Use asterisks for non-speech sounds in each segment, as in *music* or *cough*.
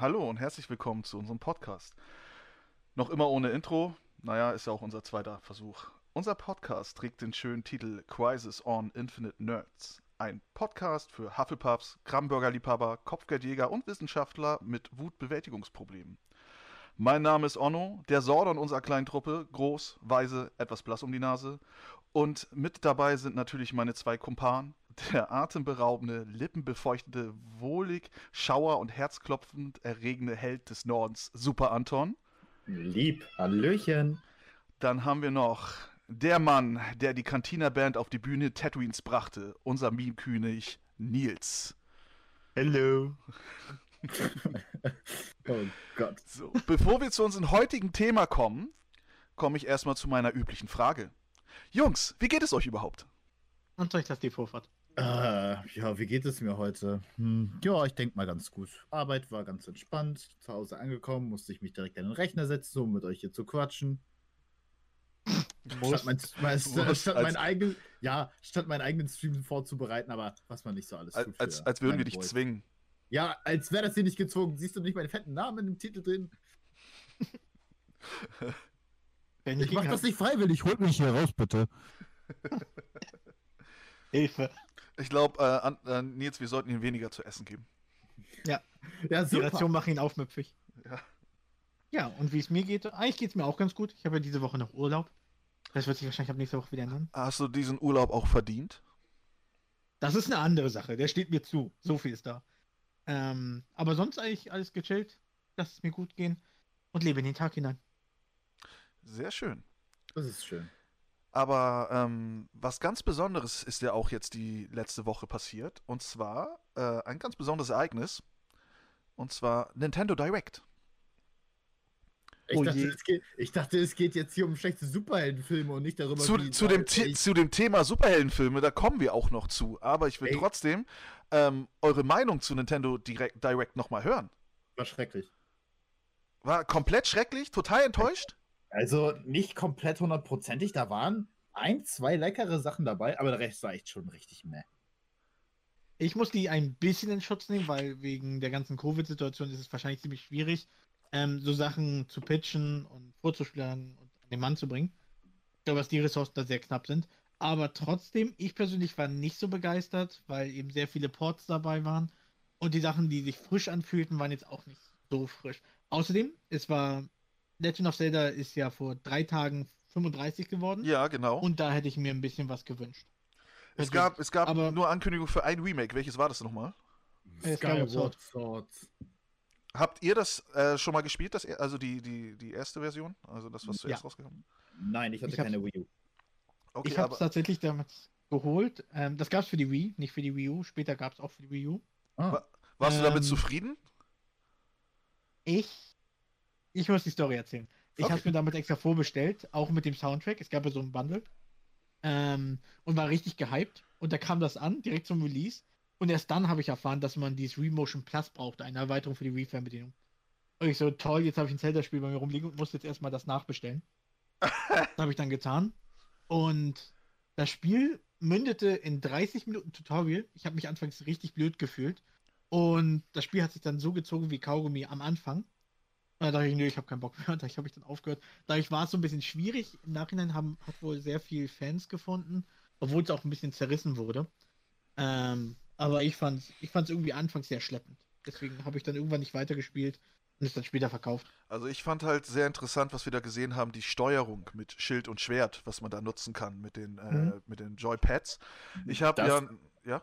Hallo und herzlich willkommen zu unserem Podcast. Noch immer ohne Intro, naja, ist ja auch unser zweiter Versuch. Unser Podcast trägt den schönen Titel Crisis on Infinite Nerds. Ein Podcast für Hufflepuffs, Kramburger-Liebhaber, Kopfgeldjäger und Wissenschaftler mit Wutbewältigungsproblemen. Mein Name ist Onno, der Sordon unserer kleinen Truppe, groß, weise, etwas blass um die Nase. Und mit dabei sind natürlich meine zwei Kumpanen, der atemberaubende, lippenbefeuchtete, wohlig, schauer- und herzklopfend erregende Held des Nordens, Super Anton. Lieb, Hallöchen. Dann haben wir noch der Mann, der die Cantina-Band auf die Bühne Tatooines brachte, unser Meme-König Nils. Hello. *laughs* oh Gott. So, bevor wir zu unserem heutigen Thema kommen, komme ich erstmal zu meiner üblichen Frage. Jungs, wie geht es euch überhaupt? Und ich das die Vorfahrt? Äh, ja, wie geht es mir heute? Hm, ja, ich denke mal ganz gut. Arbeit war ganz entspannt. Zu Hause angekommen, musste ich mich direkt an den Rechner setzen, um mit euch hier zu quatschen. Statt, mein, mein, *laughs* statt mein eigen, ja, statt meinen eigenen Stream vorzubereiten, aber was man nicht so alles tut. Als, als würden wir dich Voice. zwingen. Ja, als wäre das hier nicht gezwungen. Siehst du nicht meinen fetten Namen im Titel drin? *laughs* ich mach das nicht freiwillig. Holt mich hier raus, bitte. Hilfe. Ich glaube, äh, äh, Nils, wir sollten ihm weniger zu essen geben. Ja. ja super. Die Ration macht ihn aufmüpfig. Ja. Ja, und wie es mir geht, eigentlich geht es mir auch ganz gut. Ich habe ja diese Woche noch Urlaub. Das wird sich wahrscheinlich ab nächster Woche wieder ändern. Hast du diesen Urlaub auch verdient? Das ist eine andere Sache. Der steht mir zu. So viel ist da. Ähm, aber sonst eigentlich alles gechillt. Lass es mir gut gehen. Und lebe in den Tag hinein. Sehr schön. Das ist schön. Aber ähm, was ganz Besonderes ist ja auch jetzt die letzte Woche passiert. Und zwar äh, ein ganz besonderes Ereignis. Und zwar Nintendo Direct. Ich, oh dachte, geht, ich, dachte, es geht jetzt hier um schlechte Superheldenfilme und nicht darüber, zu, wie zu dem, zu dem Thema Superheldenfilme, da kommen wir auch noch zu. Aber ich will ey. trotzdem ähm, eure Meinung zu Nintendo Direct, Direct nochmal hören. War schrecklich. War komplett schrecklich? Total enttäuscht? Also nicht komplett hundertprozentig. Da waren ein, zwei leckere Sachen dabei, aber der Rest war echt schon richtig meh. Ich muss die ein bisschen in Schutz nehmen, weil wegen der ganzen Covid-Situation ist es wahrscheinlich ziemlich schwierig, ähm, so Sachen zu pitchen und vorzuschlagen und an den Mann zu bringen. Ich glaube, dass die Ressourcen da sehr knapp sind. Aber trotzdem, ich persönlich war nicht so begeistert, weil eben sehr viele Ports dabei waren. Und die Sachen, die sich frisch anfühlten, waren jetzt auch nicht so frisch. Außerdem, es war Legend of Zelda ist ja vor drei Tagen 35 geworden. Ja, genau. Und da hätte ich mir ein bisschen was gewünscht. Es also, gab, es gab aber, nur Ankündigung für ein Remake. Welches war das nochmal? Skyward Sword. Habt ihr das äh, schon mal gespielt, das, also die, die, die erste Version? Also das, was zuerst ja. rausgekommen Nein, ich hatte ich keine Wii U. Okay, ich habe es tatsächlich damit geholt. Ähm, das gab es für die Wii, nicht für die Wii U. Später gab es auch für die Wii U. Ah. Warst ähm, du damit ähm, zufrieden? Ich ich muss die Story erzählen. Ich okay. habe mir damit extra vorbestellt, auch mit dem Soundtrack. Es gab ja so ein Bundle. Ähm, und war richtig gehypt. Und da kam das an, direkt zum Release. Und erst dann habe ich erfahren, dass man dieses Remotion Plus brauchte, eine Erweiterung für die Wii-Fernbedienung. Und ich so, toll, jetzt habe ich ein Zelda-Spiel bei mir rumliegen und muss jetzt erstmal das nachbestellen. *laughs* das habe ich dann getan. Und das Spiel mündete in 30 Minuten Tutorial. Ich habe mich anfangs richtig blöd gefühlt. Und das Spiel hat sich dann so gezogen wie Kaugummi am Anfang. Da dachte ich, nee, ich habe keinen Bock mehr. *laughs* Da habe ich dann aufgehört. Dadurch war es so ein bisschen schwierig. Im Nachhinein haben, hat wohl sehr viel Fans gefunden, obwohl es auch ein bisschen zerrissen wurde. Ähm, aber ich fand es ich fand's irgendwie anfangs sehr schleppend. Deswegen habe ich dann irgendwann nicht weitergespielt und es dann später verkauft. Also ich fand halt sehr interessant, was wir da gesehen haben, die Steuerung mit Schild und Schwert, was man da nutzen kann mit den, äh, mhm. mit den Joypads. Ich habe ja, ja.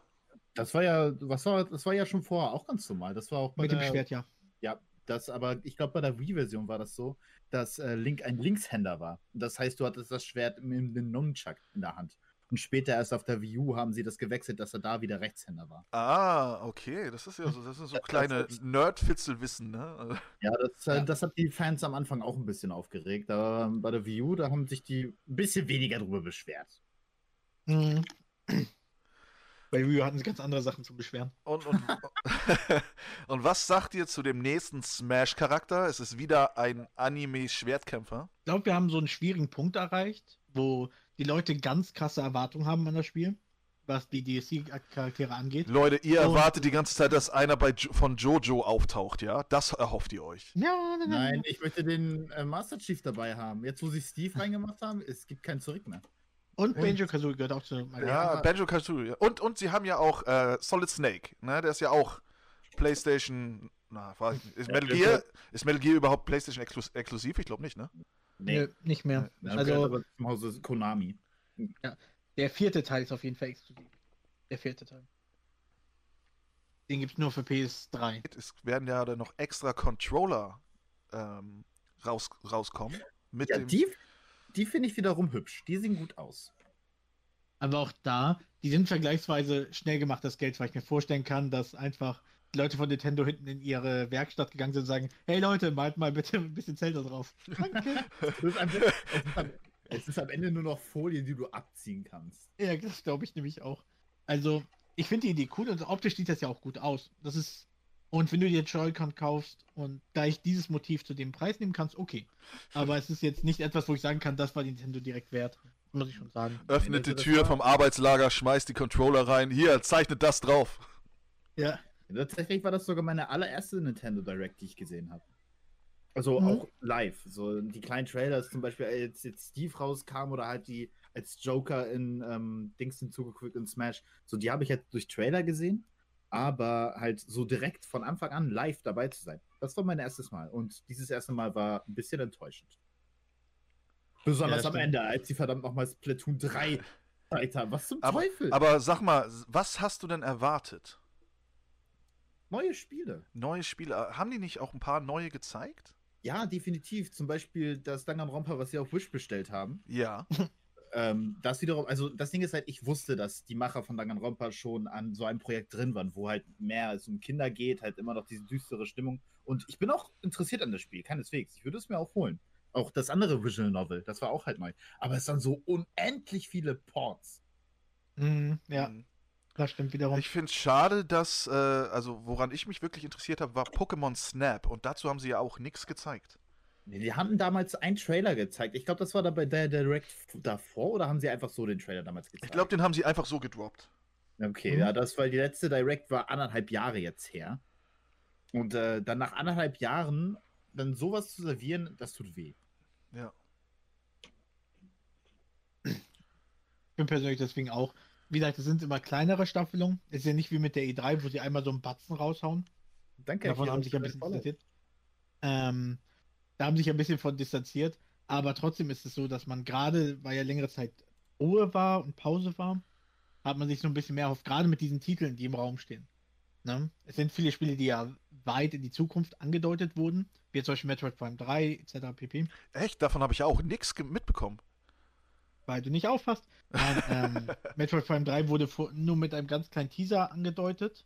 Das war ja, was war, das war ja schon vorher auch ganz normal. Das war auch bei mit der, dem Schwert, ja. Ja, das aber, ich glaube, bei der Wii-Version war das so, dass äh, Link ein Linkshänder war. Das heißt, du hattest das Schwert mit dem Nunchuck in der Hand. Und später erst auf der Wii U haben sie das gewechselt, dass er da wieder Rechtshänder war. Ah, okay. Das ist ja so, das ist so kleine Nerd-Fitzelwissen, ne? *laughs* Ja, das, äh, ja. das hat die Fans am Anfang auch ein bisschen aufgeregt. Aber bei der Wii U, da haben sich die ein bisschen weniger drüber beschwert. Mhm. Bei Wii hatten sie ganz andere Sachen zu beschweren. Und, und, *laughs* und was sagt ihr zu dem nächsten Smash-Charakter? Es ist wieder ein Anime-Schwertkämpfer. Ich glaube, wir haben so einen schwierigen Punkt erreicht, wo die Leute ganz krasse Erwartungen haben an das Spiel. was die DLC-Charaktere angeht. Leute, ihr Und- erwartet die ganze Zeit, dass einer bei jo von Jojo auftaucht, ja? Das erhofft ihr euch. Ja, nein, nein, Nein, ich möchte den äh, Master Chief dabei haben. Jetzt, wo sie Steve reingemacht haben, es gibt kein Zurück mehr. Und Banjo Kazooie gehört auch zu. Ja, Ja. Banjo Kazooie. Und, und sie haben ja auch äh, Solid Snake, ne? Der ist ja auch PlayStation. Na, weiß ich nicht. Ist Ja, Metal Gear, ist Metal Gear überhaupt PlayStation exklus exklusiv? Ich glaube nicht, ne? Nö, nicht mehr. Ja, Also- aber zum Hause Konami. Der vierte Teil ist auf jeden Fall exklusiv. Der vierte Teil. Den gibt's nur für PS3. Es werden ja dann noch extra Controller ähm, raus, rauskommen. Mit Ja, dem, die, die finde ich wiederum hübsch. Die sehen gut aus. Aber auch da, die sind vergleichsweise schnell gemacht, das Geld, weil ich mir vorstellen kann, dass einfach die Leute von Nintendo hinten in ihre Werkstatt gegangen sind und sagen, hey Leute, malt mal bitte ein bisschen Zelda drauf. Danke. *laughs* Es ist, einfach, es, ist am, es ist am Ende nur noch Folie, die du abziehen kannst. ja, das glaube ich nämlich auch. Also, ich finde die Idee cool und optisch sieht das ja auch gut aus. Das ist. Und wenn du dir Joy-Con kaufst und gleich dieses Motiv zu dem Preis nehmen kannst, okay. Aber es ist jetzt nicht etwas, wo ich sagen kann, das war Nintendo direkt wert. Muss ich schon sagen. öffnet die Das Tür vom Arbeitslager, schmeißt die Controller rein. Hier, zeichnet das drauf. Ja. Tatsächlich war das sogar meine allererste Nintendo Direct, die ich gesehen habe. Also Mhm. auch live. So die kleinen Trailers, zum Beispiel, als jetzt Steve rauskam oder halt die als Joker in ähm, Dings hinzugefügt in Smash. So, die habe ich jetzt durch Trailer gesehen, aber halt so direkt von Anfang an live dabei zu sein. Das war mein erstes Mal. Und dieses erste Mal war ein bisschen enttäuschend. Besonders Ja, am. Ende, als sie verdammt nochmal Splatoon 3 gezeigt haben. Was zum Aber, Teufel? aber sag mal, was hast du denn erwartet? Neue Spiele. Neue Spiele? Haben die nicht auch ein paar neue gezeigt? Ja, definitiv. Zum Beispiel das Danganronpa, was sie auf Wish bestellt haben. Ja. *laughs* Ähm, das wiederum, also das Ding ist halt, ich wusste, dass die Macher von Danganronpa schon an so einem Projekt drin waren, wo halt mehr es um Kinder geht, halt immer noch diese düstere Stimmung. Und ich bin auch interessiert an das Spiel, keineswegs. Ich würde es mir auch holen. Auch das andere Visual Novel, das war auch halt neu. Aber es waren so unendlich viele Ports. Mhm, ja, Mhm. das stimmt wiederum. Ich finde es schade, dass, äh, also woran ich mich wirklich interessiert habe, war Pokémon Snap. Und dazu haben sie ja auch nichts gezeigt. Die hatten damals einen Trailer gezeigt. Ich glaube, das war da bei der Direct davor oder haben sie einfach so den Trailer damals gezeigt? Ich glaube, den haben sie einfach so gedroppt. Okay, Mhm. ja, das, weil die letzte Direct war anderthalb Jahre jetzt her. Und äh, dann nach anderthalb Jahren dann sowas zu servieren, das tut weh. Ja. Ich bin persönlich deswegen auch. Wie gesagt, es sind immer kleinere Staffelungen. Es ist ja nicht wie mit der E3, wo sie einmal so einen Batzen raushauen. Danke. Davon haben sich ein bisschen distanziert. Ähm, da haben sich ein bisschen von distanziert. Aber trotzdem ist es so, dass man gerade, weil ja längere Zeit Ruhe war und Pause war, hat man sich so ein bisschen mehr erhofft, gerade mit diesen Titeln, die im Raum stehen. Ne? Es sind viele Spiele, die ja weit in die Zukunft angedeutet wurden, wie zum Beispiel Metroid Prime 3 etc. pp. Echt? Davon habe ich auch nichts mitbekommen. weil du nicht aufpasst. Nein, ähm, *laughs* Metroid Prime 3 wurde vor, nur mit einem ganz kleinen Teaser angedeutet.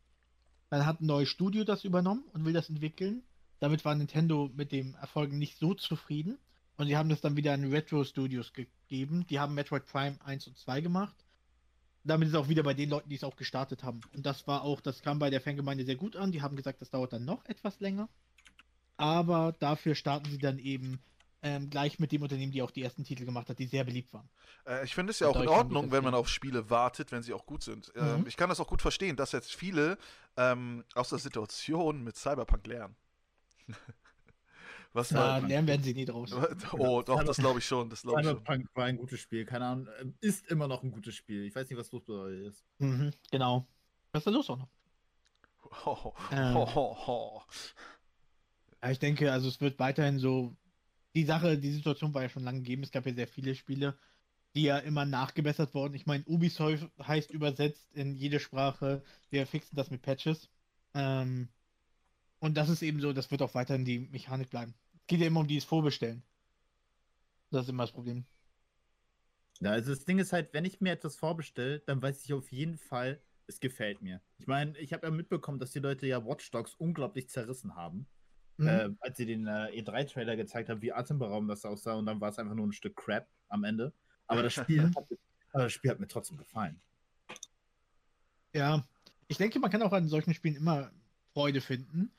Dann hat ein neues Studio das übernommen und will das entwickeln. Damit war Nintendo mit dem Erfolg nicht so zufrieden. Und sie haben das dann wieder an Retro Studios gegeben. Die haben Metroid Prime 1 und 2 gemacht. Damit ist es auch wieder bei den Leuten, die es auch gestartet haben. Und das war auch, das kam bei der Fangemeinde sehr gut an. Die haben gesagt, das dauert dann noch etwas länger. Aber dafür starten sie dann eben ähm, gleich mit dem Unternehmen, die auch die ersten Titel gemacht hat, die sehr beliebt waren. Äh, ich finde es ja auch in Ordnung, wenn man auf Spiele wartet, wenn sie auch gut sind. Ähm, Mhm. ich kann das auch gut verstehen, dass jetzt viele ähm, aus der Situation mit Cyberpunk lernen. *laughs* Was Da war. lernen werden sie nie draus. Oh, doch, das glaube ich schon. Das glaube ich schon. Cyberpunk war ein gutes Spiel, keine Ahnung. äh, Ist immer noch ein gutes Spiel. Ich weiß nicht, was los bei euch ist. Mhm, genau. Was ist da los auch noch? Ho, ho, Ähm. ho. Ja, ich denke, also es wird weiterhin so. Die Sache, die Situation war ja schon lange gegeben. Es gab ja sehr viele Spiele, die ja immer nachgebessert wurden. Ich meine, Ubisoft heißt übersetzt in jede Sprache, wir fixen das mit Patches. Ähm, und das ist eben so, das wird auch weiterhin die Mechanik bleiben. Es geht ja immer um dieses Vorbestellen. Das ist immer das Problem. Ja, also das Ding ist halt, wenn ich mir etwas vorbestelle, dann weiß ich auf jeden Fall, es gefällt mir. Ich meine, ich habe ja mitbekommen, dass die Leute ja Watch Dogs unglaublich zerrissen haben. Mhm. Äh, als sie den äh, E3-Trailer gezeigt haben, wie atemberaubend das aussah und dann war es einfach nur ein Stück Crap am Ende. Aber das Spiel, hat, *laughs* aber das Spiel hat mir trotzdem gefallen. Ja, ich denke, man kann auch an solchen Spielen immer Freude finden.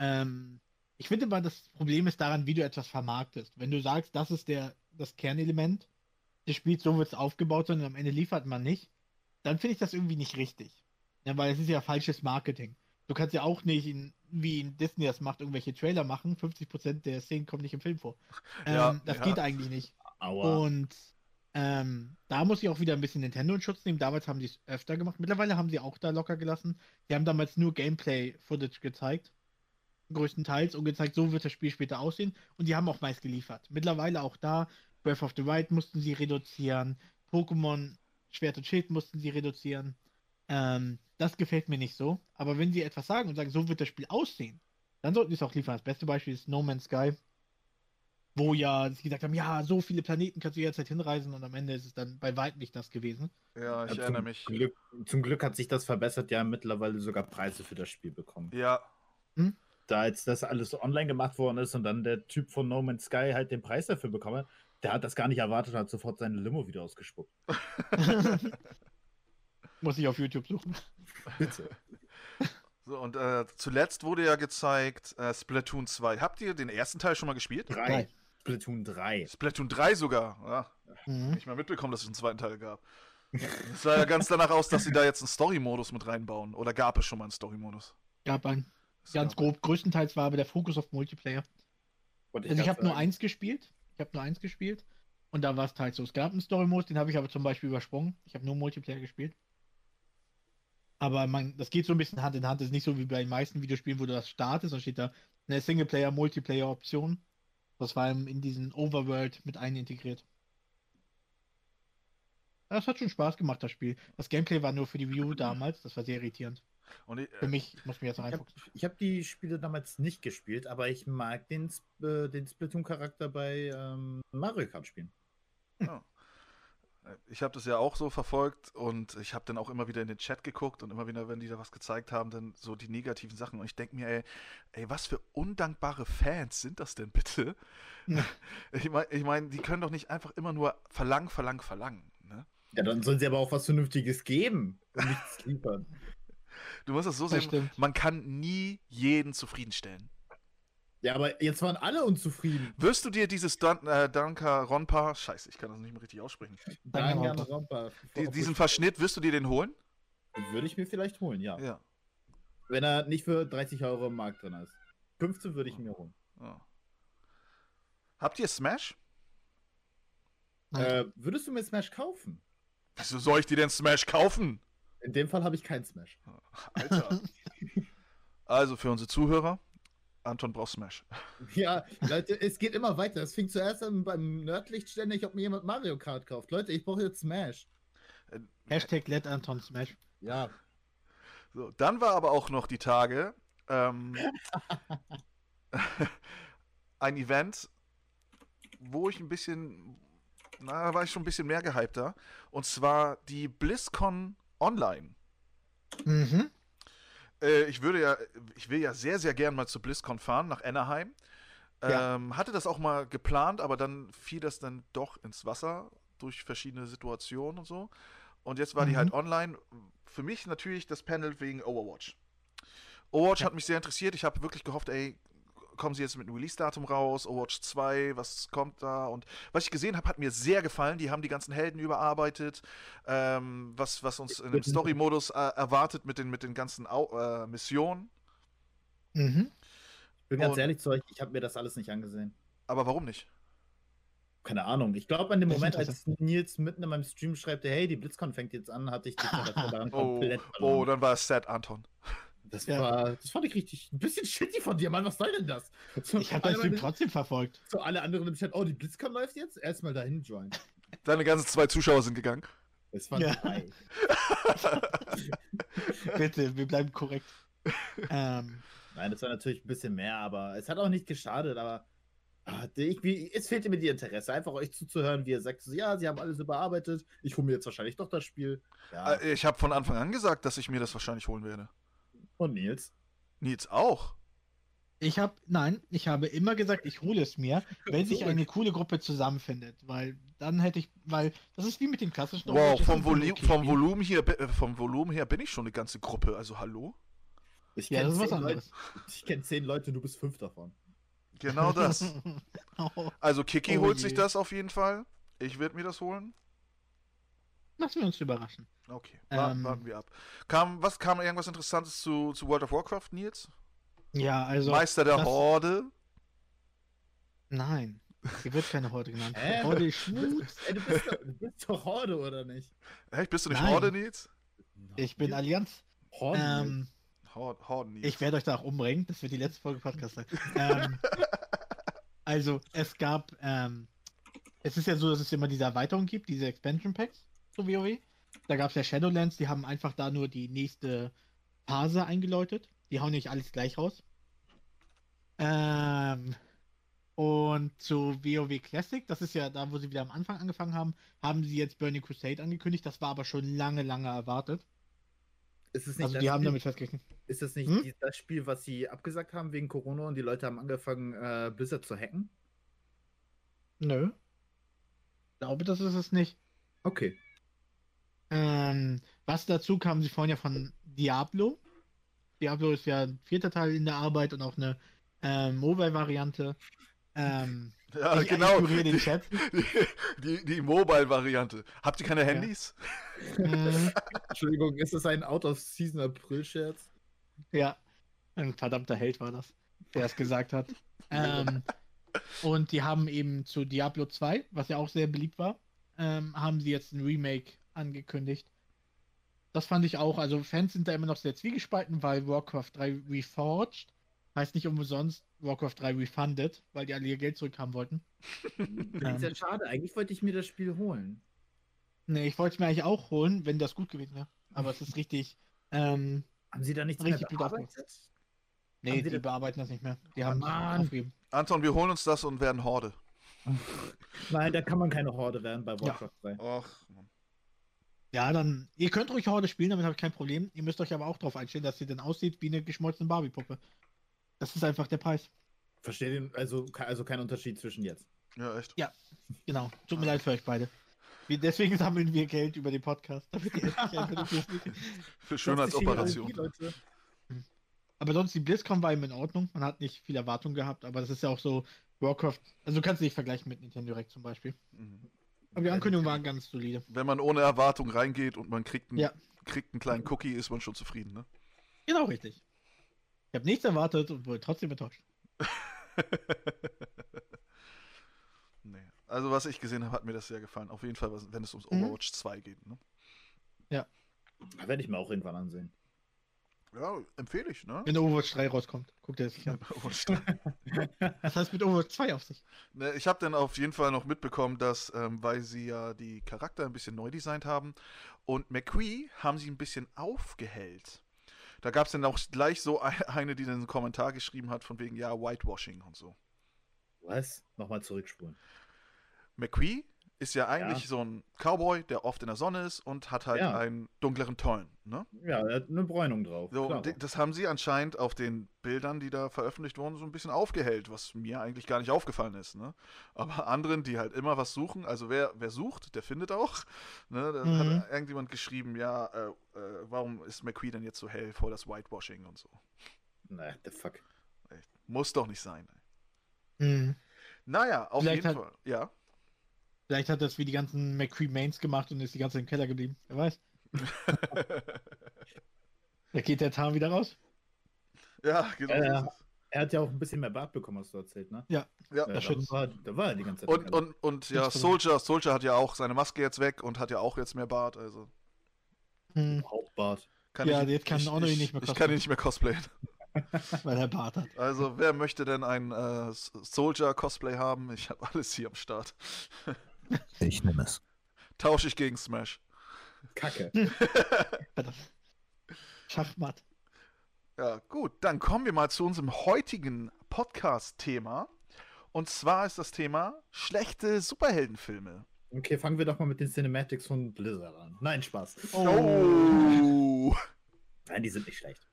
Ähm, ich finde mal, das Problem ist daran, wie du etwas vermarktest. Wenn du sagst, das ist der, das Kernelement des Spiels, so wird es aufgebaut und am Ende liefert man nicht, dann finde ich das irgendwie nicht richtig. Ja, weil es ist ja falsches Marketing. Du kannst ja auch nicht, in, wie in Disney das macht, irgendwelche Trailer machen. 50% der Szenen kommen nicht im Film vor. Ähm, Ja, das ja. geht eigentlich nicht. Aua. Und ähm, da muss ich auch wieder ein bisschen Nintendo in Schutz nehmen. Damals haben die es öfter gemacht. Mittlerweile haben sie auch da locker gelassen. Die haben damals nur Gameplay-Footage gezeigt. Größtenteils und gezeigt, so wird das Spiel später aussehen. Und die haben auch meist geliefert. Mittlerweile auch da. Breath of the Wild mussten sie reduzieren. Pokémon Schwert und Schild mussten sie reduzieren. Ähm, das gefällt mir nicht so. Aber wenn sie etwas sagen und sagen, so wird das Spiel aussehen, dann sollten sie es auch liefern. Das beste Beispiel ist No Man's Sky wo ja sie gesagt haben, ja, so viele Planeten kannst du jederzeit hinreisen und am Ende ist es dann bei weitem nicht das gewesen. Ja, ich Ja, erinnere mich. Glück, zum Glück hat sich das verbessert, ja mittlerweile sogar Preise für das Spiel bekommen. Ja, Da jetzt das alles online gemacht worden ist und dann der Typ von No Man's Sky halt den Preis dafür bekommen hat, der hat das gar nicht erwartet und hat sofort seine Limo wieder ausgespuckt. *laughs* Muss ich auf YouTube suchen. Bitte. *laughs* so und äh, zuletzt wurde ja gezeigt äh, Splatoon 2. Habt ihr den ersten Teil schon mal gespielt? Drei. Drei. Splatoon 3. Splatoon 3 sogar. Ja, Mhm. nicht mal mitbekommen, dass es einen zweiten Teil gab. Es sah ja ganz danach aus, dass sie da jetzt einen Story-Modus mit reinbauen. Oder gab es schon mal einen Story-Modus? Gab ein Es ganz grob, größtenteils war aber der Fokus auf Multiplayer. Und Also ich habe nur eins gespielt. Ich habe nur eins gespielt. Und da war es halt so. Es gab einen Story-Modus, den habe ich aber zum Beispiel übersprungen. Ich habe nur Multiplayer gespielt. Aber man, das geht so ein bisschen Hand in Hand. Das ist nicht so wie bei den meisten Videospielen, wo du das startest, dann steht da eine Singleplayer-Multiplayer-Option. Das war in in diesen Overworld mit ein integriert. Das hat schon Spaß gemacht, das Spiel. Das Gameplay war nur für die Wii U damals. Das war sehr irritierend. Und ich, Für mich ich muss mir jetzt Ich habe reinfuchsen. hab die Spiele damals nicht gespielt, aber ich mag den, äh, den Splatoon-Charakter bei ähm, Mario Kart spielen. Ich habe das ja auch so verfolgt und ich habe dann auch immer wieder in den Chat geguckt und immer wieder, wenn die da was gezeigt haben, dann so die negativen Sachen. Und ich denke mir, ey, ey, was für undankbare Fans sind das denn bitte? Ja. *laughs* Ich meine, ich mein, die können doch nicht einfach immer nur verlangen, verlangen, verlangen. Ne? Ja, dann sollen sie aber auch was Vernünftiges geben und nichts liefern. *laughs* Du musst das so Das sehen, stimmt. man kann nie jeden zufriedenstellen. Ja, aber jetzt waren alle unzufrieden. Wirst du dir dieses Dan äh, Danka Ronpa, scheiße, ich kann das nicht mehr richtig aussprechen. Rompa. die, diesen Verschnitt, wirst du dir den holen? Würde ich mir vielleicht holen, ja. Ja. Wenn er nicht für 30 Euro im Markt drin ist. 15 würde ich mir holen. ja. Habt ihr Smash? Äh, würdest du mir Smash kaufen? Wieso soll ich dir denn Smash kaufen? In dem Fall habe ich keinen Smash. Alter. also für unsere Zuhörer, Anton braucht Smash. Ja, Leute, es geht immer weiter. Es fing zuerst an beim Nerdlicht ständig, ob mir jemand Mario Kart kauft. Leute, ich brauche jetzt Smash. Äh, Hashtag Let Anton Smash. Ja. So, dann war aber auch noch die Tage ähm, *laughs* ein Event, wo ich ein bisschen, na, da war ich schon ein bisschen mehr gehypter. Und zwar die BlizzCon Online. Mhm. Äh, ich würde ja, ich will ja sehr, sehr gern mal zu BlizzCon fahren, nach Anaheim. Ja. Ähm, hatte das auch mal geplant, aber dann fiel das dann doch ins Wasser durch verschiedene Situationen und so. Und jetzt war die Mhm. halt online. Für mich natürlich das Panel wegen Overwatch. Overwatch Ja. hat mich sehr interessiert. Ich habe wirklich gehofft, ey, kommen sie jetzt mit einem Release-Datum raus? Overwatch 2, was kommt da? Und was ich gesehen habe, hat mir sehr gefallen. Die haben die ganzen Helden überarbeitet. Ähm, was, was uns in dem Story-Modus äh, erwartet mit den, mit den ganzen Au äh, Missionen. Mhm. Ich bin ganz Und- ehrlich zu euch, ich habe mir das alles nicht angesehen. Aber warum nicht? Keine Ahnung. Ich glaube, an dem Moment, als. Nils mitten in meinem Stream schreibt, hey, die BlitzCon fängt jetzt an, hatte ich die daran *laughs* Oh, komplett oh, verloren. dann war es sad, Anton. Das, Ja. war, das fand ich richtig ein bisschen shitty von dir, Mann. Was soll denn das? So, Ich habe alle das Stream trotzdem verfolgt. so alle anderen im Chat, oh, die BlitzCon läuft jetzt? Erstmal dahin joinen. Deine ganzen zwei Zuschauer sind gegangen. Es waren Ja. drei. *laughs* Bitte, wir bleiben korrekt. ähm, Nein, das war natürlich ein bisschen mehr, aber es hat auch nicht geschadet, aber ah, ich, wie, es fehlte mir die Interesse, einfach euch zuzuhören, wie ihr sagt, so, ja, sie haben alles überarbeitet, ich hole mir jetzt wahrscheinlich doch das Spiel. Ja, Äh, Ich habe von Anfang an gesagt, dass ich mir das wahrscheinlich holen werde. Und Nils. Nils auch. ich habe, nein, ich habe immer gesagt, ich hole es mir, *laughs* wenn sich eine coole Gruppe zusammenfindet, weil dann hätte ich, weil das ist wie mit dem klassischen Wow, vom, Volu okay vom. Volumen hier, äh, vom Volumen her bin ich schon eine ganze Gruppe. Also hallo? Ich Ja, kenn was zehn Leute-. Ich kenne zehn Leute, du bist fünf davon. Genau das. *laughs* oh, Also Kiki Oh holt je. sich das auf jeden Fall. Ich werde mir das holen. Lassen wir uns überraschen. Okay, warten, Ähm. warten wir ab. Kam, was kam irgendwas Interessantes zu, zu World of Warcraft, Nils? Ja, also. Meister der das- Horde? Nein. Hier wird keine Horde genannt. Hä? Horde ist Schmutz. *laughs* Ey, du, bist doch, du bist doch Horde, oder nicht? Echt, bist du nicht Nein. Horde, Nils? Ich bin Allianz. Horde. Ähm, Horde, Horde Nils. ich werde euch da auch umbringen. Das wird die letzte Folge Podcast sein. ähm, *laughs* also, es gab. Ähm, es ist ja so, dass es immer diese Erweiterung gibt, diese Expansion Packs zu WoW. Da gab es ja Shadowlands, die haben einfach da nur die nächste Phase eingeläutet. Die hauen nicht alles gleich raus. Ähm, und zu WoW Classic, das ist ja da, wo sie wieder am Anfang angefangen haben, haben sie jetzt Burning Crusade angekündigt. Das war aber schon lange, lange erwartet. ist es nicht Also das die haben Spiel, damit festgerechnet. Ist das nicht Hm? das Spiel, was sie abgesagt haben wegen Corona und die Leute haben angefangen, äh, Blizzard zu hacken? Nö. Ich glaube, das ist es nicht. Okay. Ähm, was dazu kam, sie vorhin ja von Diablo. Diablo ist ja ein vierter Teil in der Arbeit und auch eine ähm, Mobile-Variante. Ähm, ja, ich genau. den Chat. Die, die, die Mobile-Variante. Habt ihr keine Handys? Mhm, Entschuldigung, ist das ein Out-of-Season-April-Scherz? ja, ein verdammter Held war das, der es gesagt hat. Ähm, und die haben eben zu Diablo 2, was ja auch sehr beliebt war, ähm, haben sie jetzt ein Remake angekündigt. Das fand ich auch, also Fans sind da immer noch sehr zwiegespalten, weil Warcraft 3 Reforged heißt nicht umsonst Warcraft 3 Refunded, weil die alle ihr Geld zurückhaben wollten. Das *laughs* ist ja schade. Eigentlich wollte ich mir das Spiel holen. Nee, ich wollte es mir eigentlich auch holen, wenn das gut gewesen wäre. Aber es ist richtig. Ähm, Haben sie da nichts Richtig mehr bearbeitet? nee, Haben die das- bearbeiten das nicht mehr. Die Oh haben Mann. aufgegeben. Anton, wir holen uns das und werden Horde. *laughs* Nein, da kann man keine Horde werden bei Ja. Warcraft 3. Och, Mann. Ja, dann, ihr könnt ruhig Horde spielen, damit habe ich kein Problem. Ihr müsst euch aber auch darauf einstellen, dass sie dann aussieht wie eine geschmolzene Barbie-Puppe. Das ist einfach der Preis. Verstehe den, also, also kein Unterschied zwischen jetzt. Ja, echt. Genau. Tut mir leid für euch beide. Wir, deswegen sammeln wir Geld über den Podcast. Damit ihr *laughs* Für Schönheitsoperation. Aber sonst, die BlizzCon war eben in Ordnung. Man hat nicht viel Erwartung gehabt, aber das ist ja auch so Warcraft. Also du kannst nicht vergleichen mit Nintendo Direct zum Beispiel. Mhm. Aber die Ankündigung war ganz solide. Wenn man ohne Erwartung reingeht und man kriegt einen, Ja. kriegt einen kleinen Cookie, ist man schon zufrieden, ne? Genau richtig. Ich habe nichts erwartet und wurde trotzdem enttäuscht. *laughs* nee. Also was ich gesehen habe, hat mir das sehr gefallen. Auf jeden Fall, wenn es ums Mhm. Overwatch 2 geht. Ne? Werde ich mir auch irgendwann ansehen. Ja, empfehle ich, ne? Wenn Overwatch 3 rauskommt, guckt er es sich an. Overwatch 3. Das *laughs* heißt mit Overwatch 2 auf sich. Ne, ich habe dann auf jeden Fall noch mitbekommen, dass, ähm, weil sie ja die Charakter ein bisschen neu designt haben und McCree haben sie ein bisschen aufgehellt. Da gab es dann auch gleich so ein- *laughs* eine, die dann einen Kommentar geschrieben hat, von wegen, ja, Whitewashing und so. Was? Nochmal zurückspulen. McCree ist ja eigentlich Ja. so ein Cowboy, der oft in der Sonne ist und hat halt Ja. einen dunkleren Ton. Ne? Ja, er hat eine Bräunung drauf. So, das haben sie anscheinend auf den Bildern, die da veröffentlicht wurden, so ein bisschen aufgehellt, was mir eigentlich gar nicht aufgefallen ist. Ne? Aber anderen, die halt immer was suchen, also wer, wer sucht, der findet auch. Ne? Da Mhm. hat irgendjemand geschrieben, ja, äh, äh, warum ist McQueen denn jetzt so hell vor das Whitewashing und so. Na, the fuck. Muss doch nicht sein. Hm. Naja, auf Vielleicht jeden Fall. Ja. Vielleicht hat das wie die ganzen McCree Mains gemacht und ist die ganze Zeit im Keller geblieben. Wer weiß. *laughs* Da geht der Tarn wieder raus. ja, genau. Äh. Er hat ja auch ein bisschen mehr Bart bekommen, hast du erzählt, ne? Ja. Ja, das da, war, da war er die ganze Zeit. Und, und, und ja. Soldier, Soldier hat ja auch seine Maske jetzt weg und hat ja auch jetzt mehr Bart, also Hm. Hauptbart. kann Ja, ich, jetzt kann ich, ihn ich, nicht mehr ich kann ihn nicht mehr cosplayen. *laughs* Weil er Bart hat. Also, wer möchte denn ein äh, Soldier-Cosplay haben? Ich habe alles hier am Start. *laughs* Ich nehme es. Tausche ich gegen Smash. Kacke. *laughs* Schachmatt. Ja, gut, dann kommen wir mal zu unserem heutigen Podcast-Thema. Und zwar ist das Thema schlechte Superheldenfilme. Okay, fangen wir doch mal mit den Cinematics von Blizzard an. Nein, Spaß. Oh! Nein, die sind nicht schlecht.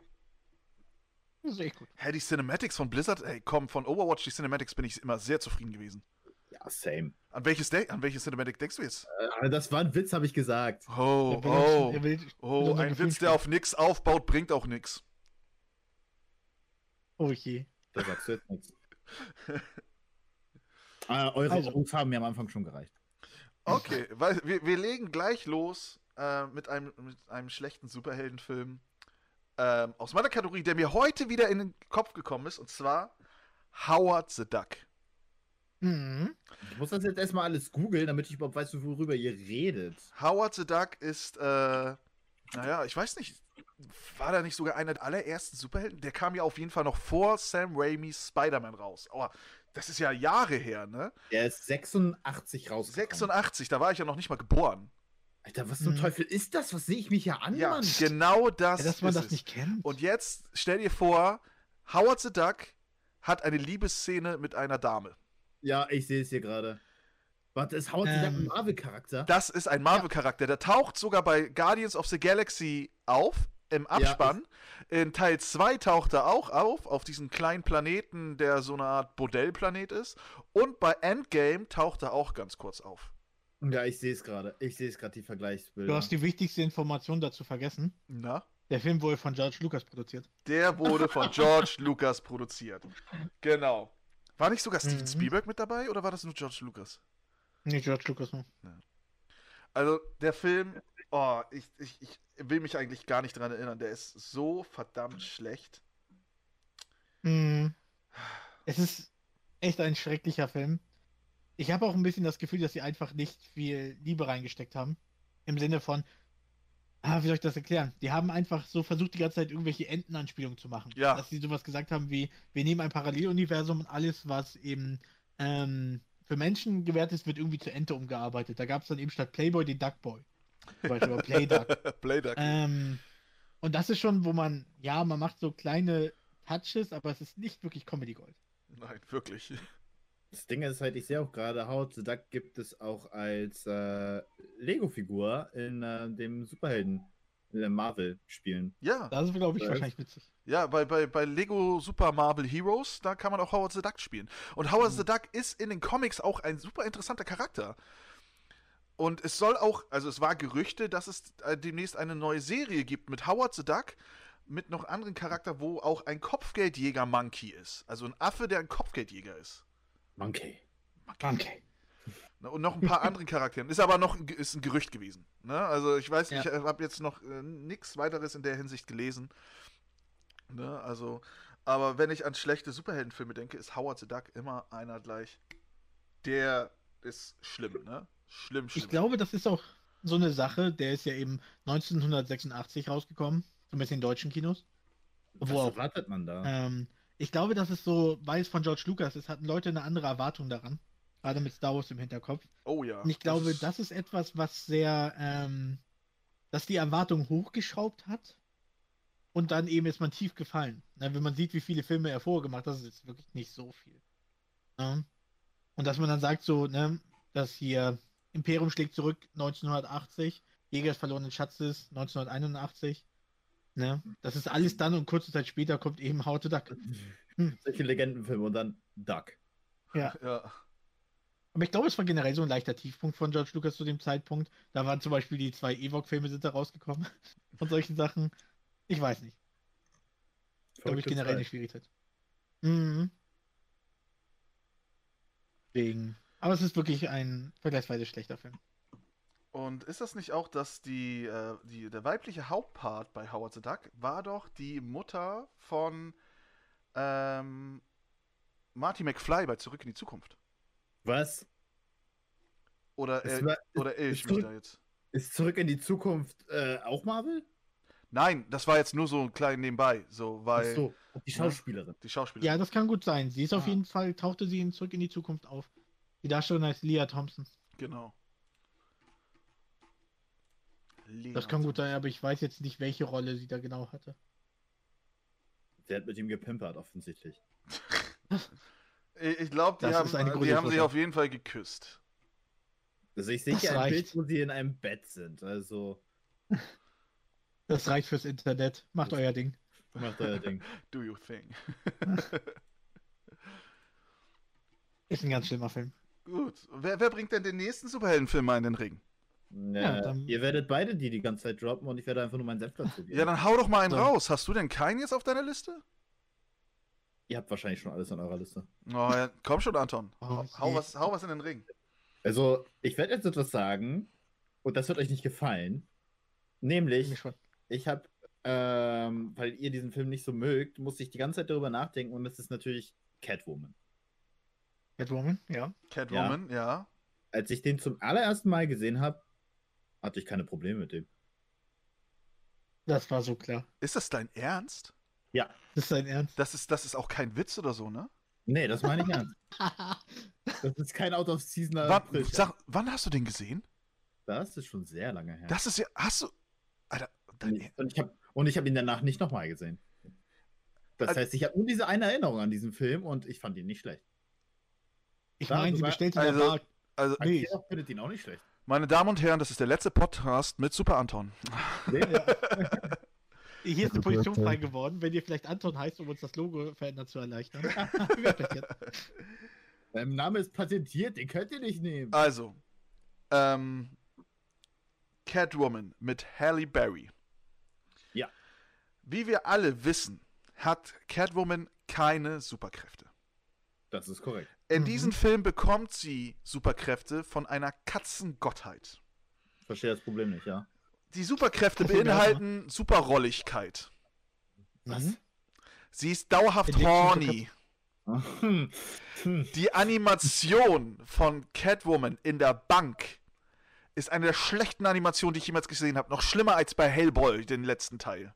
Das ist echt gut. Hä, die Cinematics von Blizzard? Ey, komm, von Overwatch, die Cinematics bin ich immer sehr zufrieden gewesen. Ja, same. An welches, De an welches Cinematic denkst du jetzt? Äh, das war ein Witz, habe ich gesagt. Oh, oh, will- oh, unser ein Witz, der auf nix aufbaut, bringt auch nix. Oh je. Da sagst du jetzt nichts. *laughs* Äh, eure Also. Augen haben mir am Anfang schon gereicht. Okay, weil wir, wir legen gleich los äh, mit, einem, mit einem schlechten Superheldenfilm ähm, aus meiner Kategorie, der mir heute wieder in den Kopf gekommen ist, und zwar Howard the Duck. Mhm. Ich muss das jetzt erstmal alles googeln, damit ich überhaupt weiß, worüber ihr redet. Howard the Duck ist, äh, naja, ich weiß nicht, war da nicht sogar einer der allerersten Superhelden? Der kam ja auf jeden Fall noch vor Sam Raimis Spider-Man raus. Aber das ist ja Jahre her, ne? Der ist 86 rausgekommen. 86, da war ich ja noch nicht mal geboren. Alter, was zum Mhm. Teufel ist das? Was sehe ich mich hier an, Ja, Mann? genau das Ja, dass man ist das es. nicht kennt. Und jetzt stell dir vor, Howard the Duck hat eine Liebesszene mit einer Dame. Ja, ich sehe es hier gerade. Warte, ist Howard ähm, ein Ähm, Marvel-Charakter? Das ist ein Marvel-Charakter. Der taucht sogar bei Guardians of the Galaxy auf, im Abspann. In Teil 2 taucht er auch auf, auf diesem kleinen Planeten, der so eine Art Bordellplanet ist. Und bei Endgame taucht er auch ganz kurz auf. Ja, ich sehe es gerade. Ich sehe es gerade, die Vergleichsbilder. du hast die wichtigste Information dazu vergessen. Na? Der Film wurde von George Lucas produziert. Der wurde von George Lucas produziert. Genau. War nicht sogar Steven Mhm. Spielberg mit dabei oder war das nur George Lucas? Nee, George Lucas nur. Also der Film, oh, ich, ich, ich will mich eigentlich gar nicht dran erinnern. Der ist so verdammt schlecht. Mhm. Es ist echt ein schrecklicher Film. Ich habe auch ein bisschen das Gefühl, dass sie einfach nicht viel Liebe reingesteckt haben. Im Sinne von, ah, wie soll ich das erklären? Die haben einfach so versucht, die ganze Zeit irgendwelche Entenanspielungen zu machen. Ja. Dass sie sowas gesagt haben wie, wir nehmen ein Paralleluniversum und alles, was eben ähm, für Menschen gewährt ist, wird irgendwie zur Ente umgearbeitet. Da gab es dann eben statt Playboy den Duckboy. Zum Beispiel, oder Playduck. *laughs* Playduck. Ähm, und das ist schon, wo man, ja, man macht so kleine Touches, aber es ist nicht wirklich Comedy Gold. Nein, wirklich. Das Ding ist halt, ich sehe auch gerade, Howard the Duck gibt es auch als äh, Lego-Figur in äh, dem Superhelden äh, Marvel-Spielen. Ja, Das ist, glaube ich, Ja. wahrscheinlich witzig. ja, bei, bei, bei Lego Super Marvel Heroes, da kann man auch Howard the Duck spielen. Und Howard Mhm. the Duck ist in den Comics auch ein super interessanter Charakter. Und es soll auch, also es war Gerüchte, dass es äh, demnächst eine neue Serie gibt mit Howard the Duck, mit noch anderen Charakter, wo auch ein Kopfgeldjäger-Monkey ist. Also ein Affe, der ein Kopfgeldjäger ist. Monkey. Okay. Ne, Und noch ein paar anderen Charakteren. Ist aber noch ein, ist ein Gerücht gewesen. Ne? Also ich weiß, Ja. ich habe jetzt noch äh, nichts weiteres in der Hinsicht gelesen. Ne? Also, aber wenn ich an schlechte Superheldenfilme denke, ist Howard the Duck immer einer gleich. Der ist schlimm, ne? Schlimm, schlimm. Ich glaube, das ist auch so eine Sache, der ist ja eben 1986 rausgekommen, zumindest in deutschen Kinos. Was Wo auch. erwartet man da? Ähm, ich glaube, das ist so, weil es von George Lucas ist, hatten Leute eine andere Erwartung daran. Gerade mit Star Wars im Hinterkopf. oh ja. Und ich glaube, ist- das ist etwas, was sehr, ähm, dass die Erwartung hochgeschraubt hat. Und dann eben ist man tief gefallen. Na, wenn man sieht, wie viele Filme er vorher gemacht hat, das ist jetzt wirklich nicht so viel. Ne? Und dass man dann sagt, so, ne, dass hier Imperium schlägt zurück 1980, Jäger des verlorenen Schatzes 1981. Ne? Das ist alles dann und kurze Zeit später kommt eben How to Duck. Solche Legendenfilme und dann Duck. Ja. Ja. Aber ich glaube, es war generell so ein leichter Tiefpunkt von George Lucas zu dem Zeitpunkt. Da waren zum Beispiel die zwei Ewok-Filme sind da rausgekommen *laughs* und solchen Sachen. Ich weiß nicht. Glaube ich generell eine. Schwierigkeit. Mhm. Deswegen. Aber es ist wirklich ein vergleichsweise schlechter Film. Und ist das nicht auch, dass die, äh, die, der weibliche Hauptpart bei Howard the Duck war doch die Mutter von ähm, Marty McFly bei Zurück in die Zukunft? Was? Oder, äh, war- oder irre ich ist mich zurück- da jetzt? Ist zurück in die Zukunft äh, auch Marvel? Nein, das war jetzt nur so ein klein nebenbei, so, weil Ach so, die Schauspielerin. die Schauspielerin. Ja, das kann gut sein. Sie ist auf Ah. jeden Fall, tauchte sie in Zurück in die Zukunft auf. Die Darstellerin heißt Leah Thompson. Genau. Das kann gut sein, aber ich weiß jetzt nicht, welche Rolle sie da genau hatte. Der hat mit ihm gepimpert, offensichtlich. Ich, glaube, die, Das haben, die haben sich auf jeden Fall geküsst. Also ich sehe Das hier ein reicht. Bild, wo sie in einem Bett sind. Also Das reicht fürs Internet. Macht Das- euer Ding. macht euer Ding. *laughs* Do you think? Ist ein ganz schlimmer Film. Gut. Wer, wer bringt denn den nächsten Superheldenfilm mal in den Ring? Ja, dann- ihr werdet beide die die ganze Zeit droppen und ich werde einfach nur meinen Senf dazu geben. Ja, dann hau doch mal einen So. raus. Hast du denn keinen jetzt auf deiner Liste? Ihr habt wahrscheinlich schon alles an eurer Liste. Oh, ja. Komm schon, Anton. *laughs* Oh, hau, was, hau was in den Ring. Also, ich werde jetzt etwas sagen und das wird euch nicht gefallen. Nämlich, ich habe, ähm, weil ihr diesen Film nicht so mögt, musste ich die ganze Zeit darüber nachdenken und es ist natürlich Catwoman. Catwoman, ja. Catwoman, ja. Als ich den zum allerersten Mal gesehen habe, hatte ich keine Probleme mit dem. Das war so klar. Ist das dein Ernst? Das ist dein Ernst. Das ist, das ist auch kein Witz oder so, ne? Nee, das meine ich ernst. *laughs* Das ist kein Out of Season Wann, sag, wann hast du den gesehen? Das ist schon sehr lange her. Das ist ja. Hast du. Alter, dein, und ich habe und ich habe ihn danach nicht nochmal gesehen. Das Also- heißt, ich habe nur diese eine Erinnerung an diesen Film und ich fand ihn nicht schlecht. Ich meine, sie sogar- bestellt in also- also, Nee. Findet ihn auch nicht schlecht. Meine Damen und Herren, das ist der letzte Podcast mit Super Anton. Nee, *laughs* Hier ist eine Position frei geworden, wenn ihr vielleicht Anton heißt, um uns das Logo verändert zu erleichtern. *laughs* *laughs* Dein Name ist patentiert, den könnt ihr nicht nehmen. Also, ähm, Catwoman mit Halle Berry. Ja. Wie wir alle wissen, hat Catwoman keine Superkräfte. Das ist korrekt. In Mhm. diesem Film bekommt sie Superkräfte von einer Katzengottheit. Verstehe das Problem nicht, ja. Die Superkräfte beinhalten Superrolligkeit. Was? Mhm. Sie ist dauerhaft to horny. *laughs* Die Animation von Catwoman in der Bank ist eine der schlechten Animationen, die ich jemals gesehen habe. Noch schlimmer als bei Hellboy, den letzten Teil.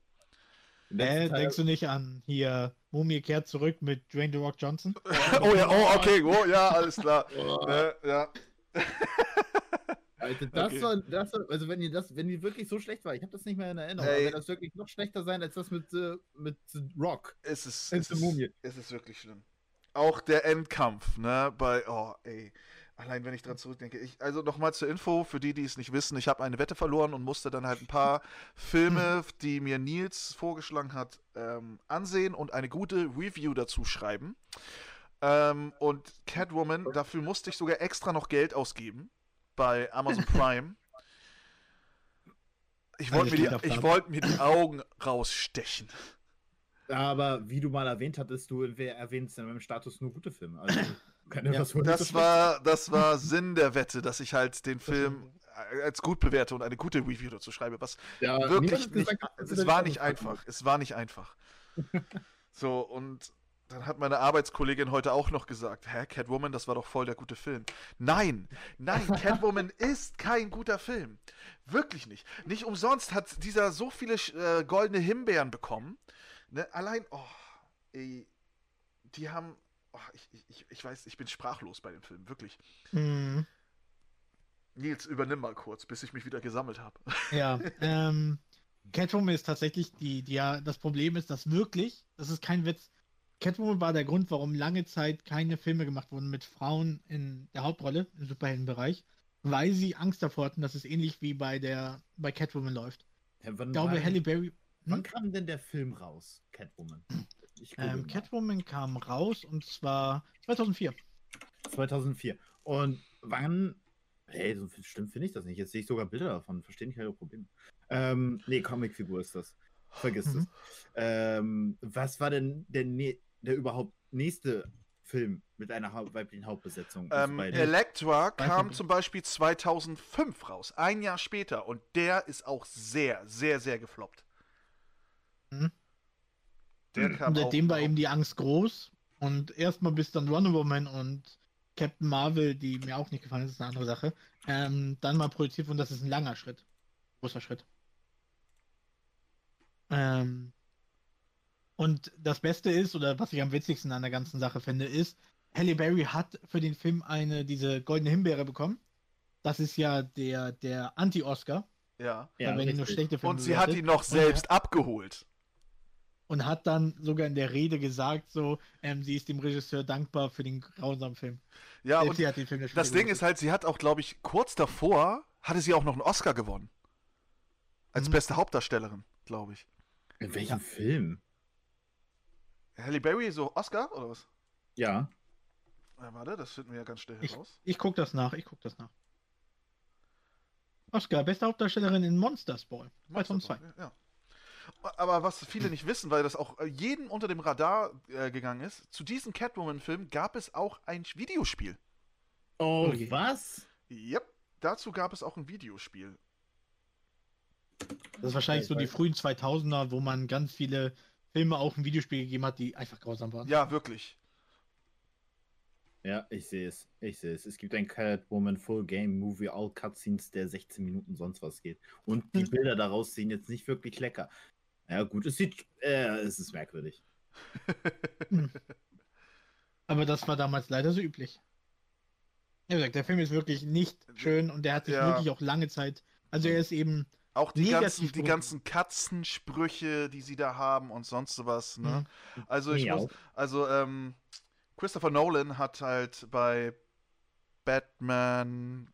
Äh, denkst du nicht an hier Mumie kehrt zurück mit Dwayne The Rock Johnson? *laughs* oh ja, oh, okay, oh ja, alles klar. *laughs* Oh, Ne, ja. Alter, das, Okay. war, das war, also wenn ihr das, wenn die wirklich so schlecht war, ich habe das nicht mehr in Erinnerung, Ey. aber das wirklich noch schlechter sein als das mit, äh, mit Rock. Es ist, es, die ist, Mumie. es ist wirklich schlimm. Auch der Endkampf, ne, bei, oh, ey. Allein wenn ich dran zurückdenke. Ich, also nochmal zur Info, für die, die es nicht wissen, ich habe eine Wette verloren und musste dann halt ein paar *laughs* Filme, die mir Nils vorgeschlagen hat, ähm, ansehen und eine gute Review dazu schreiben. Ähm, und Catwoman, dafür musste ich sogar extra noch Geld ausgeben bei Amazon *laughs* Prime. Ich wollte Eine mir, die- ich wollte mir die Augen rausstechen. Aber wie du mal erwähnt hattest, du wer erwähnst in meinem Status nur gute Filme. Also, *laughs* keine, Ja, Das war, das war Sinn der Wette, dass ich halt den Film als gut bewerte und eine gute Review dazu schreibe, was Ja, wirklich nicht, gesagt, es war nicht einfach, es war nicht einfach. So, und dann hat meine Arbeitskollegin heute auch noch gesagt, hä, Catwoman, das war doch voll der gute Film. Nein, nein, *laughs* Catwoman ist kein guter Film. Wirklich nicht. Nicht umsonst hat dieser so viele äh, goldene Himbeeren bekommen. Ne? Allein, oh, ey, die haben, oh, ich, ich- ich, weiß, ich bin sprachlos bei dem Film, wirklich. Mhm. Nils, übernimm mal kurz, bis ich mich wieder gesammelt habe. *laughs* Ja, ähm, Catwoman ist tatsächlich die, die ja, das Problem ist, dass wirklich, das ist kein Witz, Catwoman war der Grund, warum lange Zeit keine Filme gemacht wurden mit Frauen in der Hauptrolle im Superheldenbereich, weil sie Angst davor hatten, dass es ähnlich wie bei der bei Catwoman läuft. Ja, wann, Ich glaube, Halle Berry. wann Hm? kam denn der Film raus, Catwoman? Ähm, mal. Catwoman kam raus und zwar 2004. 2004. Und wann. Hey, so stimmt finde ich das nicht. Jetzt sehe ich sogar Bilder davon. Verstehe nicht eure Probleme. Ähm, nee, Comicfigur ist das. Vergiss Mhm. es. Ähm, was war denn der, der überhaupt nächste Film mit einer hau weiblichen Hauptbesetzung? Ähm, Bei- Elektra kam zum Beispiel 2005 raus, ein Jahr später, und der ist auch sehr, sehr, sehr gefloppt. Mhm. Der kam Und seitdem auch, war eben die Angst groß. Und erstmal bis dann Wonder Woman und Captain Marvel, die mir auch nicht gefallen ist, ist eine andere Sache, ähm, dann mal produziert und das ist ein langer Schritt. Großer Schritt. Ähm, und das Beste ist, oder was ich am witzigsten an der ganzen Sache finde, ist, Halle Berry hat für den Film eine, diese goldene Himbeere bekommen. Das ist ja der, der Anti-Oscar, ja. ja, wenn die nur richtig. schlechte Filme Und sie hat ihn noch Und selbst abgeholt. Und hat dann sogar in der Rede gesagt, so, ähm, sie ist dem Regisseur dankbar für den grausamen Film. Ja, Selbst und sie hat den Film ja das Ding ist halt, sie hat auch, glaube ich, kurz davor, hatte sie auch noch einen Oscar gewonnen. Als Mhm. beste Hauptdarstellerin, glaube ich. In welchem Film? Halle Berry, so Oscar oder was? Ja. Ja, warte, das finden wir ja ganz schnell Ich, heraus. ich guck das nach, ich guck das nach. Oscar, beste Hauptdarstellerin in Monsters Ball, 2002. Ja. Aber was viele nicht wissen, weil das auch äh, jedem unter dem Radar äh, gegangen ist, zu diesem Catwoman-Film gab es auch ein Videospiel. Oh, je. was? Yep. Dazu gab es auch ein Videospiel. Das ist wahrscheinlich so die frühen 2000er, wo man ganz viele Filme auch ein Videospiel gegeben hat, die einfach grausam waren. Ja, wirklich. Ja, ich sehe es. Ich sehe es. Es gibt ein Catwoman Full Game Movie, All Cutscenes, der 16 Minuten sonst was geht. Und die. *laughs* Bilder daraus sehen jetzt nicht wirklich lecker. Ja, gut, es sieht. Äh, es ist merkwürdig. *laughs* Aber das war damals leider so üblich. Ja, wie gesagt, der Film ist wirklich nicht schön und der hat sich Ja. wirklich auch lange Zeit. Also er ist eben. Auch die ganzen, die ganzen Katzensprüche, die sie da haben und sonst sowas. Ne? Mhm. Also ich Miau. muss, also ähm, Christopher Nolan hat halt bei Batman,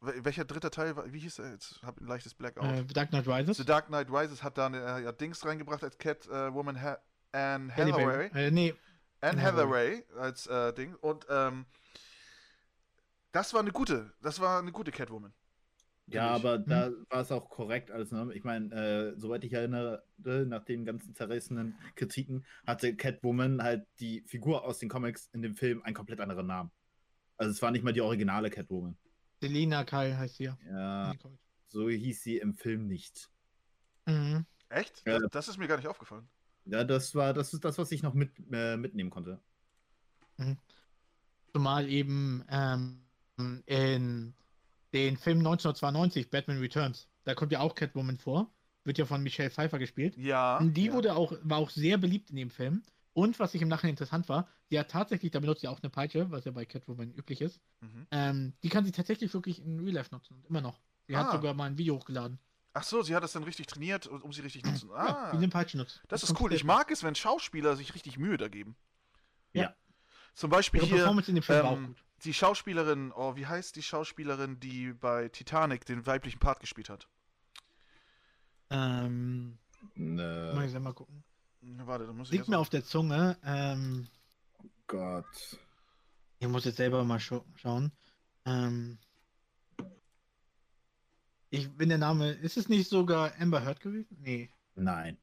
welcher dritte Teil, war- wie hieß er jetzt? Hab ein leichtes Blackout. Äh, Dark Knight Rises. The Dark Knight Rises hat da eine, äh, ja, Dings reingebracht als Catwoman ha Anne Hathaway. Äh, nee, Anne Hathaway als äh, Ding und ähm, das war eine gute, das war eine gute Catwoman. Ja, aber da war es auch korrekt alles. Ne? Ich meine, äh, soweit ich erinnere, nach den ganzen zerrissenen Kritiken, hatte Catwoman halt die Figur aus den Comics in dem Film einen komplett anderen Namen. Also es war nicht mal die originale Catwoman. Selina Kyle heißt sie ja. Ja, so hieß sie im Film nicht. Mhm. Echt? Ja. Das, das ist mir gar nicht aufgefallen. Ja, das war, das ist das, was ich noch mit, äh, mitnehmen konnte. Zumal eben ähm, in den Film 1992, Batman Returns, da kommt ja auch Catwoman vor. Wird ja von Michelle Pfeiffer gespielt. Ja. Und die ja. wurde auch, war auch sehr beliebt in dem Film. Und was ich im Nachhinein interessant war, sie hat tatsächlich, da benutzt sie auch eine Peitsche, was ja bei Catwoman üblich ist. Mhm. Ähm, die kann sie tatsächlich wirklich in Real Life nutzen. Und immer noch. Sie Ah. hat sogar mal ein Video hochgeladen. Ach so, sie hat das dann richtig trainiert, um sie richtig nutzen. Ja, Ah, wie sie eine Peitsche nutzt. das ist kommt cool. Ich mag es, wenn Schauspieler sich richtig Mühe da geben. Ja. Zum Beispiel Ihre hier Performance in dem Film war auch ähm, gut. die Schauspielerin, oh, wie heißt die Schauspielerin, die bei Titanic den weiblichen Part gespielt hat? Ähm, Ne, mal, ich mal gucken. Warte, da muss ich Liegt mir auf der Zunge. Ähm, Gott. ich muss jetzt selber mal scha schauen. Ähm, ich bin der Name. Ist es nicht sogar Amber Heard gewesen? Nee. Nein.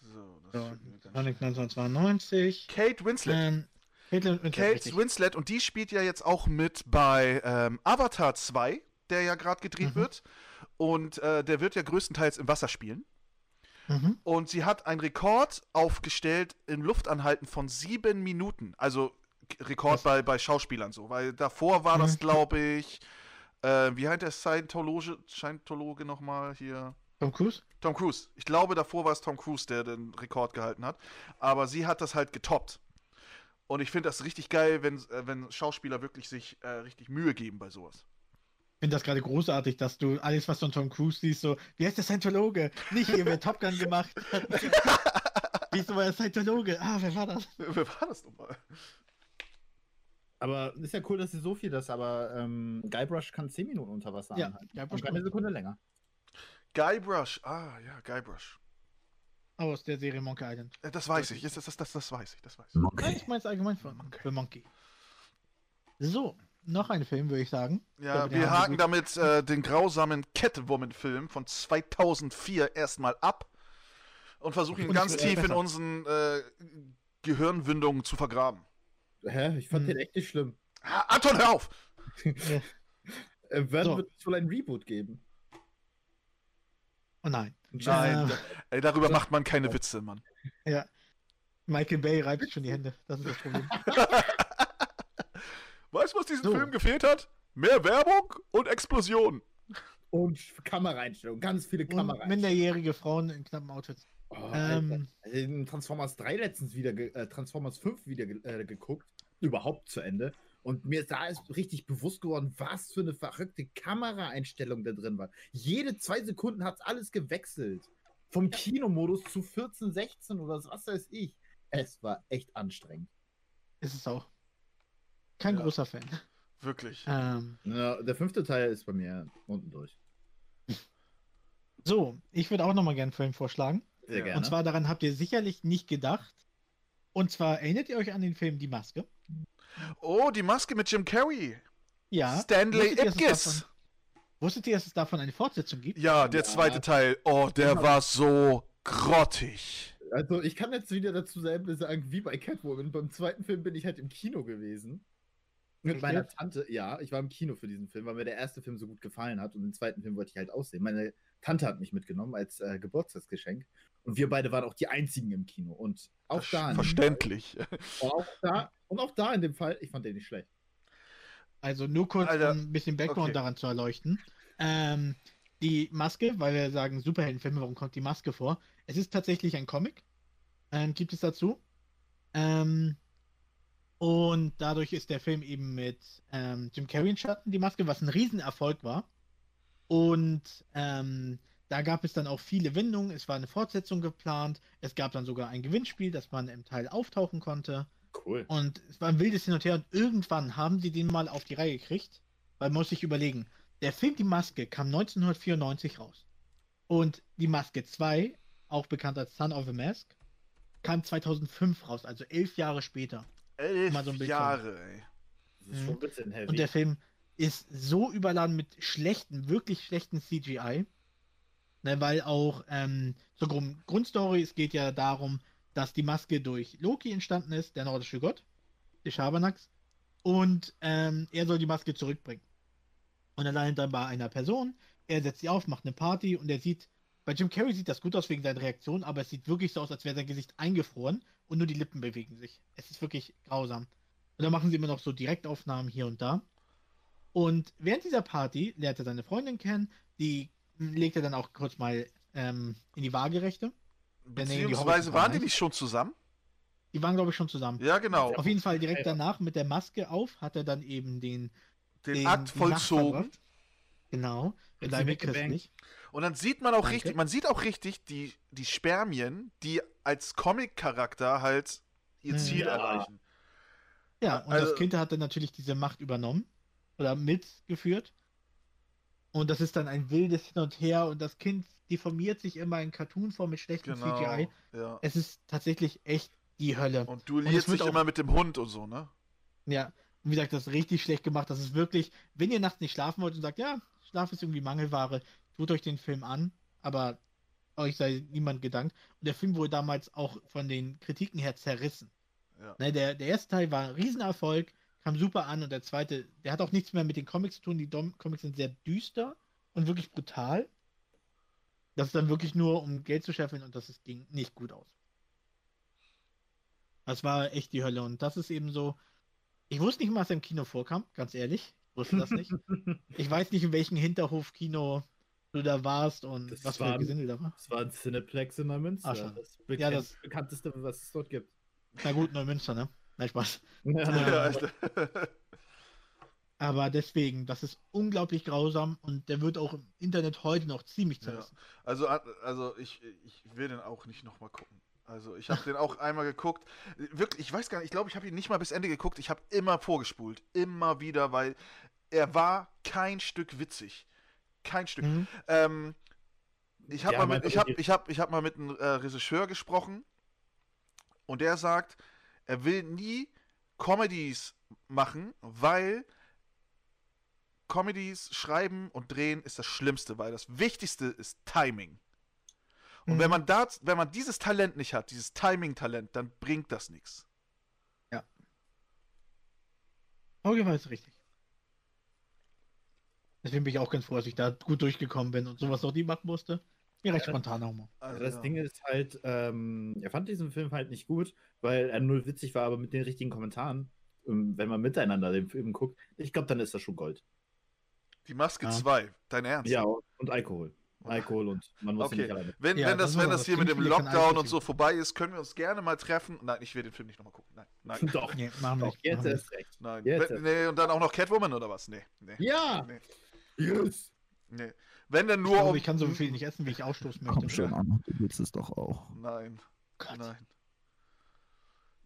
So, das So, Sonic schnell. 1992. Kate Winslet. Ähm, Kate Winslet, Kate. Winslet und die spielt ja jetzt auch mit bei ähm, Avatar 2, der ja gerade gedreht Mhm. wird. Und äh, der wird ja größtenteils im Wasser spielen. Mhm. Und sie hat einen Rekord aufgestellt im Luftanhalten von sieben Minuten. Also Rekord Was? bei, bei Schauspielern so. Weil davor war das, Mhm. glaube ich, äh, wie heißt der Scientologe, Scientologe nochmal hier? Tom Cruise? Tom Cruise. Ich glaube, davor war es Tom Cruise, der den Rekord gehalten hat. Aber sie hat das halt getoppt. Und ich finde das richtig geil, wenn, äh, wenn Schauspieler wirklich sich äh, richtig Mühe geben bei sowas. Ich finde das gerade großartig, dass du alles, was du an Tom Cruise siehst, so, wie heißt der Scientologe? Nicht hier, wer Top Gun gemacht hat. *laughs* Wieso war der Scientologe? Ah, wer war das? Wer war das nochmal? Aber ist ja cool, dass sie so viel das, aber ähm, Guybrush kann 10 Minuten unter Wasser Ja, anhalten. Guybrush Und kann- Sekunde länger. Guybrush. Ah, ja, Guybrush. Aus der Serie Monkey Island. Das weiß ich. Das, das, das, das weiß ich. Das weiß ich. Nein, Monkey. ich meine es allgemein für für Monkey. So, noch ein Film, würde ich sagen. Ja, wir haken gut- damit äh, den grausamen Catwoman-Film von 2004 erstmal ab und versuchen ihn Und ganz tief in unseren äh, Gehirnwindungen zu vergraben. Hä? Ich fand Hm. den echt nicht schlimm. Ah, Anton, hör auf! *laughs* Äh, werden So. wird es wohl ein Reboot geben? Oh nein. Nein, Äh, ey, darüber macht man keine Witze, Mann. ja. Michael Bay reibt sich schon die Hände. Das ist das Problem. *laughs* Weißt du, was diesem So. Film gefehlt hat? Mehr Werbung und Explosionen. Und Kameraeinstellungen, ganz viele Und Kameraeinstellungen. minderjährige Frauen in knappen Outfits. Oh. Ähm, in Transformers 3 letztens wieder, äh, Transformers 5 wieder ge äh, geguckt, überhaupt zu Ende. Und mir ist da ist richtig bewusst geworden, was für eine verrückte Kameraeinstellung da drin war. Jede zwei Sekunden hat alles gewechselt. Vom Kinomodus zu 14, 16 oder was weiß ich. Es war echt anstrengend. ist es auch. Kein Ja. großer Fan. Wirklich. Ähm, Ja, der fünfte Teil ist bei mir unten durch. so, ich würde auch nochmal gerne einen Film vorschlagen. Sehr gerne. Und zwar daran habt ihr sicherlich nicht gedacht. Und zwar erinnert ihr euch an den Film Die Maske? Oh, die Maske mit Jim Carrey. Ja. Stanley Wusstet ihr, dass es Ipkiss. davon- Wusstet ihr, dass es davon eine Fortsetzung gibt? Ja, der Ja. zweite Teil. Oh, der Genau. war so grottig. Also ich kann jetzt wieder dazu selber sagen, wie bei Catwoman. Beim zweiten Film bin ich halt im Kino gewesen. Mit meiner? Tante, ja, ich war im Kino für diesen Film, weil mir der erste Film so gut gefallen hat und den zweiten Film wollte ich halt aussehen. Meine Tante hat mich mitgenommen als äh, Geburtstagsgeschenk und wir beide waren auch die einzigen im Kino. Und auch da, in dem Verständlich. Fall, auch da, *laughs* und auch da in dem Fall, ich fand den nicht schlecht. Also nur kurz, Alter, um ein bisschen Background okay. daran zu erleuchten. Ähm, die Maske, weil wir sagen Superheldenfilme, warum kommt die Maske vor? Es ist tatsächlich ein Comic, ähm, gibt es dazu. Ähm, und dadurch ist der Film eben mit ähm, Jim Carrey in Schatten, die Maske, was ein Riesenerfolg war. Und ähm, da gab es dann auch viele Wendungen. Es war eine Fortsetzung geplant. Es gab dann sogar ein Gewinnspiel, dass man im Teil auftauchen konnte. Cool. Und es war ein wildes Hin und Her und irgendwann haben sie den mal auf die Reihe gekriegt, weil man muss sich überlegen, der Film Die Maske kam 1994 raus. Und Die Maske 2, auch bekannt als Son of a Mask, kam 2005 raus, also elf Jahre später. Elf Mal so ein Bild Jahre, ey. Das ist schon ein bisschen heavy. Und der Film ist so überladen mit schlechten, wirklich schlechten CGI. Ne, weil auch ähm, zur Grund Grundstory, es geht ja darum, dass die Maske durch Loki entstanden ist, der nordische Gott, der Schabernacks, und ähm, er soll die Maske zurückbringen. Und er landet dann bei einer Person, er setzt sie auf, macht eine Party und er sieht, bei Jim Carrey sieht das gut aus wegen seiner Reaktion, aber es sieht wirklich so aus, als wäre sein Gesicht eingefroren und nur die Lippen bewegen sich. Es ist wirklich grausam. Und dann machen sie immer noch so Direktaufnahmen hier und da. Und während dieser Party lernt er seine Freundin kennen, die legt er dann auch kurz mal ähm, in die Waagerechte. die Beziehungsweise Hobbits waren die nicht. schon zusammen? Die waren, glaube ich, schon zusammen. Ja, genau. Auf jeden Fall direkt danach mit der Maske auf hat er dann eben den, Den, den Akt die vollzogen. Genau. Weggebankt? christlich. Und dann sieht man auch Danke. richtig, man sieht auch richtig die, die Spermien, die als Comic-Charakter halt ihr Mhm. Ziel Ja. erreichen. Ja, und Also- das Kind hat dann natürlich diese Macht übernommen oder mitgeführt. Und das ist dann ein wildes Hin und Her und das Kind deformiert sich immer in Cartoonform mit schlechtem Genau. CGI. Ja. Es ist tatsächlich echt die Hölle. Und du es liest dich auch- immer mit dem Hund und so, ne? Ja, und wie gesagt, das ist richtig schlecht gemacht. Das ist wirklich, wenn ihr nachts nicht schlafen wollt und sagt, ja, Schlaf ist irgendwie Mangelware, tut euch den Film an, aber euch sei niemand gedankt. Und der Film wurde damals auch von den Kritiken her zerrissen. Ja. Ne, der, der erste Teil war ein Riesenerfolg, kam super an und der zweite, der hat auch nichts mehr mit den Comics zu tun. Die Dom Comics sind sehr düster und wirklich brutal. Das ist dann wirklich nur, um Geld zu scheffeln und das ging nicht gut aus. Das war echt die Hölle und das ist eben so. Ich wusste nicht mal, was im Kino vorkam, ganz ehrlich. Ich wusste das nicht. *laughs* ich weiß nicht, in welchem Hinterhofkino du da warst und Das was für war- ein Gesindel da war. Das war ein Cineplex in Neumünster. Ah, schon. das, Ja, das- bekannteste, was es dort gibt. Na gut, Neumünster, ne? Nein, Spaß. *laughs* Ja, Ja. Aber deswegen, das ist unglaublich grausam und der wird auch im Internet heute noch ziemlich Ja. zerrissen. Also, also ich, ich will den auch nicht nochmal gucken. Also ich habe den auch *laughs* einmal geguckt. Wirklich, ich weiß gar nicht, ich glaube, ich habe ihn nicht mal bis Ende geguckt. Ich habe immer vorgespult. Immer wieder, weil er war kein Stück witzig. Kein Stück. Mhm. Ähm, ich habe Ja, mal, mit, ich hab, ich hab, ich hab mal mit einem äh, Regisseur gesprochen und der sagt, er will nie Comedies machen, weil Comedies schreiben und drehen ist das Schlimmste, weil das Wichtigste ist Timing. Und Mhm. wenn man da, wenn man dieses Talent nicht hat, dieses Timing-Talent, dann bringt das nichts. Auge war es richtig. Deswegen bin ich auch ganz froh, dass ich da gut durchgekommen bin und sowas noch nie machen musste. Mir recht Ja. spontaner Humor. Also, Ja, das ja. Ding ist halt, ähm, er fand diesen Film halt nicht gut, weil er null witzig war, aber mit den richtigen Kommentaren, ähm, wenn man miteinander den Film guckt, ich glaube, dann ist das schon Gold. Die Maske Ja. 2, dein Ernst? Ja, und Alkohol. Alkohol und man muss Okay. nicht alleine. Wenn, Ja, wenn, das das, wenn das das hier mit dem Lockdown und so vorbei ist, können wir uns gerne mal treffen. Nein, ich will den Film nicht nochmal gucken. Nein, nein, Doch, Nee, machen wir doch, nicht. jetzt erst recht. nein. Jetzt. Nee, und dann auch noch Catwoman oder was? Nee, nee. Ja! Nee, Yes! nee. Wenn denn nur Ich, glaube, um- ich kann so viel nicht essen, wie ich ausstoßen Komm möchte. schon an, du willst es doch auch. Nein, Gott. nein.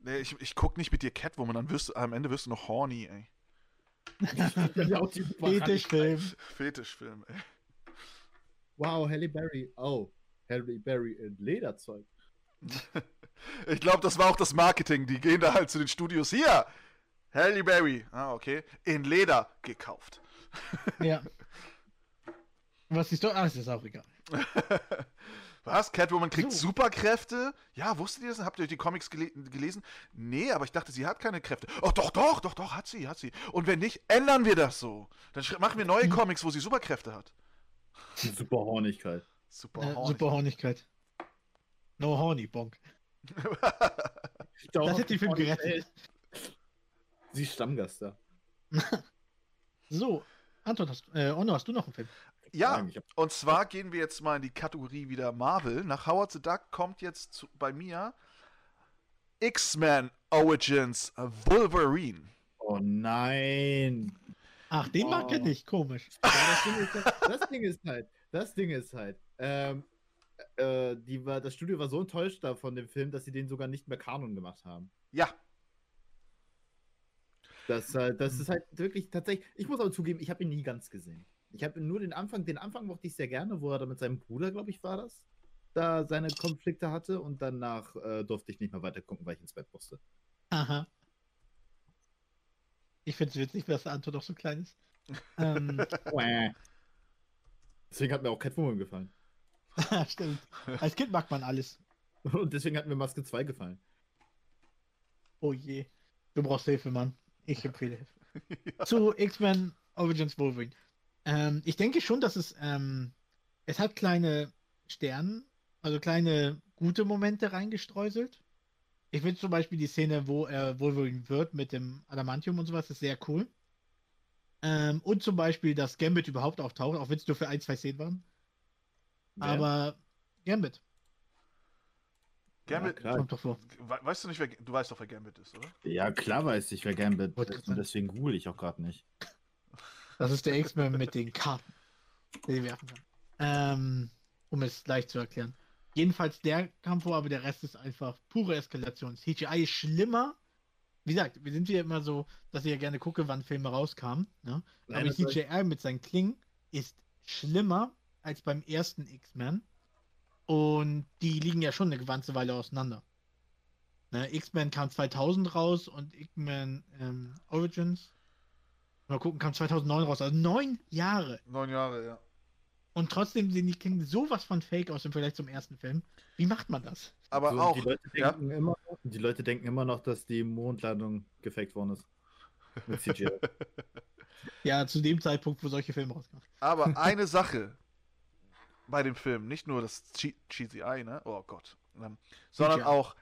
Nee, ich, ich guck nicht mit dir Catwoman, dann wirst du, am Ende wirst du noch horny, ey. *laughs* Fetischfilm. *laughs* Fetischfilm, ey. Wow, Halle Berry. Oh, Halle Berry in Lederzeug. *laughs* Ich glaube, das war auch das Marketing. Die gehen da halt zu den Studios. Hier, Halle Berry. Ah, okay. In Leder gekauft. Ja. Was siehst du? Ah, das ist auch egal. *laughs* Was? Catwoman kriegt So. Superkräfte? Ja, wusstet ihr das? Habt ihr die Comics gele gelesen? Nee, aber ich dachte, sie hat keine Kräfte. Oh, doch, doch, doch, doch, hat sie, hat sie. Und wenn nicht, ändern wir das so. Dann machen wir neue Hm. Comics, wo sie Superkräfte hat. *laughs* Super Hornigkeit. Super. Äh, horny. super Hornigkeit. No horny, bonk. *laughs* Das hätte den Film gerettet. Sie ist Stammgast da. So, Anton, hast, äh, Onno, hast du noch einen Film? Ja, ich und zwar gehen wir jetzt mal in die Kategorie wieder Marvel. Nach Howard the Duck kommt jetzt zu, bei mir X-Men Origins Wolverine. Oh nein. Ach, den mag Oh. er nicht, komisch. Ja, das, Ding ist, halt- das Ding ist halt, das Ding ist halt, ähm, äh, die war, das Studio war so enttäuscht da von dem Film, dass sie den sogar nicht mehr Kanon gemacht haben. Ja, Das, äh, das ist halt wirklich tatsächlich. Ich muss aber zugeben, ich habe ihn nie ganz gesehen. Ich habe nur den Anfang, den Anfang mochte ich sehr gerne, wo er da mit seinem Bruder, glaube ich, war das, da seine Konflikte hatte und danach äh, durfte ich nicht mehr weiter gucken, weil ich ins Bett musste. Aha. Ich finde es witzig, dass der Anton doch so klein ist. ähm, *laughs* deswegen hat mir auch Catwoman gefallen. *laughs* stimmt. Als Kind mag man alles. Und deswegen hat mir Maske 2 gefallen. Oh je. Du brauchst Hilfe, Mann. Ich empfehle Hilfe. *laughs* Zu X-Men Origins Wolverine. Ähm, ich denke schon, dass es, ähm, es hat kleine Sterne, also kleine gute Momente reingestreuselt. Ich finde zum Beispiel die Szene, wo er Wolverine wird mit dem Adamantium und sowas, ist sehr cool. Ähm, und zum Beispiel, dass Gambit überhaupt auftaucht, auch wenn es nur für ein, zwei Szenen waren. Wer? Aber Gambit Gambit, Ja, kommt doch vor. We weißt du nicht, wer, du weißt doch, wer Gambit ist, oder? Ja, klar weiß ich, wer Gambit ist. Und deswegen google ich auch gerade nicht. Das ist der X-Men mit den Karten, die sie werfen kann. Ähm, um es leicht zu erklären. Jedenfalls der kam vor, aber der Rest ist einfach pure Eskalation. CGI ist schlimmer. Wie gesagt, wir sind hier immer so, dass ich ja gerne gucke, wann Filme rauskamen. Ne? Nein, aber CGI mit seinen Klingen ist schlimmer als beim ersten X-Men. Und die liegen ja schon eine ganze Weile auseinander. Ne, X-Men kam 2000 raus und X-Men ähm, Origins, mal gucken, kam 2009 raus. Also neun Jahre. Neun Jahre, ja. Und trotzdem sehen die Klingen sowas von fake aus im Vergleich zum ersten Film. Wie macht man das? Aber So, auch, Die Leute, ja. denken immer, noch- die Leute denken immer noch, dass die Mondlandung gefaked worden ist. Mit CGI. *laughs* Ja, zu dem Zeitpunkt, wo solche Filme rauskamen. aber *laughs* eine Sache bei dem Film, nicht nur das Eye, ne? Oh Gott. Ähm, sondern CGI. auch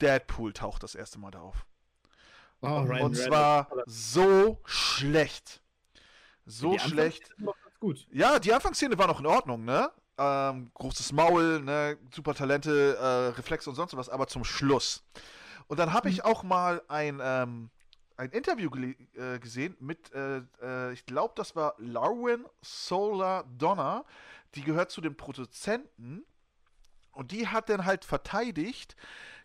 Deadpool taucht das erste Mal da auf. Oh, Und zwar so schlecht. So Die schlecht. Ja, die Anfangsszene war noch in Ordnung, ne? Ähm, großes Maul, ne? Super Talente, äh, Reflexe und sonst was, aber zum Schluss. Und dann habe ich auch mal ein, ähm, ein Interview äh, gesehen mit, äh, äh, ich glaube, das war Larwin Solar Donna. Die gehört zu den Produzenten. Und die hat dann halt verteidigt,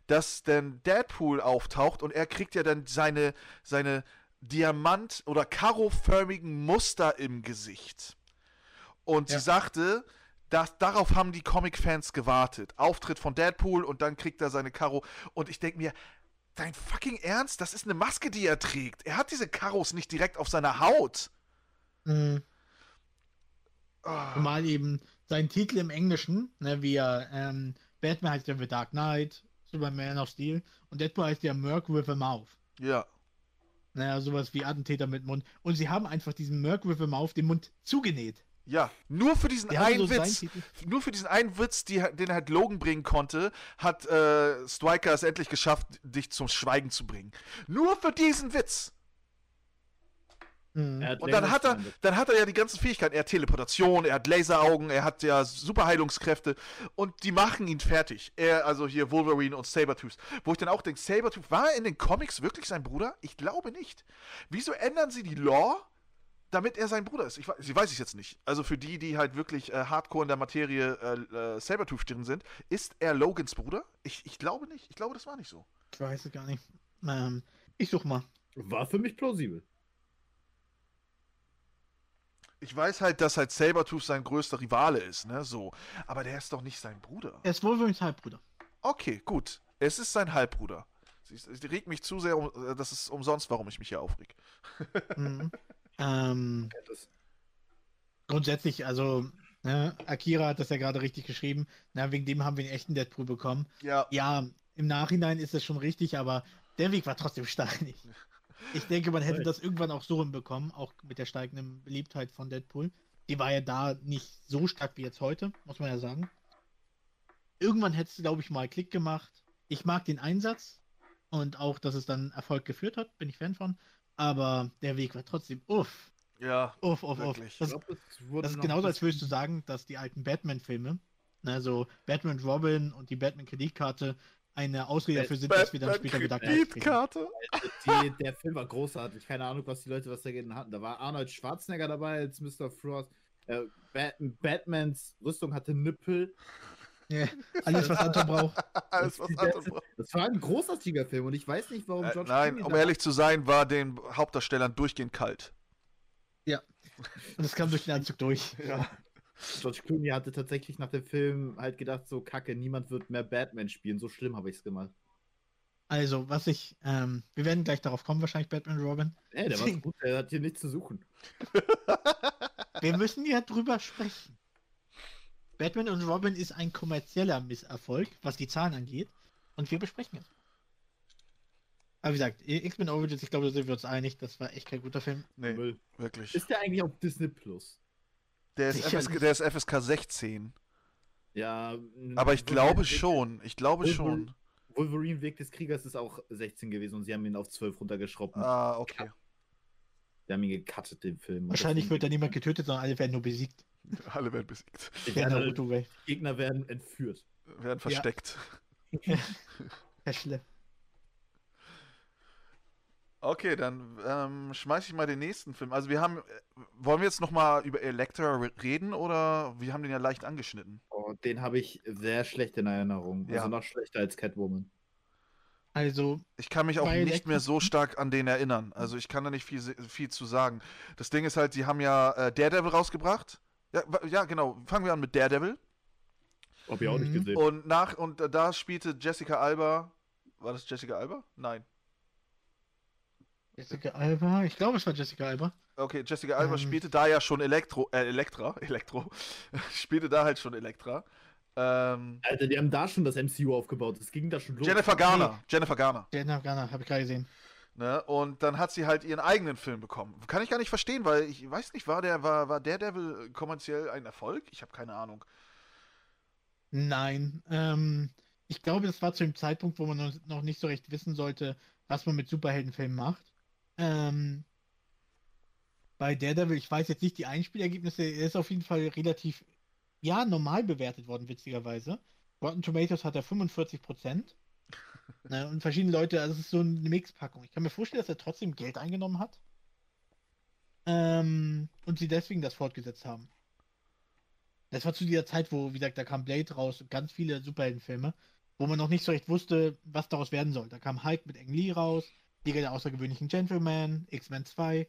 dass dann Deadpool auftaucht und er kriegt ja dann seine, seine Diamant- oder Karo-förmigen Muster im Gesicht. Und Ja. sie sagte, dass, darauf haben die Comic-Fans gewartet. Auftritt von Deadpool und dann kriegt er seine Karo. Und ich denke mir, dein fucking Ernst? Das ist eine Maske, die er trägt. Er hat diese Karos nicht direkt auf seiner Haut. Mhm. Ah, Zumal eben sein Titel im Englischen, ne, wie er, ähm, Batman heißt ja The Dark Knight, Superman of Steel und Deadpool heißt ja Merc with a Mouth. ja. Naja, sowas wie Attentäter mit Mund. Und sie haben einfach diesen Merc with a Mouth den Mund zugenäht. Ja, nur für diesen Die haben einen so Witz, nur für diesen einen Witz, die, den halt Logan bringen konnte, hat äh, Striker es endlich geschafft, dich zum Schweigen zu bringen. Nur für diesen Witz. Mhm. Und dann hat er, dann hat er ja die ganzen Fähigkeiten. Er hat Teleportation, er hat Laseraugen, er hat ja Superheilungskräfte und die machen ihn fertig. Er, also hier Wolverine und Sabertooth. Wo ich dann auch denke, Sabertooth, war er in den Comics wirklich sein Bruder? Ich glaube nicht. Wieso ändern sie die Lore, damit er sein Bruder ist? Ich, sie weiß ich jetzt nicht. Also für die, die halt wirklich äh, hardcore in der Materie äh, äh, Sabertooth drin sind, ist er Logans Bruder? Ich, ich glaube nicht. Ich glaube, das war nicht so. Ich weiß es gar nicht. Ähm, ich such mal. War für mich plausibel. Ich weiß halt, dass halt Sabertooth sein größter Rivale ist, ne? So. Aber der ist doch nicht sein Bruder. Er ist Wolverines Halbbruder. Okay, gut. Es ist sein Halbbruder. Sie, sie regt mich zu sehr, um, äh, das ist umsonst, warum ich mich hier aufreg. *laughs* Mhm. ähm, Das- grundsätzlich, also Ne? Akira hat das ja gerade richtig geschrieben. Na, wegen dem haben wir einen echten Deadpool bekommen. Ja, Ja, im Nachhinein ist es schon richtig, aber der Weg war trotzdem steinig. *laughs* Ich denke, man hätte das irgendwann auch so hinbekommen, auch mit der steigenden Beliebtheit von Deadpool. Die war ja da nicht so stark wie jetzt heute, muss man ja sagen. Irgendwann hätte es, glaube ich, mal Klick gemacht. Ich mag den Einsatz und auch, dass es dann Erfolg geführt hat, bin ich Fan von. Aber der Weg war trotzdem uff, ja, uff, uff, uff. Wirklich. Das, Ich glaub, das ist genauso, als würdest du sagen, dass die alten Batman-Filme, ne, so Batman Robin und die Batman-Kreditkarte, eine Ausrede dafür sind, dass wir dann später wieder. Kreditkarte. Die, der Film war großartig. Keine Ahnung, was die Leute was dagegen hatten. Da war Arnold Schwarzenegger dabei als Mr. Frost. Äh, Bat Batmans Rüstung hatte Nippel. Ja, alles, was Anton braucht. *laughs* Alles, was Anton braucht. Das war ein großartiger Film und ich weiß nicht, warum Äh, George nein, Clooney um ehrlich zu sein, war den Hauptdarstellern durchgehend kalt. Und das kam durch den Anzug durch. Ja. George Clooney hatte tatsächlich nach dem Film halt gedacht, so kacke, niemand wird mehr Batman spielen. So schlimm habe ich es gemacht. Also, was ich, ähm, wir werden gleich darauf kommen, wahrscheinlich Batman und Robin. Ey, der war gut, der hat hier nichts zu suchen. *laughs* Wir müssen ja drüber sprechen. Batman und Robin ist ein kommerzieller Misserfolg, was die Zahlen angeht. Und wir besprechen es. Aber wie gesagt, X-Men Origins, ich glaube, da sind wir uns einig, das war echt kein guter Film. Nee, Müll. wirklich. Ist der eigentlich auf Disney Plus? Der ist, FSK, der ist FSK 16. Ja. Aber ich glaube schon. Ich glaube Wolverine- schon. Wolverine Weg des Kriegers ist auch 16 gewesen und sie haben ihn auf 12 runtergeschraubt. Ah, okay. Die haben ihn gecuttet, den Film. Wahrscheinlich wird da niemand getötet, sondern alle werden nur besiegt. *laughs* Alle werden besiegt. Werden- Naruto. Gegner werden entführt. Werden versteckt. *laughs* Häschle. Okay, dann ähm, schmeiß ich mal den nächsten Film. Also wir haben, äh, wollen wir jetzt nochmal über Elektra re- reden oder wir haben den ja leicht angeschnitten? Oh, den habe ich sehr schlecht in Erinnerung. Ja. Also noch schlechter als Catwoman. Also, Ich kann mich auch nicht Elektra- mehr so stark an den erinnern. Also ich kann da nicht viel, viel zu sagen. Das Ding ist halt, die haben ja äh, Daredevil rausgebracht. Ja, ja, genau. Fangen wir an mit Daredevil. Hab ich auch nicht Mhm. gesehen. Und nach und da spielte Jessica Alba. War das Jessica Alba? Nein. Jessica Alba, ich glaube, es war Jessica Alba. Okay, Jessica Alba Ähm. spielte da ja schon Elektro, äh, Elektra, *laughs* Elektro, spielte da halt schon Elektra. Ähm, Alter, die haben da schon das MCU aufgebaut. Es ging da schon los. Jennifer Garner, Jennifer Garner. Jenna Garner, habe ich gerade gesehen. Ne? Und dann hat sie halt ihren eigenen Film bekommen. Kann ich gar nicht verstehen, weil ich weiß nicht, war der, war, war Daredevil kommerziell ein Erfolg? Ich habe keine Ahnung. Nein, ähm, ich glaube, das war zu dem Zeitpunkt, wo man noch nicht so recht wissen sollte, was man mit Superheldenfilmen macht. Ähm, bei Daredevil, ich weiß jetzt nicht die Einspielergebnisse, er ist auf jeden Fall relativ, ja, normal bewertet worden, witzigerweise. Rotten Tomatoes hat er 45%. ne, *laughs* und verschiedene Leute, also es ist so eine Mixpackung. Ich kann mir vorstellen, dass er trotzdem Geld eingenommen hat. Ähm, und sie deswegen das fortgesetzt haben. Das war zu dieser Zeit, wo, wie gesagt, da kam Blade raus und ganz viele Superheldenfilme, wo man noch nicht so recht wusste, was daraus werden soll. Da kam Hulk mit Ang Lee raus, Liga der außergewöhnlichen Gentleman, X-Men 2,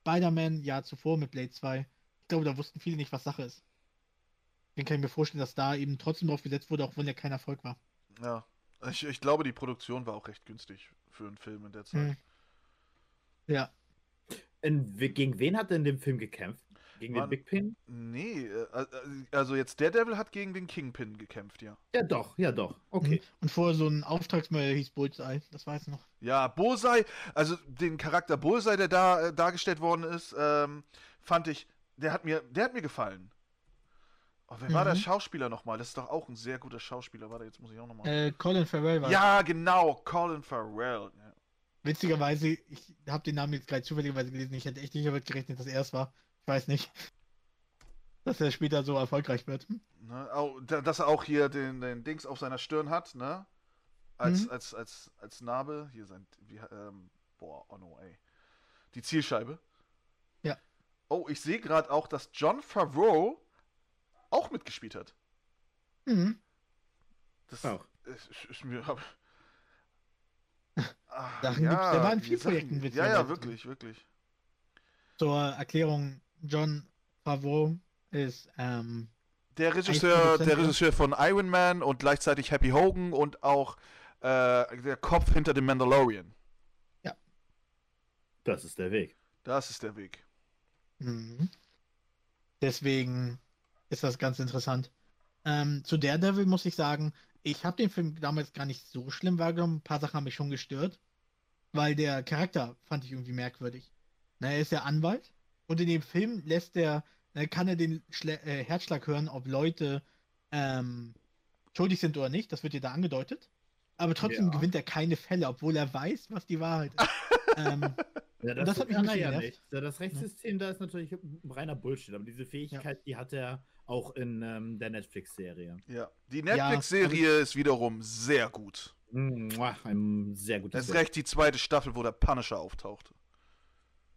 Spider-Man, Jahr zuvor mit Blade 2. Ich glaube, da wussten viele nicht, was Sache ist. Deswegen kann ich mir vorstellen, dass da eben trotzdem drauf gesetzt wurde, auch wenn der kein Erfolg war. Ja. Ich, ich glaube, die Produktion war auch recht günstig für einen Film in der Zeit. Hm. Ja. In, gegen wen hat er in dem Film gekämpft? Gegen Mann. den Big Pin? Nee, äh, äh, also jetzt Daredevil hat gegen den Kingpin gekämpft, ja. Ja, doch, ja, doch. Okay. Und vorher so ein Auftragsmörder hieß Bullseye, das weiß ich noch. Ja, Bullseye, also den Charakter Bullseye, der da äh, dargestellt worden ist, ähm, fand ich, der hat mir, der hat mir gefallen. Oh, wer war der Mhm. Schauspieler nochmal? Das ist doch auch ein sehr guter Schauspieler. Warte, jetzt muss ich auch nochmal. Äh, Colin Farrell war ja, genau, Colin Farrell. Ja. Witzigerweise, ich habe den Namen jetzt gerade zufälligerweise gelesen. Ich hätte echt nicht damit gerechnet, dass er es war. Ich weiß nicht. *laughs* Dass er später so erfolgreich wird. Hm? Ne, au- da- dass er auch hier den, den Dings auf seiner Stirn hat, ne? Als, Mhm. als, als, als Narbe. Hier sein, wie, ähm, boah, oh no, ey. Die Zielscheibe. Ja. Oh, ich sehe gerade auch, dass John Favreau auch mitgespielt hat. Mhm. Das Auch. ist, ist, ist mir. Hab, *laughs* Ah, Sachen gibt's, der war in vielen Projekten Ja, witzigerweise ja, drin. wirklich, wirklich. Zur Erklärung: John Favreau ist, ähm, Der Regisseur, der ja. Regisseur von Iron Man und gleichzeitig Happy Hogan und auch äh, der Kopf hinter dem Mandalorian. Das ist der Weg. Das ist der Weg. mhm. deswegen ist das ganz interessant. Ähm, zu Daredevil muss ich sagen, ich habe den Film damals gar nicht so schlimm wahrgenommen. Ein paar Sachen haben mich schon gestört, weil der Charakter fand ich irgendwie merkwürdig. Na, er ist ja Anwalt und in dem Film lässt er, na, kann er den Schle äh, Herzschlag hören, ob Leute ähm, schuldig sind oder nicht. Das wird dir da angedeutet. Aber trotzdem Ja. gewinnt er keine Fälle, obwohl er weiß, was die Wahrheit ist. *laughs* ähm, Ja, das hat mich ein ja nicht. Ja, das Rechtssystem da ist natürlich ein reiner Bullshit, aber diese Fähigkeit, die hat er auch in ähm, der Netflix-Serie. Ja. Die Ja, Netflix-Serie ist wiederum sehr gut. Ein sehr gutes Das ist recht die zweite Staffel, wo der Punisher auftaucht.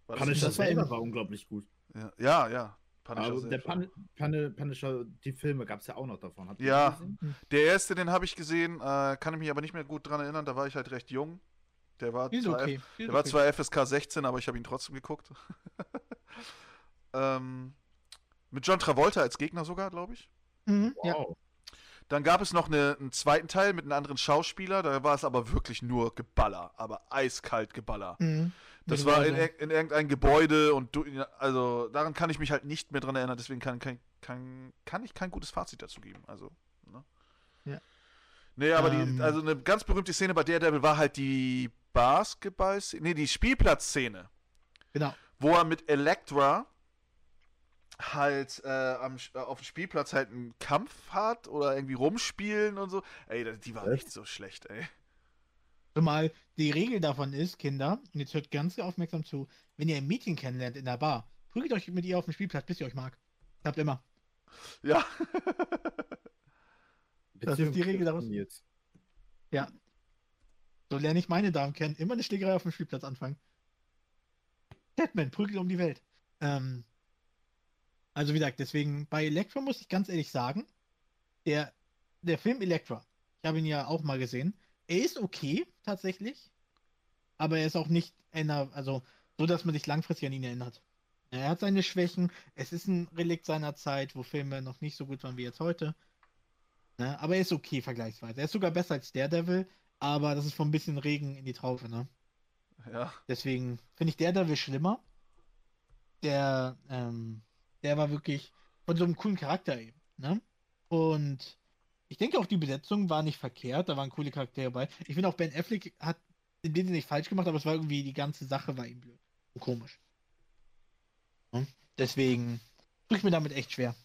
Punisher selber war unglaublich gut. Ja, ja. ja. Punisher Aber der ja. Pun Pun Punisher, die Filme gab es ja auch noch davon. Habt Ja. gesehen? Der erste, den habe ich gesehen, äh, kann ich mich aber nicht mehr gut dran erinnern, da war ich halt recht jung. Der war, ist zwar, okay. Der war okay. zwar FSK 16, aber ich habe ihn trotzdem geguckt. *laughs* ähm, mit John Travolta als Gegner sogar, glaube ich. Mhm, ja. Wow. Dann gab es noch eine, einen zweiten Teil mit einem anderen Schauspieler, da war es aber wirklich nur Geballer, aber eiskalt Geballer. Mhm. Das Mit war in, in irgendein Gebäude und du, also daran kann ich mich halt nicht mehr dran erinnern, deswegen kann, kann, kann, kann ich kein gutes Fazit dazu geben. Also, ne? Ja. Nee, aber Ähm. die, also eine ganz berühmte Szene bei Daredevil war halt die Basketball-Szene, nee, die Spielplatzszene, Genau. wo er mit Elektra halt äh, am, äh, auf dem Spielplatz halt einen Kampf hat oder irgendwie rumspielen und so. Ey, die war echt so schlecht, ey. Zumal die Regel davon ist, Kinder, und jetzt hört ganz aufmerksam zu, wenn ihr ein Mädchen kennenlernt in der Bar, prügelt euch mit ihr auf dem Spielplatz, bis ihr euch mag. Habt immer. Ja. *laughs* Das ist die Regel daraus. Jetzt. So lerne ich meine Damen kennen. Immer eine Schlägerei auf dem Spielplatz anfangen. Batman, prügelt um die Welt. Ähm, also wie gesagt, deswegen bei Elektra muss ich ganz ehrlich sagen, der, der Film Elektra, ich habe ihn ja auch mal gesehen, er ist okay, tatsächlich, aber er ist auch nicht einer, also so, dass man sich langfristig an ihn erinnert. Er hat seine Schwächen, es ist ein Relikt seiner Zeit, wo Filme noch nicht so gut waren wie jetzt heute. Ne? Aber er ist okay vergleichsweise. Er ist sogar besser als Daredevil, aber das ist von ein bisschen Regen in die Traufe, ne? Ja. Deswegen finde ich Daredevil schlimmer. Der, ähm, der war wirklich von so einem coolen Charakter eben, ne? Und ich denke auch die Besetzung war nicht verkehrt, da waren coole Charaktere bei. Ich finde auch Ben Affleck hat in dem Sinne nicht falsch gemacht, aber es war irgendwie die ganze Sache war ihm blöd und komisch. Ne? Deswegen tue ich mir damit echt schwer.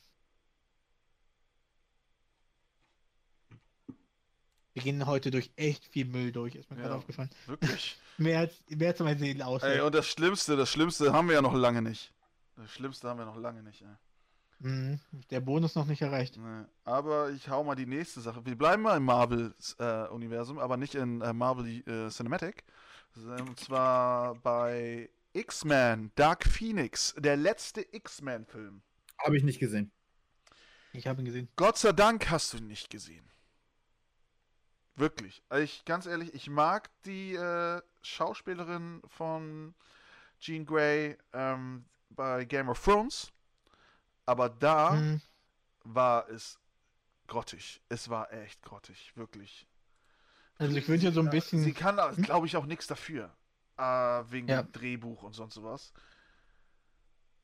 Wir gehen heute durch echt viel Müll durch, ist mir gerade Ja. aufgefallen. Wirklich. *laughs* Mehr als, mehr als meine Seele aus. Ey, und das Schlimmste, das Schlimmste haben wir ja noch lange nicht. Das Schlimmste haben wir noch lange nicht, ey. Mhm, der Bonus noch nicht erreicht. Nee. Aber ich hau mal die nächste Sache. Wir bleiben mal im Marvel-Universum, aber nicht in äh, Marvel äh, Cinematic. Und zwar bei X-Men, Dark Phoenix, der letzte X-Men-Film. Habe ich nicht gesehen. Ich habe ihn gesehen. Gott sei Dank hast du ihn nicht gesehen. Wirklich. Also ich, ganz ehrlich, ich mag die äh, Schauspielerin von Jean Grey ähm, bei Game of Thrones. Aber da Mhm. war es grottig. Es war echt grottig, wirklich. Also ich würde ja so ein bisschen. Sie kann, glaube ich, auch nichts dafür. Äh, wegen Ja. dem Drehbuch und sonst sowas.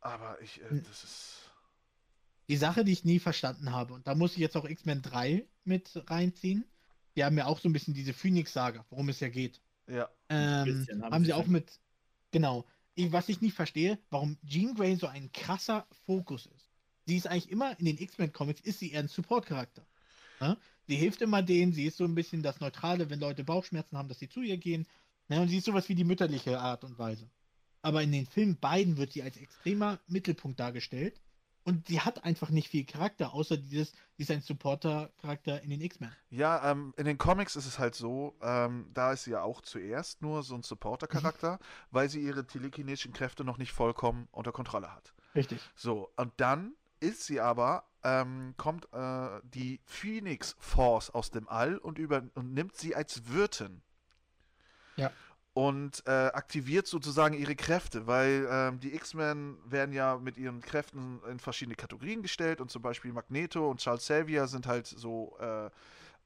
Aber ich, äh, Hm. das ist. Die Sache, die ich nie verstanden habe, und da muss ich jetzt auch X-Men 3 mit reinziehen. Die haben ja auch so ein bisschen diese Phoenix-Saga, worum es ja geht. Ja. Ähm, bisschen haben, haben sie sie auch schon. mit. Genau. Ich, was ich nicht verstehe, warum Jean Grey so ein krasser Fokus ist. Sie ist eigentlich immer in den X-Men-Comics, ist sie eher ein Support-Charakter. Ne? Sie hilft immer denen, sie ist so ein bisschen das Neutrale, wenn Leute Bauchschmerzen haben, dass sie zu ihr gehen. Ne? Und sie ist sowas wie die mütterliche Art und Weise. Aber in den Filmen beiden wird sie als extremer Mittelpunkt dargestellt. Und sie hat einfach nicht viel Charakter, außer dieses, sie ist ein Supporter-Charakter in den X-Men. Ja, ähm, in den Comics ist es halt so, ähm, da ist sie ja auch zuerst nur so ein Supporter-Charakter, *laughs* weil sie ihre telekinetischen Kräfte noch nicht vollkommen unter Kontrolle hat. Richtig. So, und dann ist sie aber, ähm, kommt äh, die Phoenix Force aus dem All und, über, und nimmt sie als Wirtin. Ja. Und äh, aktiviert sozusagen ihre Kräfte, weil ähm, die X-Men werden ja mit ihren Kräften in verschiedene Kategorien gestellt und zum Beispiel Magneto und Charles Xavier sind halt so äh,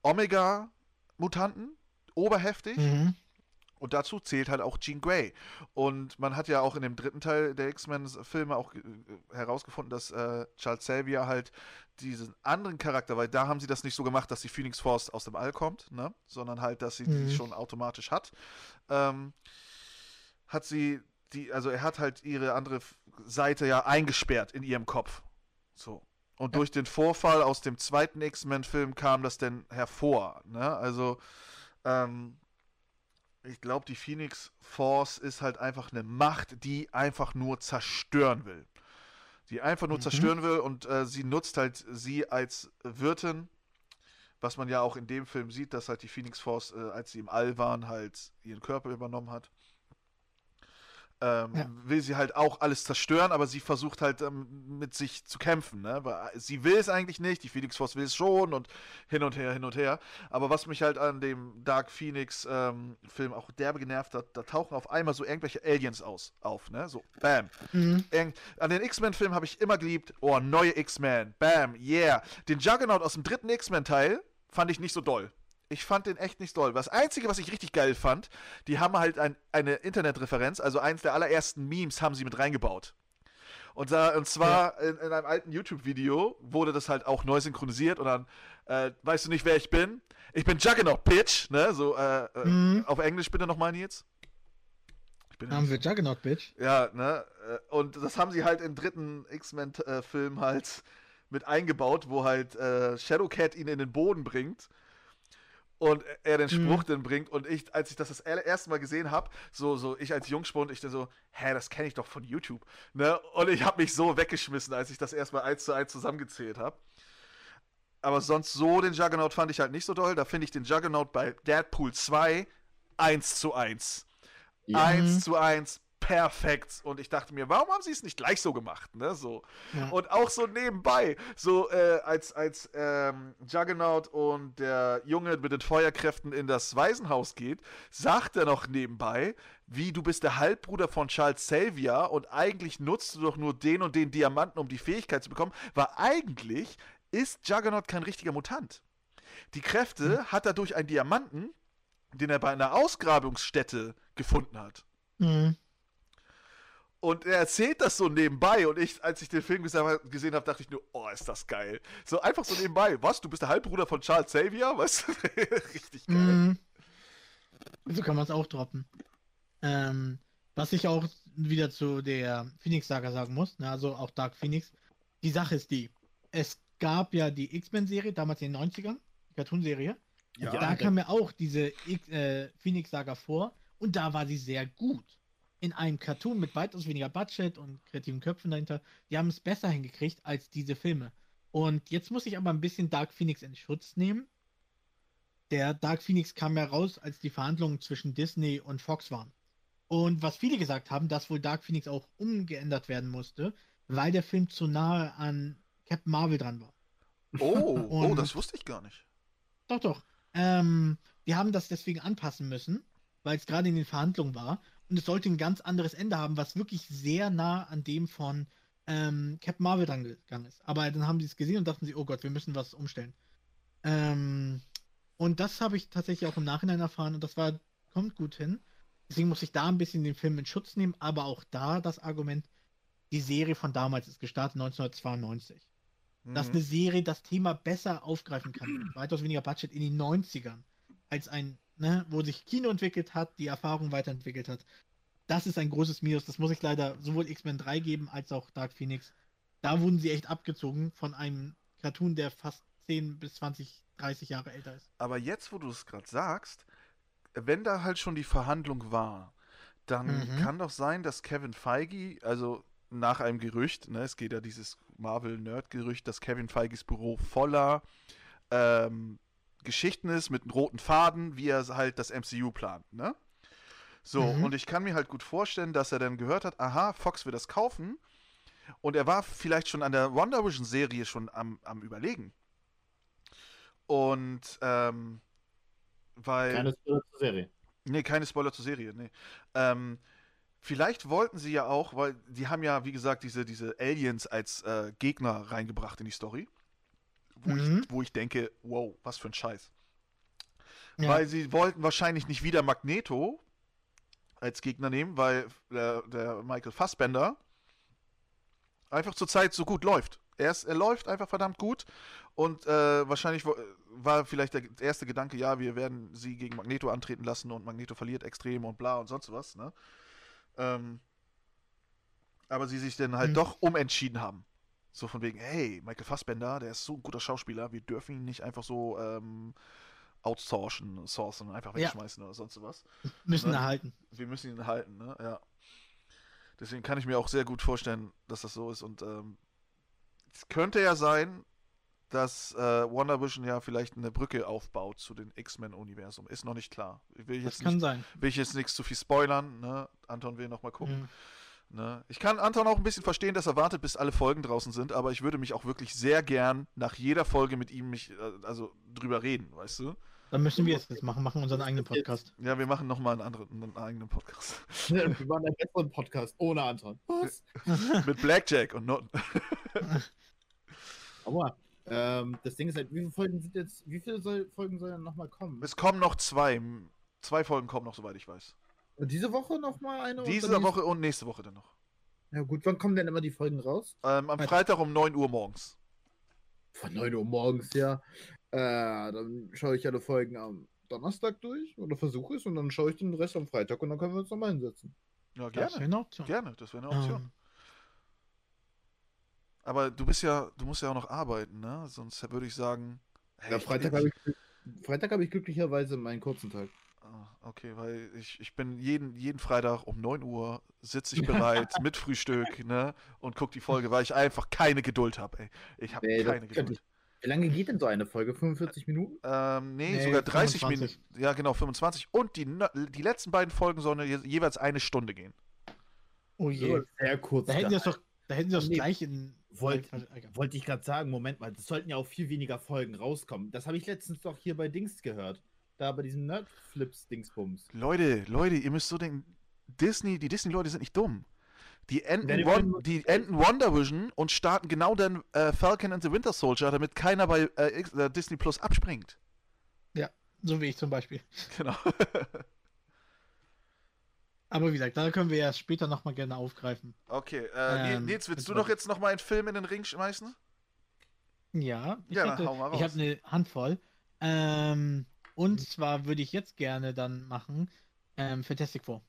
Omega-Mutanten, oberheftig. Mhm. Und dazu zählt halt auch Jean Grey. Und man hat ja auch in dem dritten Teil der X-Men-Filme auch äh, herausgefunden, dass äh, Charles Xavier halt diesen anderen Charakter, weil da haben sie das nicht so gemacht, dass die Phoenix Force aus dem All kommt, ne? sondern halt, dass sie Mhm. die schon automatisch hat. Ähm, hat sie die, also er hat halt ihre andere Seite ja eingesperrt in ihrem Kopf. So. Und Ja. durch den Vorfall aus dem zweiten X-Men-Film kam das denn hervor. Ne? Also, ähm, ich glaube, die Phoenix Force ist halt einfach eine Macht, die einfach nur zerstören will. Die einfach nur Mhm. zerstören will und äh, sie nutzt halt sie als Wirtin, was man ja auch in dem Film sieht, dass halt die Phoenix Force, äh, als sie im All waren, halt ihren Körper übernommen hat. Ähm, Ja. Will sie halt auch alles zerstören, aber sie versucht halt ähm, mit sich zu kämpfen. Ne? Weil sie will es eigentlich nicht, die Phoenix Force will es schon und hin und her, hin und her. Aber was mich halt an dem Dark Phoenix ähm, Film auch derbe genervt hat, da tauchen auf einmal so irgendwelche Aliens aus, auf, ne? So, bam. Mhm. An den X-Men-Film habe ich immer geliebt, oh, neue X-Men, bam, yeah. Den Juggernaut aus dem dritten X-Men-Teil fand ich nicht so doll. Ich fand den echt nicht doll. Das Einzige, was ich richtig geil fand, die haben halt ein, eine Internetreferenz, also eins der allerersten Memes haben sie mit reingebaut. Und, da, und zwar in, in einem alten YouTube-Video wurde das halt auch neu synchronisiert und dann, äh, weißt du nicht, wer ich bin? Ich bin Juggernaut, Bitch, ne? So, äh, äh, Mhm. auf Englisch bitte nochmal, Nils. Ich bin Haben wir Juggernaut, Bitch. ja, ne? äh, Und das haben sie halt im dritten X-Men-Film halt mit eingebaut, wo halt äh, Shadowcat ihn in den Boden bringt und er den Mhm. Spruch dann bringt und ich, als ich das das erste Mal gesehen habe, so, so ich als Jungspund, ich dann so, hä, das kenne ich doch von YouTube, ne? Und ich habe mich so weggeschmissen, als ich das erstmal eins zu eins zusammengezählt habe. Aber sonst so den Juggernaut fand ich halt nicht so doll. Da finde ich den Juggernaut bei Deadpool 2 1 zu 1. Ja. 1 Mhm. zu 1, perfekt. Und ich dachte mir, warum haben sie es nicht gleich so gemacht, ne? So. Ja. Und auch so nebenbei, so äh, als, als ähm, Juggernaut und der Junge mit den Feuerkräften in das Waisenhaus geht, sagt er noch nebenbei, wie du bist der Halbbruder von Charles Xavier und eigentlich nutzt du doch nur den und den Diamanten, um die Fähigkeit zu bekommen, weil eigentlich ist Juggernaut kein richtiger Mutant. Die Kräfte hat er durch einen Diamanten, den er bei einer Ausgrabungsstätte gefunden hat. Mhm. Und er erzählt das so nebenbei und ich, als ich den Film gesehen habe, dachte ich nur, oh, ist das geil. So einfach so nebenbei. Was, du bist der Halbbruder von Charles Xavier? *laughs* Was? Richtig geil. Mhm. So kann man es auch droppen. Ähm, was ich auch wieder zu der Phoenix-Saga sagen muss, ne, also auch Dark Phoenix. Die Sache ist die, es gab ja die X-Men-Serie, damals in den 90ern, die Cartoon-Serie. Ja, da da- kam ja auch diese X- äh, Phoenix-Saga vor und da war sie sehr gut. In einem Cartoon mit weitaus weniger Budget und kreativen Köpfen dahinter. Die haben es besser hingekriegt als diese Filme. Und jetzt muss ich aber ein bisschen Dark Phoenix in Schutz nehmen. Der Dark Phoenix kam ja raus, als die Verhandlungen zwischen Disney und Fox waren. Und was viele gesagt haben, dass wohl Dark Phoenix auch umgeändert werden musste, weil der Film zu nahe an Captain Marvel dran war. Oh, oh, *laughs* das wusste ich gar nicht. Doch, doch. Ähm, die haben das deswegen anpassen müssen, weil es gerade in den Verhandlungen war. Und es sollte ein ganz anderes Ende haben, was wirklich sehr nah an dem von ähm, Captain Marvel dran gegangen ist. Aber dann haben sie es gesehen und dachten sie, oh Gott, wir müssen was umstellen. Ähm, und das habe ich tatsächlich auch im Nachhinein erfahren und das war, kommt gut hin. Deswegen muss ich da ein bisschen den Film in Schutz nehmen, aber auch da das Argument, die Serie von damals ist gestartet 1992 dass Mhm. eine Serie das Thema besser aufgreifen kann. *clears throat* Weitaus weniger Budget in den 90ern. Als ein, ne, wo sich Kino entwickelt hat, die Erfahrung weiterentwickelt hat. Das ist ein großes Minus. Das muss ich leider sowohl X-Men 3 geben als auch Dark Phoenix. Da wurden sie echt abgezogen von einem Cartoon, der fast 10 bis 20, 30 Jahre älter ist. Aber jetzt, wo du es gerade sagst, wenn da halt schon die Verhandlung war, dann Mhm. kann doch sein, dass Kevin Feige, also nach einem Gerücht, ne, es geht ja dieses Marvel-Nerd-Gerücht, dass Kevin Feiges Büro voller ähm, Geschichten ist mit einem roten Faden, wie er halt das MCU plant, ne? So, Mhm. und ich kann mir halt gut vorstellen, dass er dann gehört hat, aha, Fox will das kaufen. Und er war vielleicht schon an der Wonder Vision-Serie schon am, am Überlegen. Und, ähm, weil. Keine Spoiler zur Serie. Nee, keine Spoiler zur Serie, nee. Ähm, vielleicht wollten sie ja auch, weil die haben ja, wie gesagt, diese, diese Aliens als äh, Gegner reingebracht in die Story. Wo, Mhm. ich, wo ich denke, wow, was für ein Scheiß. Ja. Weil sie wollten wahrscheinlich nicht wieder Magneto als Gegner nehmen, weil der, der Michael Fassbender einfach zurzeit so gut läuft. Er, ist, er läuft einfach verdammt gut und äh, wahrscheinlich war vielleicht der erste Gedanke, ja, wir werden sie gegen Magneto antreten lassen und Magneto verliert extrem und bla und sonst was, ne? Ähm, aber sie sich dann halt Hm. doch umentschieden haben. So von wegen, hey, Michael Fassbender, der ist so ein guter Schauspieler, wir dürfen ihn nicht einfach so ähm, outsourcen, sourcen, einfach Ja. wegschmeißen oder sonst was. Müssen Ne? erhalten. Wir müssen ihn halten, ne? Ja. Deswegen kann ich mir auch sehr gut vorstellen, dass das so ist. Und ähm, es könnte ja sein, dass äh, Wonder Vision ja vielleicht eine Brücke aufbaut zu den X-Men-Universum. Ist noch nicht klar. Will Das kann nicht, sein. will ich jetzt nichts zu viel spoilern. Ne? Anton will noch mal gucken. Mhm. Ne? Ich kann Anton auch ein bisschen verstehen, dass er wartet, bis alle Folgen draußen sind, aber ich würde mich auch wirklich sehr gern nach jeder Folge mit ihm mich, äh, also drüber reden, weißt du? Dann müssen wir es jetzt machen, machen unseren eigenen Podcast. Ja, wir machen nochmal einen anderen, einen eigenen Podcast. *laughs* Wir machen einen besseren Podcast ohne Anton. Was? *laughs* mit Blackjack und Not *laughs* Aber ähm, das Ding ist halt, wie viele Folgen sind jetzt, wie viele soll, Folgen sollen nochmal kommen? Es kommen noch zwei. Zwei Folgen kommen noch, soweit ich weiß. Und diese Woche nochmal eine? Diese dann Woche und nächste Woche dann noch. Ja gut, wann kommen denn immer die Folgen raus? Ähm, am Freitag. Freitag um 9 Uhr morgens. Von 9 Uhr morgens, ja. Äh, dann schaue ich alle Folgen am Donnerstag durch oder versuche es und dann schaue ich den Rest am Freitag und dann können wir uns nochmal hinsetzen. Ja, Das wäre gerne. eine Option. Gerne, das wäre eine Option. Ähm, Aber du bist ja, du musst ja auch noch arbeiten, ne? Sonst würde ich sagen. hey, Ja, Freitag habe ich, Freitag habe ich glücklicherweise meinen kurzen Tag. Ah, Okay, weil ich, ich bin jeden, jeden Freitag um 9 Uhr sitze ich bereit *laughs* mit Frühstück, ne? Und guck die Folge, weil ich einfach keine Geduld habe, ey. Ich habe Nee, keine Geduld. Wie lange geht denn so eine Folge? 45 Minuten? Ähm, nee, Nee, sogar 30 25. Minuten. Ja, genau, 25. Und die, die letzten beiden Folgen sollen je, jeweils eine Stunde gehen. Oh je. Sehr kurz. Da hätten sie das doch, da hätten sie das Nee, gleich in. wollt-. Wollte ich gerade sagen, Moment mal, es sollten ja auch viel weniger Folgen rauskommen. Das habe ich letztens doch hier bei Dings gehört. Da bei diesem Nerdflips-Dingsbums. Leute, Leute, ihr müsst so denken, Disney, die Disney-Leute sind nicht dumm. Die enden, Ja, die enden Wonder Vision und starten genau dann äh, Falcon and the Winter Soldier, damit keiner bei äh, äh, Disney Plus abspringt. So wie ich zum Beispiel. *laughs* Genau. Aber wie gesagt, da können wir ja später nochmal gerne aufgreifen. okay, äh, Ähm, Nils, willst das du doch jetzt nochmal einen Film in den Ring schmeißen? Ja, ich, Ja, hätte, ich habe eine Handvoll. Ähm, und zwar würde ich jetzt gerne dann machen ähm, Fantastic Four.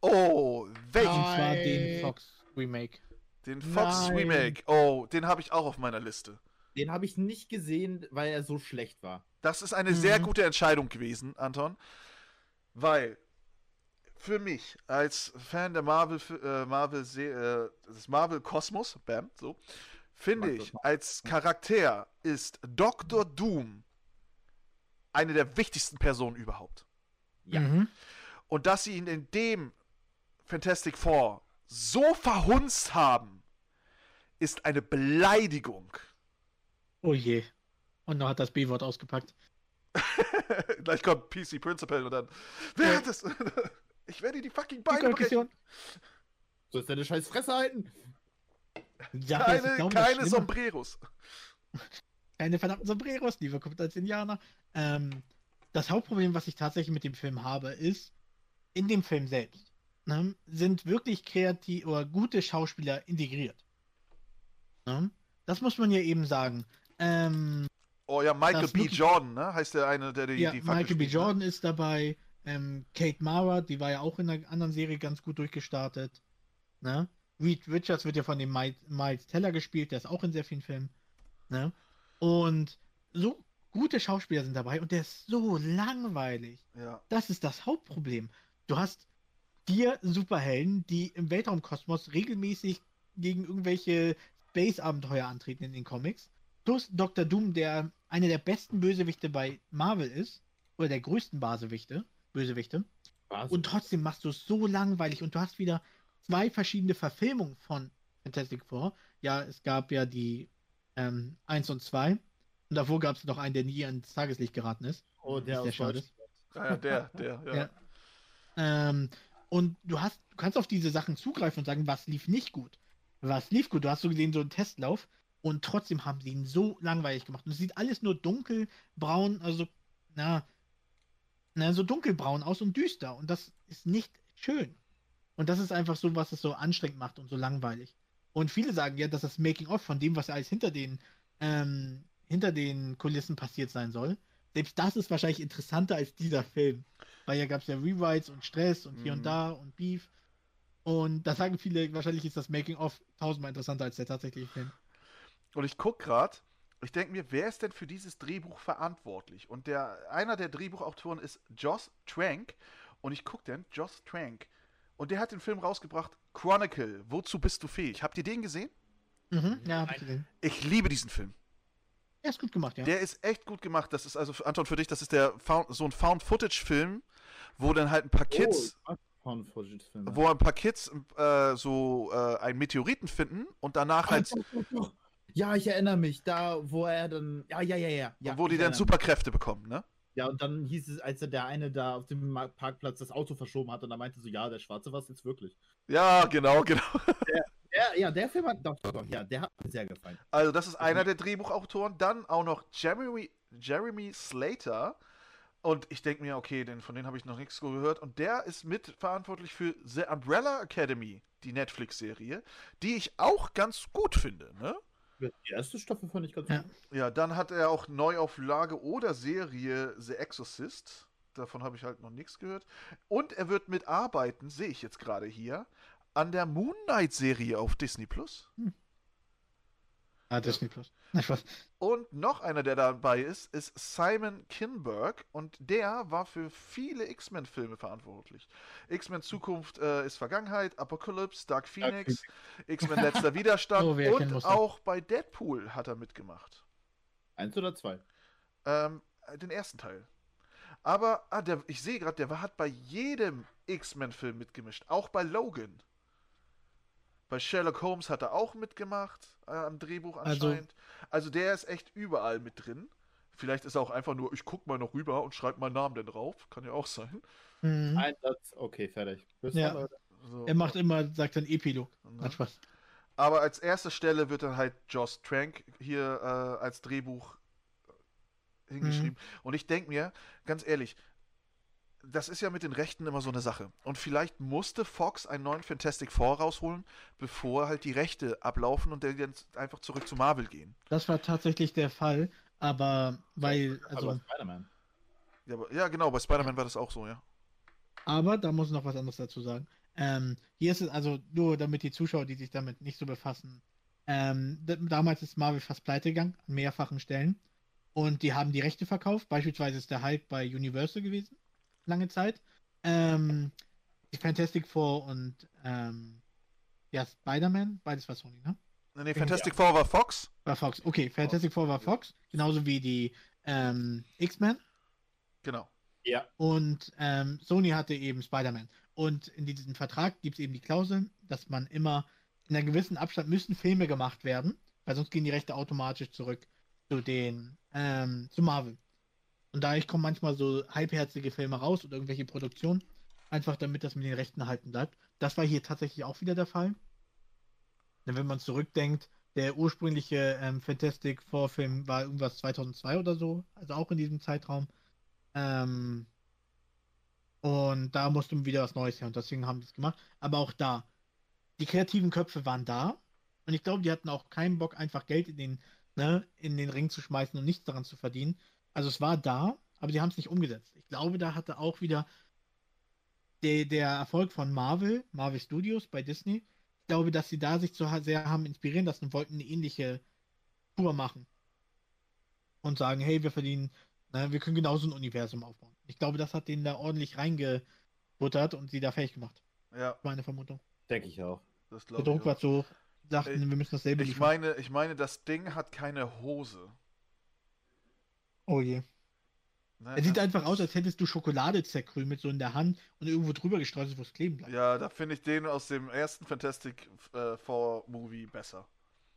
Oh, welchen? Und zwar den. Fox Remake. Den Fox Nein. Remake. Oh, den habe ich auch auf meiner Liste. Den habe ich nicht gesehen, weil er so schlecht war. Das ist eine sehr Mhm. gute Entscheidung gewesen, Anton. Weil für mich als Fan der Marvel, äh, Marvel äh, des Marvel Kosmos, bam, so, finde ich, als Charakter ist Dr. Doom eine der wichtigsten Personen überhaupt. Ja. Mhm. Und dass sie ihn in dem Fantastic Four so verhunzt haben, ist eine Beleidigung. Oh je. Und noch hat das B-Wort ausgepackt. *laughs* Gleich kommt PC Principal und dann. Wer hat das? *laughs* Ich werde dir die fucking Beine brechen. Konklusion. Sollst deine scheiß Fresse halten? Ja, Keine, keine. Sombreros. Keine verdammten Sombreros, lieber kommt als Indianer. Ähm, das Hauptproblem, was ich tatsächlich mit dem Film habe, ist, in dem Film selbst ne, sind wirklich kreativ oder gute Schauspieler integriert. Ne? Das muss man ja eben sagen. Ähm, Oh ja, Michael B. Jordan, ne? Heißt der eine, der die, ja, die Michael B. spielt, ne? Jordan ist dabei. Ähm, Kate Mara, die war ja auch in einer anderen Serie ganz gut durchgestartet. Ne? Reed Richards wird ja von dem Mi- Miles Teller gespielt, der ist auch in sehr vielen Filmen. Ne? Und so gute Schauspieler sind dabei und der ist so langweilig. Ja. Das ist das Hauptproblem. Du hast vier Superhelden, die im Weltraumkosmos regelmäßig gegen irgendwelche Space-Abenteuer antreten in den Comics. Plus Dr. Doom, der einer der besten Bösewichte bei Marvel ist. Oder der größten Basewichte, Bösewichte. Was? Und trotzdem machst du es so langweilig und du hast wieder zwei verschiedene Verfilmungen von Fantastic Four. Ja, es gab ja die ähm, 1 und 2. Und davor gab es noch einen, der nie ans Tageslicht geraten ist. oh, der ist der aus schade. Ja, der, *laughs* der, ja. Ja. Ähm, und du hast, du kannst auf diese Sachen zugreifen und sagen, was lief nicht gut. Was lief gut? Du hast so gesehen, so einen Testlauf und trotzdem haben sie ihn so langweilig gemacht. Und es sieht alles nur dunkelbraun, also, na, na, so dunkelbraun aus und düster. Und das ist nicht schön. Und das ist einfach so, was es so anstrengend macht und so langweilig. Und viele sagen ja, dass das Making-of von dem, was alles hinter den, ähm, hinter den Kulissen passiert sein soll, selbst das ist wahrscheinlich interessanter als dieser Film. Weil ja gab es ja Rewrites und Stress und hier Mhm. und da und Beef. Und da sagen viele, wahrscheinlich ist das Making-of tausendmal interessanter als der tatsächliche Film. Und ich gucke gerade, ich denke mir, wer ist denn für dieses Drehbuch verantwortlich? Und der einer der Drehbuchautoren ist Joss Trank. Und ich gucke dann, Joss Trank. Und der hat den Film rausgebracht, Chronicle, wozu bist du fähig? Habt ihr den gesehen? Mhm, ja, hab ich gesehen. Ich liebe diesen Film. Ja, ist gut gemacht, ja. Der ist echt gut gemacht. Das ist also, Anton, für dich, das ist der Found, so ein Found-Footage-Film, wo dann halt ein paar Kids, Oh, mag Found-Footage-Filme. wo ein paar Kids äh, so äh, einen Meteoriten finden und danach halt. Ja, ich erinnere mich, da, wo er dann. Ja, ja, ja, ja. ja wo die dann Superkräfte bekommen, ne? Ja, und dann hieß es, als er der eine da auf dem Parkplatz das Auto verschoben hat, und er meinte so, ja, der Schwarze war es jetzt wirklich. Ja, genau, genau. *laughs* Der, ja, der Film hat. Doch, doch, ja, der hat mir sehr gefallen. Also, das ist einer der Drehbuchautoren. Dann auch noch Jeremy, Jeremy Slater. Und ich denke mir, okay, denn von denen habe ich noch nichts gehört. Und der ist mitverantwortlich für The Umbrella Academy, die Netflix-Serie, die ich auch ganz gut finde. Ne? Die erste Staffel fand ich ganz Ja. gut. Ja, dann hat er auch Neuauflage oder Serie The Exorcist. Davon habe ich halt noch nichts gehört. Und er wird mitarbeiten, sehe ich jetzt gerade hier, an der Moon Knight-Serie auf Disney Plus. Ah, Disney Plus. *laughs* Und noch einer, der dabei ist, ist Simon Kinberg. Und der war für viele X-Men-Filme verantwortlich. X-Men Zukunft äh, ist Vergangenheit, Apocalypse, Dark Phoenix, X-Men Letzter *laughs* Widerstand Oh, kennen und auch bei Deadpool hat er mitgemacht. Eins oder zwei? Ähm, den ersten Teil. Aber ah, der, ich sehe gerade, der war, hat bei jedem X-Men-Film mitgemischt. Auch bei Logan. Bei Sherlock Holmes hat er auch mitgemacht, äh, am Drehbuch Also- anscheinend. Also, der ist echt überall mit drin. Vielleicht ist er auch einfach nur, ich guck mal noch rüber und schreibe meinen Namen dann drauf. Kann ja auch sein. Mhm. Ein Satz, okay, fertig. Bis Ja. dann. So. Er macht immer, sagt dann Epilog. Ne? Spaß. Aber als erste Stelle wird dann halt Joss Trank hier äh, als Drehbuch hingeschrieben. Und ich denke mir, ganz ehrlich, das ist ja mit den Rechten immer so eine Sache. Und vielleicht musste Fox einen neuen Fantastic Four rausholen, bevor halt die Rechte ablaufen und der jetzt einfach zurück zu Marvel gehen. Das war tatsächlich der Fall, aber weil, also, Aber Spider-Man. Ja, aber, ja genau, bei Spider-Man war das auch so, ja. aber da muss ich noch was anderes dazu sagen. Ähm, hier ist es also nur, damit die Zuschauer, die sich damit nicht so befassen, ähm, damals ist Marvel fast pleite gegangen, an mehrfachen Stellen. Und die haben die Rechte verkauft. Beispielsweise ist der Hulk bei Universal gewesen, lange Zeit. Ähm, die Fantastic Four und ähm, ja, Spider-Man, beides war Sony, ne? Nee, nee Fantastic Four war Fox. War Fox. Okay, Fantastic Four war Fox, genauso wie die ähm, X-Men. Genau. Ja. Und ähm, Sony hatte eben Spider-Man. Und in diesem Vertrag gibt es eben die Klausel, dass man immer in einem gewissen Abstand müssen Filme gemacht werden, weil sonst gehen die Rechte automatisch zurück zu den ähm, zu Marvel. Und dadurch kommen manchmal so halbherzige Filme raus oder irgendwelche Produktionen, einfach damit das mit den Rechten erhalten bleibt. Das war hier tatsächlich auch wieder der Fall. Denn wenn man zurückdenkt, der ursprüngliche ähm, Fantastic Four Film war irgendwas 2002 oder so, also auch in diesem Zeitraum. Ähm, und da musste wieder was Neues her und deswegen haben die es gemacht. Aber auch da, die kreativen Köpfe waren da und ich glaube, die hatten auch keinen Bock, einfach Geld in den, ne, in den Ring zu schmeißen und nichts daran zu verdienen. Also es war da, aber die haben es nicht umgesetzt. Ich glaube, da hatte auch wieder der, der Erfolg von Marvel, Marvel Studios bei Disney. Ich glaube, dass sie da sich so sehr haben inspirieren lassen und wollten eine ähnliche Tour machen. Und sagen, hey, wir verdienen, ne, wir können genauso ein Universum aufbauen. Ich glaube, das hat denen da ordentlich reingebuttert und sie da fähig gemacht. Ja, Meine Vermutung. Denke ich auch. das Der. Druck war zu. Sie Sagten, Ich- wir müssen dasselbe Ich liefern. meine, ich meine, das Ding hat keine Hose. Oh je. Ne? Er sieht einfach aus, als hättest du Schokolade zerkrümelt, so in der Hand und irgendwo drüber gestreut, wo es kleben bleibt. Ja, da finde ich den aus dem ersten Fantastic äh, Four Movie besser.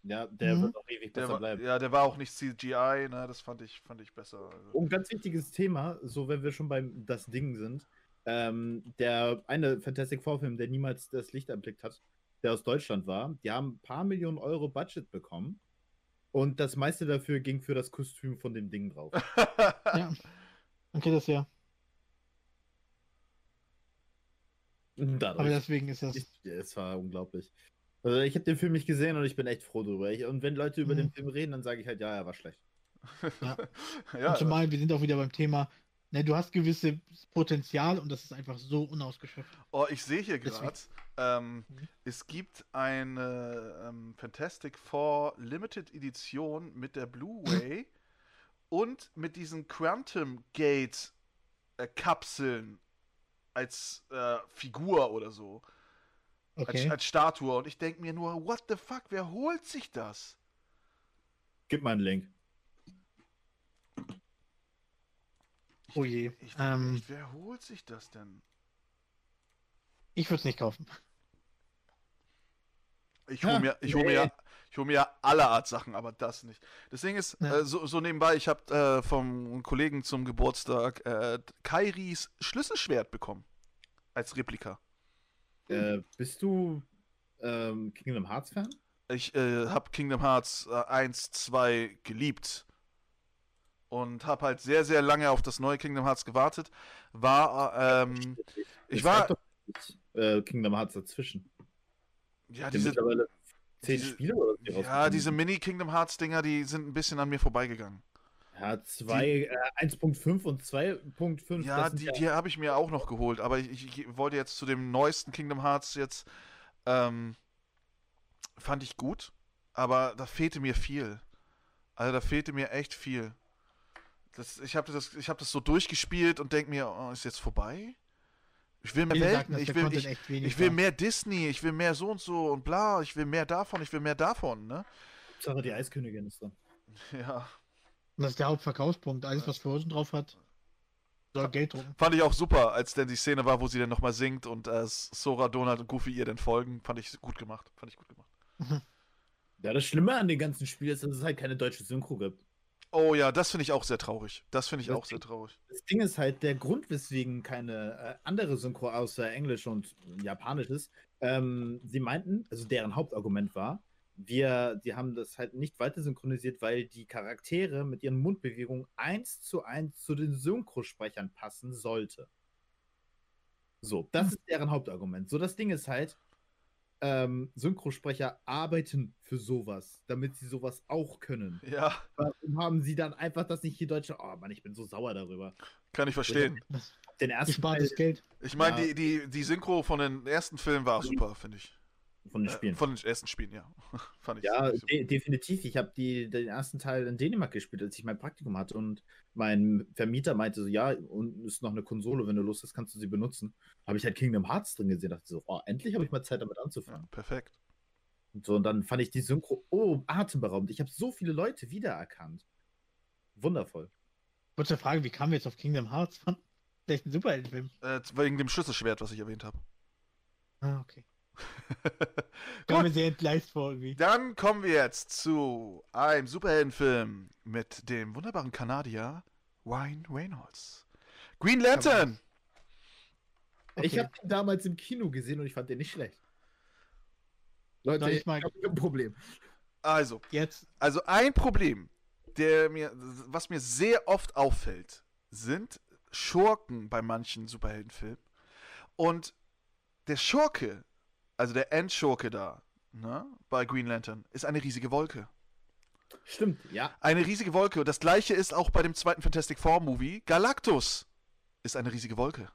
Ja, der Mhm. wird auch ewig besser war, bleiben. ja, der war auch nicht CGI, ne, das fand ich, fand ich besser. Also. Und ganz wichtiges Thema, so wenn wir schon beim das Ding sind, ähm, der eine Fantastic Four Film, der niemals das Licht erblickt hat, der aus Deutschland war, die haben ein paar Millionen Euro Budget bekommen und das meiste dafür ging für das Kostüm von dem Ding drauf. *laughs* Ja. Okay, das ja. Dadurch. Aber deswegen ist das. Ich, es war unglaublich. Also ich habe den Film nicht gesehen und ich bin echt froh drüber. Ich, und wenn Leute über Mhm. den Film reden, dann sage ich halt, ja, er war schlecht. Ja. *laughs* ja, und zumal, wir sind auch wieder beim Thema, ne, du hast gewisses Potenzial und das ist einfach so unausgeschöpft. Oh, ich sehe hier gerade, ähm, Mhm. es gibt eine ähm, Fantastic Four Limited Edition mit der Blu-ray *clears throat* und mit diesen Quantum Gate äh, Kapseln als äh, Figur oder so, als, Okay. als Statue. Und ich denke mir nur, what the fuck, wer holt sich das? Gib mal einen Link. Oh je. Ich Ähm, echt, wer holt sich das denn? ich würde es nicht kaufen. Ich hole mir, ich hol mir, nee. ja- ich hol mir ja alle Art Sachen, aber das nicht. Das Ding ist, Ja. äh, so, so nebenbei, ich habe äh, vom Kollegen zum Geburtstag äh, Kairis Schlüsselschwert bekommen. Als Replika. Äh, bist du ähm, Kingdom Hearts Fan? Ich äh, habe Kingdom Hearts äh, 1, 2 geliebt. Und habe halt sehr, sehr lange auf das neue Kingdom Hearts gewartet. War, ähm, ich war, äh, Kingdom Hearts dazwischen. ja, Die diese, mittlerweile zehn diese- Spiele oder wie ja, diese. Mini-Kingdom Hearts-Dinger, die sind ein bisschen an mir vorbeigegangen. Ja, zwei, äh, 1.5 und 2.5. Ja, das sind die, die habe ich mir auch noch geholt, aber ich, ich, ich wollte jetzt zu dem neuesten Kingdom Hearts jetzt. Ähm, fand ich gut, aber da fehlte mir viel. Also da fehlte mir echt viel. Das, ich habe das, ich hab das so durchgespielt und denke mir, oh, ist jetzt vorbei? Ich will mehr Welten, ich will, ich, ich will mehr Disney, ich will mehr so und so und bla, ich will mehr davon, ich will mehr davon, ne? Hauptsache die Eiskönigin ist drin. *laughs* Ja. Und das ist der Hauptverkaufspunkt. Alles, was Frozen drauf hat, soll Geld drucken. Fand ich auch super, als denn die Szene war, wo sie dann nochmal singt und äh, Sora, Donald und Goofy ihr dann folgen. Fand ich gut gemacht. Fand ich gut gemacht. *laughs* Ja, das Schlimme an dem ganzen Spiel ist, dass es halt keine deutsche Synchro gibt. Oh ja, das finde ich auch sehr traurig. Das finde ich Das auch sehr traurig. Das Ding ist halt, der Grund, weswegen keine äh, andere Synchro außer Englisch und Japanisch ist, ähm, sie meinten, also deren Hauptargument war, wir, die haben das halt nicht weiter synchronisiert, weil die Charaktere mit ihren Mundbewegungen eins zu eins zu den Synchrosprechern passen sollte. So, das ist deren Hauptargument. So, das Ding ist halt, ähm, Synchrosprecher arbeiten für sowas, damit sie sowas auch können. Ja, Warum haben sie dann einfach das nicht hier Deutsche? Oh Mann, ich bin so sauer darüber. kann ich verstehen. Das Den ersten gespartes Teil Geld. Ich meine, Ja. die, die, die Synchro von den ersten Filmen war super, finde ich. Von den Äh, Spielen. von den ersten Spielen, ja. *laughs* Fand ich. ja, super. de definitiv. Ich habe den ersten Teil in Dänemark gespielt, als ich mein Praktikum hatte. Und mein Vermieter meinte so, ja, und ist noch eine Konsole, wenn du Lust hast, kannst du sie benutzen. Habe ich halt Kingdom Hearts drin gesehen. Dachte so, oh, endlich habe ich mal Zeit damit ja, anzufangen. perfekt. Und so, und dann fand ich die Synchro, oh, atemberaubend. Ich habe so viele Leute wiedererkannt. Wundervoll. Kurze Frage, wie kamen wir jetzt auf Kingdom Hearts? *laughs* Vielleicht ein Superheldenfilm. Äh, wegen dem Schlüsselschwert, was ich erwähnt habe. Ah, okay. *laughs* Mir sehr entgleist vor irgendwie. dann kommen wir jetzt zu einem Superheldenfilm mit dem wunderbaren Kanadier Ryan Reynolds. Green Lantern! Ich Okay. habe ihn damals im Kino gesehen und ich fand den nicht schlecht. Leute, ich ich mal- habe ein Problem. Also, Jetzt, Also ein Problem, der mir, was mir sehr oft auffällt, sind Schurken bei manchen Superheldenfilmen. Und der Schurke, also der Endschurke da, ne, bei Green Lantern, ist eine riesige Wolke. Stimmt, ja. Eine riesige Wolke. Und das gleiche ist auch bei dem zweiten Fantastic Four Movie. Galactus ist eine riesige Wolke.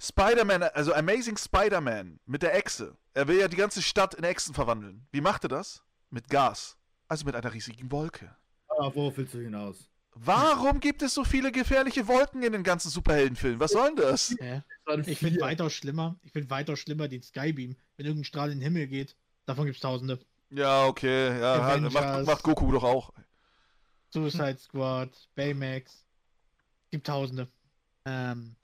Spider-Man, also Amazing Spider-Man mit der Echse. Er will ja die ganze Stadt in Echsen verwandeln. Wie macht er das? Mit Gas. Also mit einer riesigen Wolke. Ah, worauf willst du hinaus? Warum gibt es so viele gefährliche Wolken in den ganzen Superheldenfilmen? Was soll denn das? *laughs* äh, ich finde weitaus schlimmer, ich finde weitaus schlimmer den Skybeam. Wenn irgendein Strahl in den Himmel geht, davon gibt es tausende. Ja, okay. Ja, hat- macht, macht Goku doch auch. Suicide Squad, Baymax. Gibt tausende. Ähm,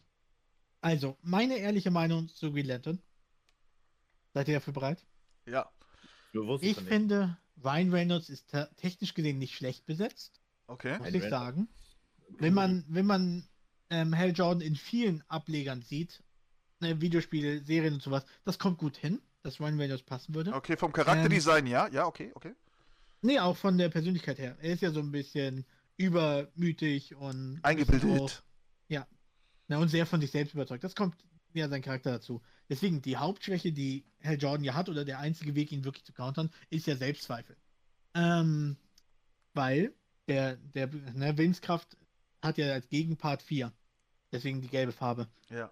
also, meine ehrliche Meinung zu Green Lantern. Seid ihr dafür bereit? Ja. Ich finde, Ryan Reynolds ist te- technisch gesehen nicht schlecht besetzt, Okay. muss Ryan ich sagen. Wenn man, wenn man ähm, Hal Jordan in vielen Ablegern sieht, ne, Videospiele, Serien und sowas, das kommt gut hin, dass Ryan Reynolds passen würde. Okay, vom Charakterdesign, ja. Ja, okay, okay. Nee, auch von der Persönlichkeit her. Er ist ja so ein bisschen übermütig und ein bisschen auch- Eingebildet. Ja, und sehr von sich selbst überzeugt. Das kommt ja sein Charakter dazu. Deswegen, die Hauptschwäche, die Hal Jordan ja hat, oder der einzige Weg, ihn wirklich zu countern, ist ja Selbstzweifel. Ähm, weil der, der ne, Willenskraft hat ja als Gegenpart 4. Deswegen die gelbe Farbe. Ja.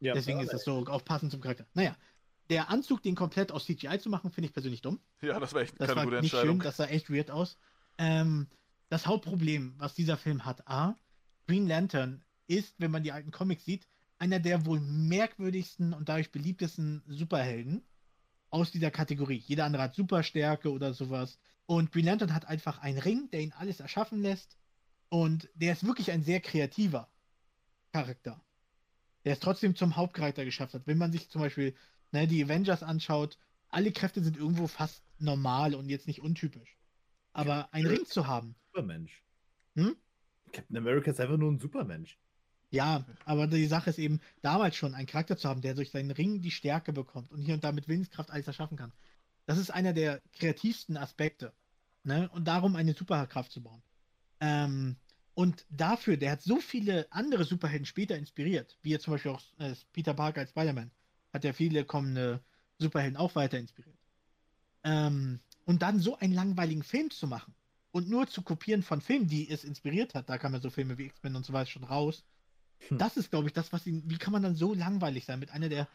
Ja, Deswegen ist das so auch passend zum Charakter. Naja, der Anzug, den komplett aus CGI zu machen, finde ich persönlich dumm. Ja, das war echt Das keine war gute nicht Entscheidung. schön, das sah echt weird aus. Ähm, das Hauptproblem, was dieser Film hat, A, Green Lantern ist, wenn man die alten Comics sieht, einer der wohl merkwürdigsten und dadurch beliebtesten Superhelden aus dieser Kategorie. Jeder andere hat Superstärke oder sowas. Und Green Lantern hat einfach einen Ring, der ihn alles erschaffen lässt. Und der ist wirklich ein sehr kreativer Charakter. Der es trotzdem zum Hauptcharakter geschafft hat. Wenn man sich zum Beispiel ne, die Avengers anschaut, alle Kräfte sind irgendwo fast normal und jetzt nicht untypisch. Aber einen Ring zu haben, Supermensch. Hm? Captain America ist einfach nur ein Supermensch. ja, aber die Sache ist eben, damals schon einen Charakter zu haben, der durch seinen Ring die Stärke bekommt und hier und da mit Willenskraft alles erschaffen kann. Das ist einer der kreativsten Aspekte. Ne? Und darum eine Superkraft zu bauen. Ähm, und dafür, der hat so viele andere Superhelden später inspiriert, wie jetzt zum Beispiel auch äh, Peter Parker als Spider-Man, hat ja viele kommende Superhelden auch weiter inspiriert. Ähm, und dann so einen langweiligen Film zu machen und nur zu kopieren von Filmen, die es inspiriert hat, da kamen ja so Filme wie X-Men und so weiter schon raus. Hm. Das ist, glaube ich, das, was ihn, wie kann man dann so langweilig sein mit einer der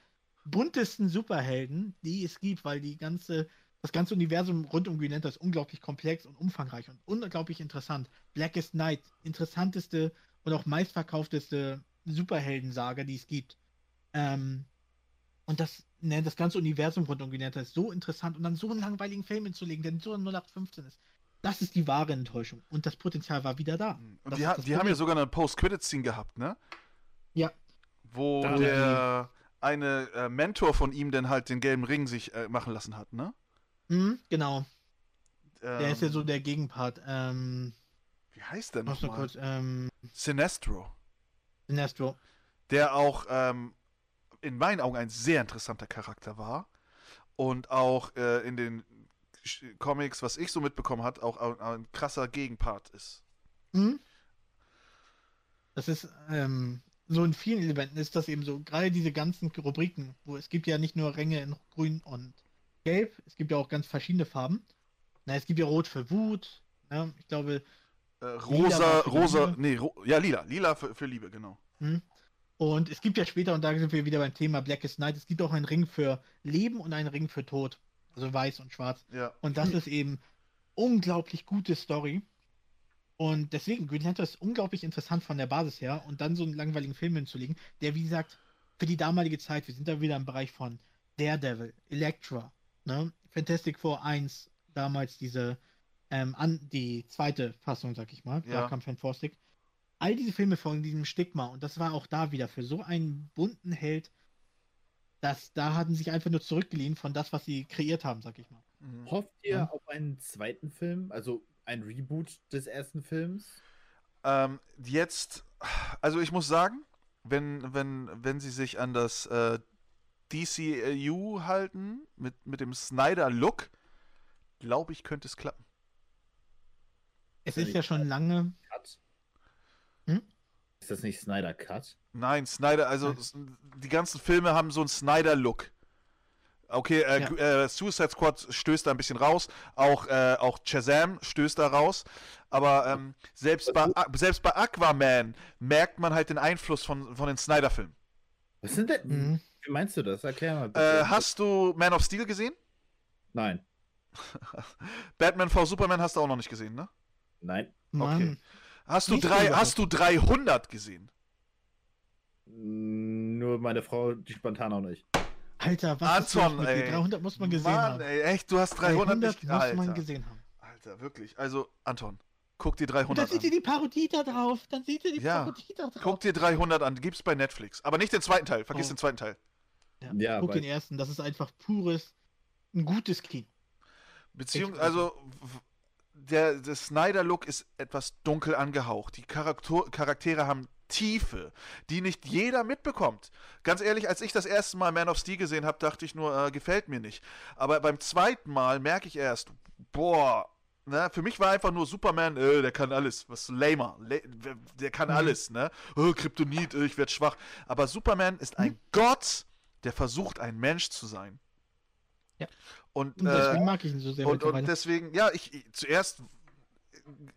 buntesten Superhelden, die es gibt, weil die ganze, das ganze Universum rund um Green Lantern ist unglaublich komplex und umfangreich und unglaublich interessant. Blackest Night, interessanteste und auch meistverkaufteste Superheldensaga, die es gibt. Ähm, und das, ne, das ganze Universum rund um Green Lantern ist so interessant und dann so einen langweiligen Film hinzulegen, der so 0815 ist. Das ist die wahre Enttäuschung. Und das Potenzial war wieder da. Und Das die, ha die haben ja sogar eine Post-Credit-Scene gehabt, ne? Ja. Wo Da- der eine äh, Mentor von ihm dann halt den gelben Ring sich äh, machen lassen hat, ne? Mhm, genau. Ähm, Der ist ja so der Gegenpart. Ähm, Wie heißt der noch so nochmal? kurz, ähm, Sinestro. Sinestro. Der auch ähm, in meinen Augen ein sehr interessanter Charakter war. Und auch äh, in den Comics, was ich so mitbekommen hat, auch ein, ein krasser Gegenpart ist. Mhm. Das ist, ähm, so in vielen Elementen ist das eben so, gerade diese ganzen Rubriken, wo es gibt ja nicht nur Ränge in Grün und Gelb, es gibt ja auch ganz verschiedene Farben. Na, es gibt ja Rot für Wut, ne? ich glaube, Äh, rosa, rosa, Liebe. nee, ro ja, lila. Lila für, für Liebe, genau. hm? und es gibt ja später, und da sind wir wieder beim Thema Blackest Night, es gibt auch einen Ring für Leben und einen Ring für Tod. Also weiß und schwarz. Ja. Und das ist eben unglaublich gute Story. Und deswegen, Green Lantern ist unglaublich interessant von der Basis her. Und dann so einen langweiligen Film hinzulegen, der, wie gesagt, für die damalige Zeit, wir sind da wieder im Bereich von Daredevil, Elektra, ne? Fantastic Four 1, damals diese, ähm, an, die zweite Fassung, sag ich mal, Ja. da kam Fantastic. All diese Filme folgen diesem Stigma und das war auch da wieder für so einen bunten Held, dass da hatten sich einfach nur zurückgeliehen von das, was sie kreiert haben, sag ich mal. Mhm. Hofft ihr Ja. auf einen zweiten Film, also ein Reboot des ersten Films? Ähm, jetzt, also ich muss sagen, wenn, wenn, wenn sie sich an das äh, DCU halten, mit, mit dem Snyder-Look, glaube ich, könnte es klappen. Es ist ja schon lange. Cut? Hm? Ist das nicht Snyder Cut? Nein, Snyder, also die ganzen Filme haben so einen Snyder-Look. Okay, äh, Ja. äh, Suicide Squad stößt da ein bisschen raus, auch, äh, auch Shazam stößt da raus, aber ähm, selbst, bei, selbst bei Aquaman merkt man halt den Einfluss von, von den Snyder-Filmen. Was sind denn? Mhm. Wie meinst du das? Erklär mal bitte. Äh, hast du Man of Steel gesehen? Nein. *laughs* Batman v Superman hast du auch noch nicht gesehen, ne? Nein. Mann. Hast du, Nicht drei, hast du 300 gesehen? Nur meine Frau, die spontan auch nicht. Alter, was ist Anton, dir? ey. 300 muss man gesehen Mann, haben. ey, echt, du hast 300, nicht muss man Alter. gesehen haben. Alter, wirklich. Also, Anton, guck dir Und dann 300 seht ihr an. die Parodie da drauf. Dann seht ihr die Ja. Parodie da drauf. Guck dir 300 an, gibt's bei Netflix. Aber nicht den zweiten Teil, vergiss Oh. den zweiten Teil. Ja, Ja, guck den ersten. Das ist einfach pures, ein gutes Kino. Beziehung, Echt? also, w- der, der Snyder-Look ist etwas dunkel angehaucht. Die Charakter Charaktere haben Tiefe, die nicht jeder mitbekommt. Ganz ehrlich, als ich das erste Mal Man of Steel gesehen habe, dachte ich nur, äh, gefällt mir nicht. Aber beim zweiten Mal merke ich erst, boah, Ne, für mich war einfach nur Superman, äh, der kann alles. Was lamer. La der kann Mhm. alles, ne? Oh, Kryptonit, äh, ich werde schwach. Aber Superman ist ein Gott, der versucht, ein Mensch zu sein. Ja. Und, Und äh, deswegen mag ich ihn so sehr und, und deswegen, ja, ich, ich zuerst,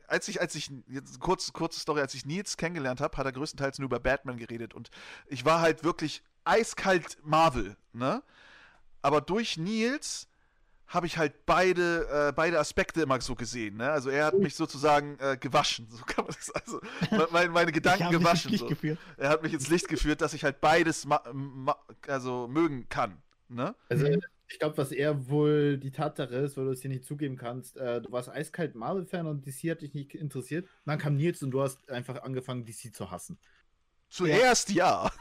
als ich, als ich, jetzt kurz, kurze Story, als ich Nils kennengelernt habe, hat er größtenteils nur über Batman geredet und ich war halt wirklich eiskalt Marvel, ne? Aber durch Nils habe ich halt beide, äh, beide Aspekte immer so gesehen, ne? Also er hat mich sozusagen äh, gewaschen, so *laughs* kann man das, also meine, meine ich Gedanken habe mich ins gewaschen. Licht So. geführt. Er hat mich ins Licht geführt, dass ich halt beides ma ma also mögen kann, ne? Also. Ich glaube, was eher wohl die Tatsache ist, weil du es hier nicht zugeben kannst, äh, du warst eiskalt Marvel-Fan und DC hat dich nicht interessiert. Dann kam Nils und du hast einfach angefangen, DC zu hassen. Zuerst ja. *laughs*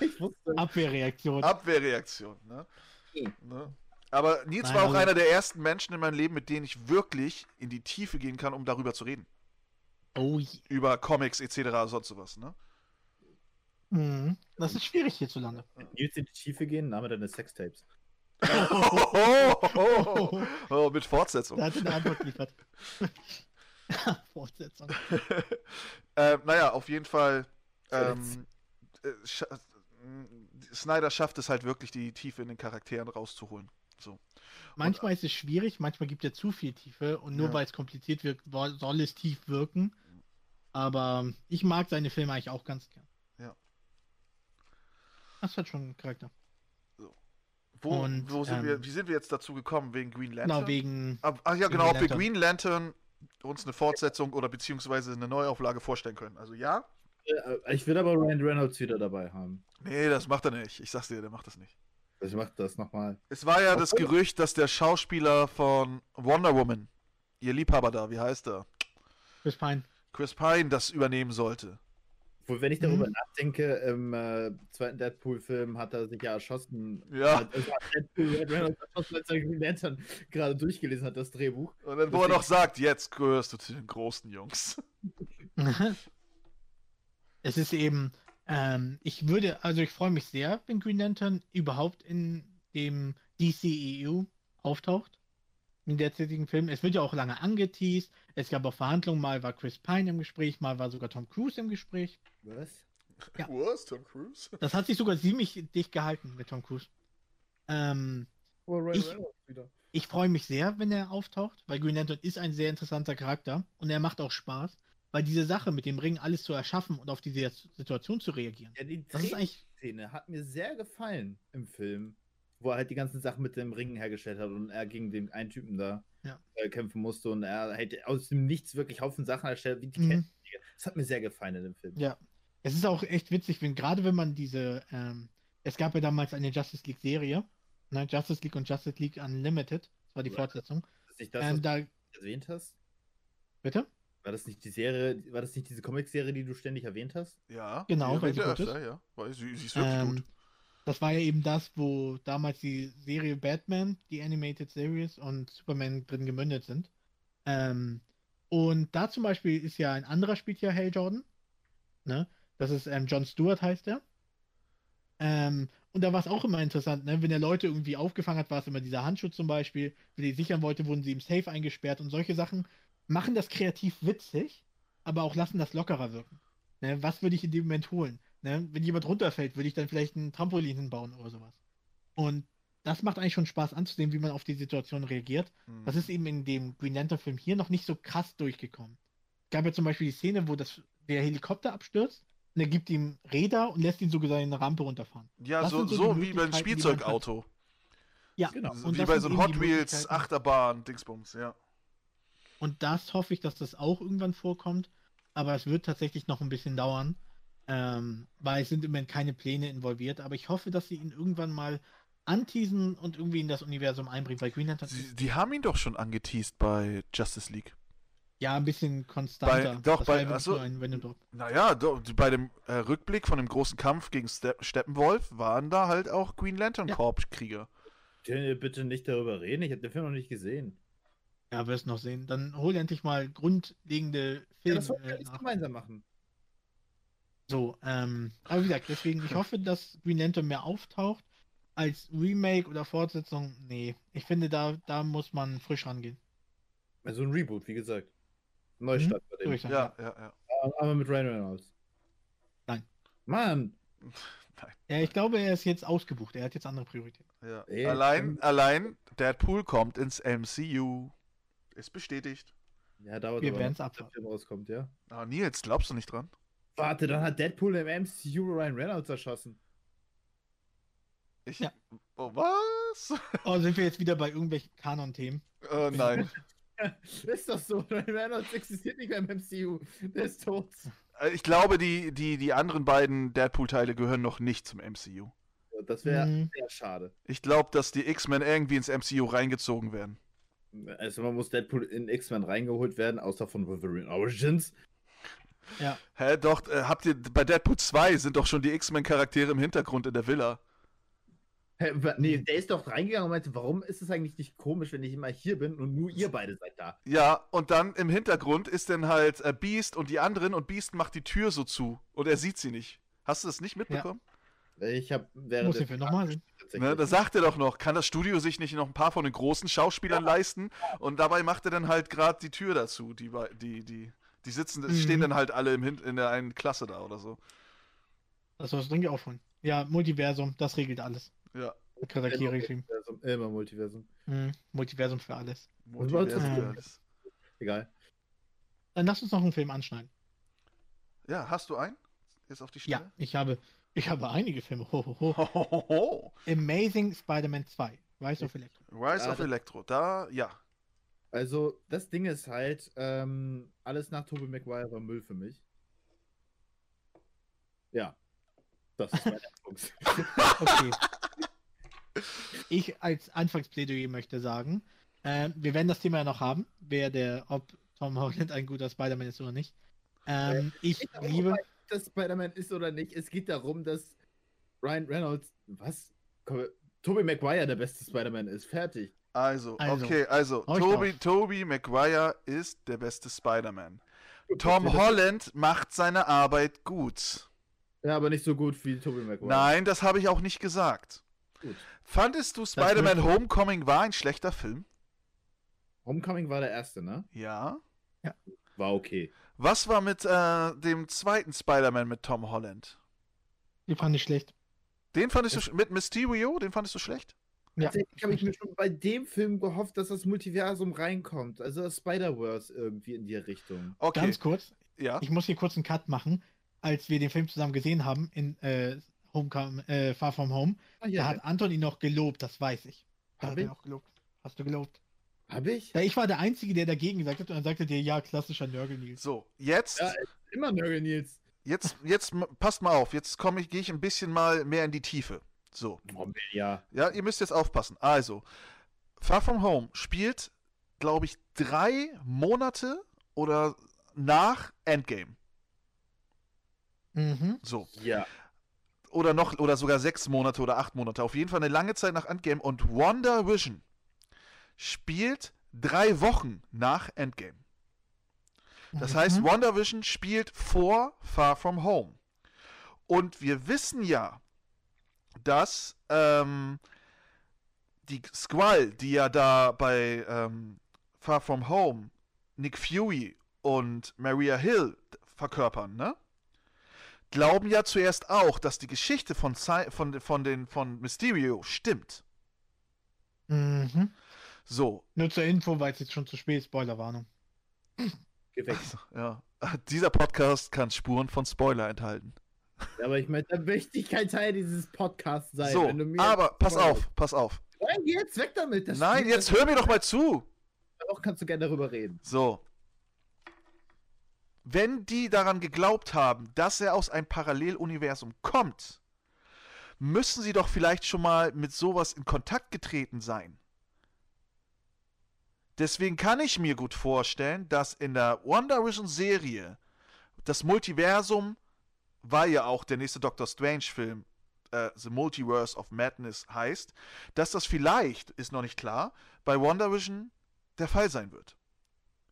Ich wusste. Abwehrreaktion. Abwehrreaktion. Ne? Mhm. Ne? Aber Nils Nein, war auch also- einer der ersten Menschen in meinem Leben, mit denen ich wirklich in die Tiefe gehen kann, um darüber zu reden. Oh je. Über Comics etc. sonst sowas. Ne? Mhm. Das ist schwierig hierzulande. Nils in die Tiefe gehen, Name deines Sextapes. oh, oh, oh, oh, mit Fortsetzung. Da hat eine Antwort geliefert. *laughs* Fortsetzung. ähm, naja, auf jeden Fall. Ähm, äh, äh, Snyder schafft es halt wirklich, die Tiefe in den Charakteren rauszuholen. So. Manchmal ist es schwierig, manchmal gibt er zu viel Tiefe und nur Ja. weil es kompliziert wirkt, soll es tief wirken. Aber ich mag seine Filme eigentlich auch ganz gern. Das hat schon einen Charakter. Wo, Und, wo sind ähm, wir, wie sind wir jetzt dazu gekommen? Wegen Green Lantern? Genau, wegen. Ach, ach ja, genau, ob wir. Green Lantern uns eine Fortsetzung oder beziehungsweise eine Neuauflage vorstellen können. Also ja? Äh, Ich will aber Ryan Reynolds wieder dabei haben. Nee, das macht er nicht. Ich sag's dir, der macht das nicht. Ich mach das nochmal. Es war ja das. Gerücht, dass der Schauspieler von Wonder Woman, ihr Liebhaber da, wie heißt er? Chris Pine. Chris Pine das übernehmen sollte. Obwohl, wenn ich darüber Mhm. nachdenke, im äh, zweiten Deadpool-Film hat er sich ja erschossen. Ja. Hat, also hat Deadpool Ryan Reynolds erschossen, als er Green Lantern gerade durchgelesen hat, das Drehbuch. Und dann, wo er noch sagt, jetzt gehörst du zu den großen Jungs. *laughs* es ist eben, ähm, ich würde, also ich freue mich sehr, wenn Green Lantern überhaupt in dem DCEU auftaucht. In derzeitigen Film. Es wird ja auch lange angeteased. Es gab auch Verhandlungen, mal war Chris Pine im Gespräch, mal war sogar Tom Cruise im Gespräch. Was? Ja. Was, Tom Cruise? Das hat sich sogar ziemlich dicht gehalten mit Tom Cruise. Ähm, Oh, Ryan Ich- wieder. ich freue mich sehr, wenn er auftaucht, weil Green Lantern ist ein sehr interessanter Charakter und er macht auch Spaß, weil diese Sache mit dem Ring alles zu erschaffen und auf diese Situation zu reagieren. Ja, die Das ist eigentlich Szene hat mir sehr gefallen im Film, wo er halt die ganzen Sachen mit dem Ring hergestellt hat und er gegen den einen Typen da Ja. äh, kämpfen musste und er hätte aus dem Nichts wirklich Haufen Sachen erstellt, wie die Mhm. Das hat mir sehr gefallen in dem Film. Ja. Es ist auch echt witzig, wenn gerade wenn man diese, ähm, es gab ja damals eine Justice League Serie, ne, Justice League und Justice League Unlimited, das war die Ja. Fortsetzung. Ist nicht das, Ähm, was da, du erwähnt hast? bitte? War das nicht die Serie, war das nicht diese Comicserie, die du ständig erwähnt hast? Ja. Genau, die weil sie gut öfter, Ja, weil sie, sie ist wirklich Ähm, gut. Das war ja eben das, wo damals die Serie Batman, die Animated Series und Superman drin gemündet sind. Ähm, und da zum Beispiel ist ja ein anderer spielt ja Hal Jordan. Ne? Das ist ähm, John Stewart heißt er. Ähm, und da war es auch immer interessant, ne? wenn er Leute irgendwie aufgefangen hat, war es immer dieser Handschuh zum Beispiel. Wenn er sichern wollte, wurden sie im Safe eingesperrt und solche Sachen machen das kreativ witzig, aber auch lassen das lockerer wirken. Ne? Was würde ich in dem Moment holen? Ne? Wenn jemand runterfällt, würde ich dann vielleicht ein Trampolin hinbauen oder sowas. Und das macht eigentlich schon Spaß anzusehen, wie man auf die Situation reagiert. Mhm. Das ist eben in dem Green Lantern-Film hier noch nicht so krass durchgekommen. Es gab ja zum Beispiel die Szene, wo das, der Helikopter abstürzt und er gibt ihm Räder und lässt ihn sogar seine Rampe runterfahren. Ja, das so, so so wie beim Spielzeugauto. Ja, Genau. Und wie bei so einem Hot Wheels. Achterbahn, Dingsbums, ja. Und das hoffe ich, dass das auch irgendwann vorkommt. Aber es wird tatsächlich noch ein bisschen dauern. Ähm, weil es sind im Moment keine Pläne involviert. Aber ich hoffe, dass sie ihn irgendwann mal anteasen und irgendwie in das Universum einbringen. Weil Green Lantern Sie, ist die haben ihn doch schon angeteased bei Justice League. ja ein bisschen konstanter. Bei- doch, das bei- ja Drop. Naja, do, bei dem äh, Rückblick von dem großen Kampf gegen Ste Steppenwolf waren da halt auch Green Lantern Ja. Corps Krieger. Können wir bitte nicht darüber reden? Ich habe den Film noch nicht gesehen. Ja, wirst noch sehen. Dann hol endlich mal grundlegende Ja, Filme das wollen wir äh, gemeinsam machen. So, ähm, aber wie gesagt, deswegen, ich hoffe, dass Green Lantern mehr auftaucht. Als Remake oder Fortsetzung, nee. Ich finde, da, da muss man frisch rangehen. Also ein Reboot, wie gesagt. Neustart bei dem. Ja, ja, ja. Aber mit Ryan Reynolds. Nein. Mann! Ja, ich glaube, er ist jetzt ausgebucht. Er hat jetzt andere Prioritäten. ja. Ey, allein, ähm, allein Deadpool kommt ins MCU. Ist bestätigt. Ja, dauert Wir abwarten. der Film rauskommt, ja. Ah, Nils, glaubst du nicht dran? Warte, dann hat Deadpool im MCU Ryan Reynolds erschossen. Ich. Ja. Oh, was? Oh, sind wir jetzt wieder bei irgendwelchen Kanon-Themen? Äh, nein. *laughs* ist doch so, Ryan Reynolds existiert nicht mehr im MCU. Der ist tot. Äh, Ich glaube, die, die, die anderen beiden Deadpool-Teile gehören noch nicht zum MCU. Das wäre Mhm. sehr schade. Ich glaube, dass die X-Men irgendwie ins MCU reingezogen werden. Also man muss Deadpool in X-Men reingeholt werden, außer von Wolverine Origins. Ja. Hä, doch, äh, habt ihr, bei Deadpool 2 sind doch schon die X-Men-Charaktere im Hintergrund in der Villa. Hä, nee, der ist doch reingegangen und meinte, warum ist es eigentlich nicht komisch, wenn ich immer hier bin und nur ihr beide seid da? Ja, und dann im Hintergrund ist dann halt äh, Beast und die anderen und Beast macht die Tür so zu und er sieht sie nicht. Hast du das nicht mitbekommen? Ich habe während Muss Film nochmal sehen. Ne, da sagt er doch noch, kann das Studio sich nicht noch ein paar von den großen Schauspielern leisten? Und dabei macht er dann halt gerade die Tür dazu. Die, bei- die, die, die sitzen, Mhm. stehen dann halt alle im Hin in der einen Klasse da oder so. Das was dringend aufholen. Ja, Multiversum, das regelt alles. Ja. Geschrieben. Multiversum, Immer Multiversum. Mhm. Multiversum für alles. Multiversum für du? alles. Egal. Dann lass uns noch einen Film anschneiden. Ja, hast du einen? Jetzt auf die Ja, Schnelle? ich habe, ich habe einige Filme. Ho, ho, ho. Hohoho. Amazing Spider-Man 2. Rise of Electro. Rise Ja, of Electro, da, ja. Also, das Ding ist halt, ähm, alles nach Tobey Maguire war Müll für mich. Ja. Das ist mein *laughs* Punkt. Okay. *laughs* ich als Anfangsplädoyer möchte sagen, äh, wir werden das Thema ja noch haben, wer der, ob Tom Holland ein guter Spider-Man ist oder nicht. Ähm, ich Ob liebe, das Spider-Man ist oder nicht, es geht darum, dass Ryan Reynolds, was? Tobey Maguire der beste Spider-Man ist. Fertig. Also, Also, okay, also, Toby. Toby Maguire ist der beste Spider-Man. Tom Holland macht seine Arbeit gut. Ja, aber nicht so gut wie Tobey Maguire. Nein, das habe ich auch nicht gesagt. Gut. Fandest du Spider-Man Homecoming war ein schlechter Film? Homecoming war der erste, ne? Ja. War okay. Was war mit äh, dem zweiten Spider-Man mit Tom Holland? die fand ich schlecht. Den fandest du sch- mit Mysterio, den fandest du schlecht? Ja. Tatsächlich habe ich mir schon bei dem Film gehofft, dass das Multiversum reinkommt. Also das Spider-Verse irgendwie in die Richtung. Okay. Ganz kurz, ja. ich muss hier kurz einen Cut machen. Als wir den Film zusammen gesehen haben in äh, Homecom äh, Far From Home, Ah, da hat Anton ihn noch gelobt, das weiß ich. Da Hab hat ich? auch gelobt. Hast du gelobt? Hab ich? Ja, ich war der Einzige, der dagegen gesagt hat und dann sagte dir, ja, klassischer Nörgel Nils. So, jetzt, Ja, Immer Nörgel Nils. jetzt, jetzt, passt mal auf, jetzt komme ich, gehe ich ein bisschen mal mehr in die Tiefe. So. Oh, ja. Ja, ihr müsst jetzt aufpassen. Also, Far From Home spielt, glaube ich, drei Monate oder nach Endgame. Mhm. So. Ja. Oder noch, oder sogar sechs Monate oder acht Monate. Auf jeden Fall eine lange Zeit nach Endgame. Und Wonder Vision spielt drei Wochen nach Endgame. Das Mhm. heißt, WandaVision spielt vor Far From Home. Und wir wissen ja, dass ähm, die Squall, die ja da bei ähm, Far From Home Nick Fury und Maria Hill verkörpern, ne? Glauben ja zuerst auch, dass die Geschichte von, Cy- von, von, den, von Mysterio stimmt. Mhm. So, Nur zur Info, weil es jetzt schon zu spät ist. Spoilerwarnung. Geh weg. ja. Dieser Podcast kann Spuren von Spoiler enthalten. Aber ich möchte, da möchte ich kein Teil dieses Podcasts sein. So, aber pass auf, pass auf. Nein, geh jetzt weg damit. Das Nein, jetzt hör mir doch mal zu. Auch kannst du gerne darüber reden. So. Wenn die daran geglaubt haben, dass er aus einem Paralleluniversum kommt, müssen sie doch vielleicht schon mal mit sowas in Kontakt getreten sein. Deswegen kann ich mir gut vorstellen, dass in der WandaVision Serie das Multiversum, weil ja auch der nächste Doctor Strange Film äh, The Multiverse of Madness heißt, dass das vielleicht, ist noch nicht klar, bei WandaVision der Fall sein wird.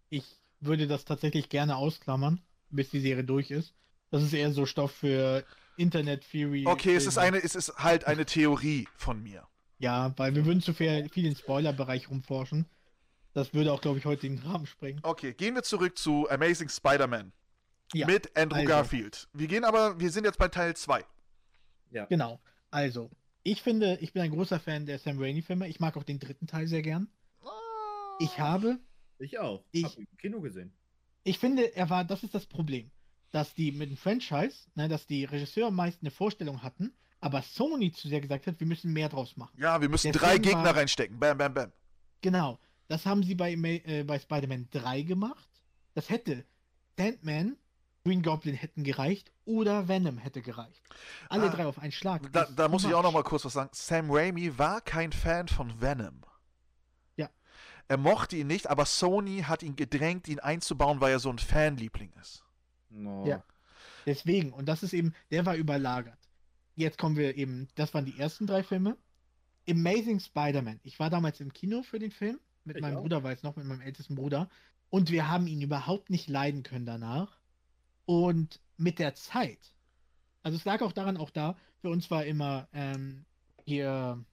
Ich würde das tatsächlich gerne ausklammern, bis die Serie durch ist. Das ist eher so Stoff für Internet Theory. Okay, es ist eine, es ist halt eine Theorie von mir. Ja, weil wir würden zu viel, viel im Spoilerbereich rumforschen. Das würde auch, glaube ich, heute den Rahmen sprengen. Okay, gehen wir zurück zu Amazing Spider-Man Ja, mit Andrew also. Garfield. Wir gehen aber, wir sind jetzt bei Teil 2. Ja. Genau. Also, ich finde, ich bin ein großer Fan der Sam Raimi-Filme. Ich mag auch den dritten Teil sehr gern. Ich habe, Ich auch. Ich- Hab ihn im Kino gesehen. ich finde, er war, das ist das Problem, dass die mit dem Franchise, ne, dass die Regisseure meist eine Vorstellung hatten, aber Sony zu sehr gesagt hat, wir müssen mehr draus machen. Ja, wir müssen Der drei Film Gegner war- reinstecken. Bam, bam, bam. Genau. Das haben sie bei, äh, bei Spider-Man 3 gemacht. Das hätte Sandman, Green Goblin hätten gereicht oder Venom hätte gereicht. Alle Ah, drei auf einen Schlag. Da, da muss ich auch noch mal kurz was sagen. Sam Raimi war kein Fan von Venom. Ja. Er mochte ihn nicht, aber Sony hat ihn gedrängt, ihn einzubauen, weil er so ein Fanliebling ist. No. Ja. Deswegen, und das ist eben, der war überlagert. Jetzt kommen wir eben, das waren die ersten drei Filme. Amazing Spider-Man. Ich war damals im Kino für den Film, mit Ich meinem auch. Bruder, weiß noch, mit meinem ältesten Bruder. Und wir haben ihn überhaupt nicht leiden können danach. Und mit der Zeit, also es lag auch daran, auch da, für uns war immer ähm, hier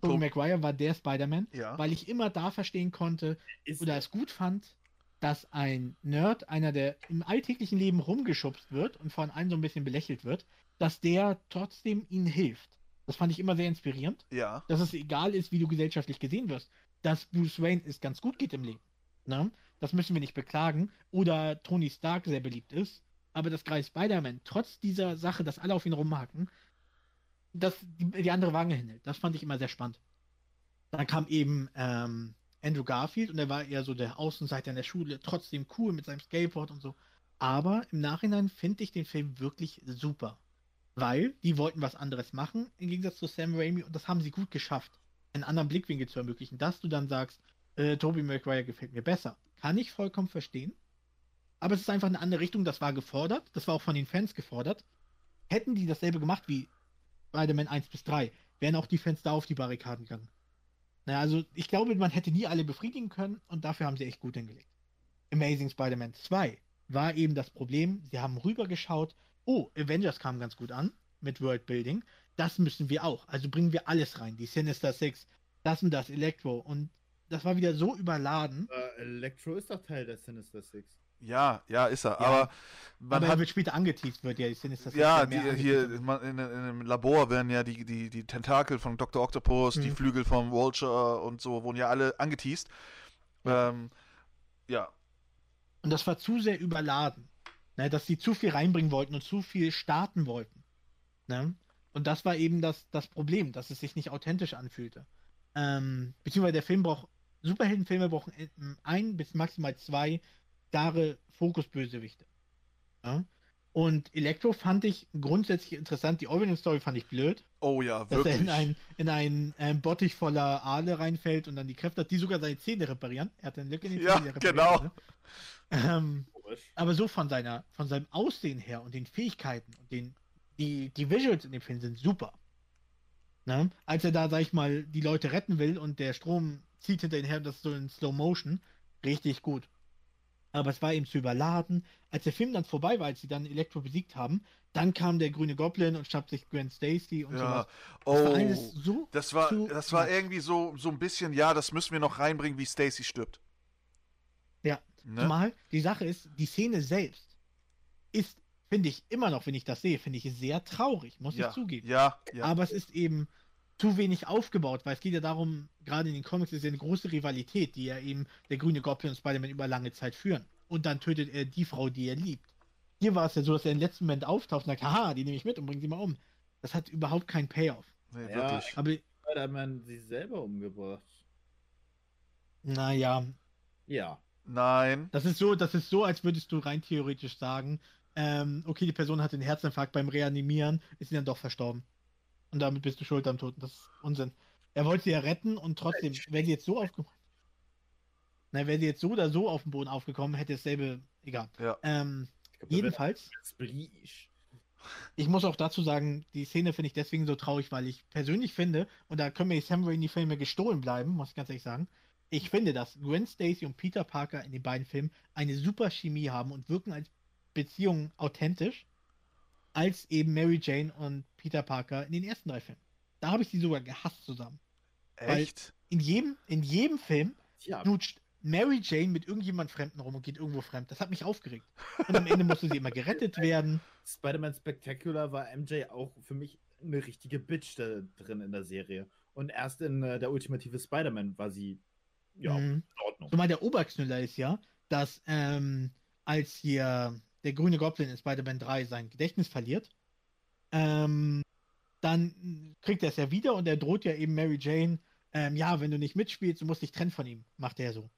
Tobey Tob- Maguire war der Spider-Man, Ja. weil ich immer da verstehen konnte, Ist oder es gut fand, dass ein Nerd, einer, der im alltäglichen Leben rumgeschubst wird und von allen so ein bisschen belächelt wird, dass der trotzdem ihnen hilft. Das fand ich immer sehr inspirierend, Ja. dass es egal ist, wie du gesellschaftlich gesehen wirst, dass Bruce Wayne es ganz gut geht im Leben. Ne? Das müssen wir nicht beklagen. Oder Tony Stark sehr beliebt ist, aber dass gerade Spider-Man trotz dieser Sache, dass alle auf ihn rumhaken, dass die, die andere Wange hinhält. Das fand ich immer sehr spannend. Dann kam eben ähm, Andrew Garfield und er war eher so der Außenseiter in der Schule, trotzdem cool mit seinem Skateboard und so. Aber im Nachhinein finde ich den Film wirklich super. Weil die wollten was anderes machen, im Gegensatz zu Sam Raimi, und das haben sie gut geschafft, einen anderen Blickwinkel zu ermöglichen, dass du dann sagst, äh, Tobey Maguire gefällt mir besser. Kann ich vollkommen verstehen. Aber es ist einfach eine andere Richtung, das war gefordert, das war auch von den Fans gefordert. Hätten die dasselbe gemacht wie Spider-Man 1 bis 3, wären auch die Fans da auf die Barrikaden gegangen. Naja, also ich glaube, man hätte nie alle befriedigen können und dafür haben sie echt gut hingelegt. Amazing Spider-Man 2 war eben das Problem, sie haben rübergeschaut, oh, Avengers kam ganz gut an mit Worldbuilding, das müssen wir auch, also bringen wir alles rein, die Sinister Six, das und das, Electro und das war wieder so überladen, Äh, Electro ist doch Teil der Sinister Six. Ja, ja, ist er. Ja. Aber man aber er hat. wird später angeteased, wird ja die Sinister Six. Ja, die, hier man- in, in einem Labor werden ja die, die, die Tentakel von Dr. Octopus, die Mhm. Flügel vom Vulture und so wurden ja alle angeteased. Ja. Ähm, ja, Und das war zu sehr überladen. Ne, dass sie zu viel reinbringen wollten und zu viel starten wollten. Ne? Und das war eben das, das Problem, dass es sich nicht authentisch anfühlte. Ähm, beziehungsweise der Film braucht, Superheldenfilme brauchen ähm, ein bis maximal zwei klare Fokusbösewichte. Ja? Und Elektro fand ich grundsätzlich interessant. Die Origin Story fand ich blöd, oh ja, dass er wirklich. in einen in ein, ähm, Bottich voller Aale reinfällt und dann die Kräfte hat, die sogar seine Zähne reparieren. Er hat eine Lücke in den Ja, Zähnen, reparieren genau. konnte. Ähm, aber so von seiner, von seinem Aussehen her und den Fähigkeiten und den, die, die Visuals in dem Film sind super. Ne? Als er da, sag ich mal, die Leute retten will und der Strom zieht hinter ihn her, das so in Slow Motion, richtig gut. Aber es war eben zu überladen. Als der Film dann vorbei war, als sie dann Elektro besiegt haben, dann kam der grüne Goblin und schnappte sich Gwen Stacy und ja. sowas. Das Oh, war alles so das war, das war irgendwie so, so ein bisschen, ja, das müssen wir noch reinbringen, wie Stacy stirbt. Ja. Ne? Zumal die Sache ist, die Szene selbst ist, finde ich, immer noch, wenn ich das sehe, finde ich sehr traurig, muss ja, ich zugeben. Ja, ja. Aber es ist eben zu wenig aufgebaut, weil es geht ja darum, gerade in den Comics ist ja eine große Rivalität, die ja eben der grüne Goblin und Spider-Man über lange Zeit führen. Und dann tötet er die Frau, die er liebt. Hier war es ja so, dass er im letzten Moment auftaucht und sagt, haha, die nehme ich mit und bringe sie mal um. Das hat überhaupt keinen Payoff. Ja. wirklich. Aber, Spider-Man sich selber umgebracht. naja, Ja. Nein. Das ist so, das ist so, als würdest du rein theoretisch sagen, ähm, okay, die Person hatte einen Herzinfarkt beim Reanimieren, ist sie dann doch verstorben. Und damit bist du schuld am Toten. Das ist Unsinn. Er wollte sie ja retten und trotzdem, wäre sie jetzt so aufgekommen. Na, wäre sie jetzt so oder so auf dem Boden aufgekommen, hätte dasselbe, egal. Ja. Ähm, glaub, jedenfalls, ich muss auch dazu sagen, die Szene finde ich deswegen so traurig, weil ich persönlich finde, und da können mir die Sam Raimi-Filme gestohlen bleiben, muss ich ganz ehrlich sagen, ich finde, dass Gwen Stacy und Peter Parker in den beiden Filmen eine super Chemie haben und wirken als Beziehung authentisch, als eben Mary Jane und Peter Parker in den ersten drei Filmen. Da habe ich sie sogar gehasst zusammen. Weil- Echt? In jedem, in jedem Film Ja, knutscht Mary Jane mit irgendjemand Fremden rum und geht irgendwo fremd. Das hat mich aufgeregt. Und am Ende musste sie immer gerettet *laughs* werden. Spider-Man Spectacular war MJ auch für mich eine richtige Bitch da drin in der Serie. Und erst in äh, der ultimative Spider-Man war sie ja Mhm. in Ordnung. Zumal der Oberknüller ist ja, dass ähm, als hier der grüne Goblin in Spider-Man 3 sein Gedächtnis verliert, ähm, dann kriegt er es ja wieder und er droht ja eben Mary Jane, ähm, ja, wenn du nicht mitspielst, du musst dich trennen von ihm, macht er so.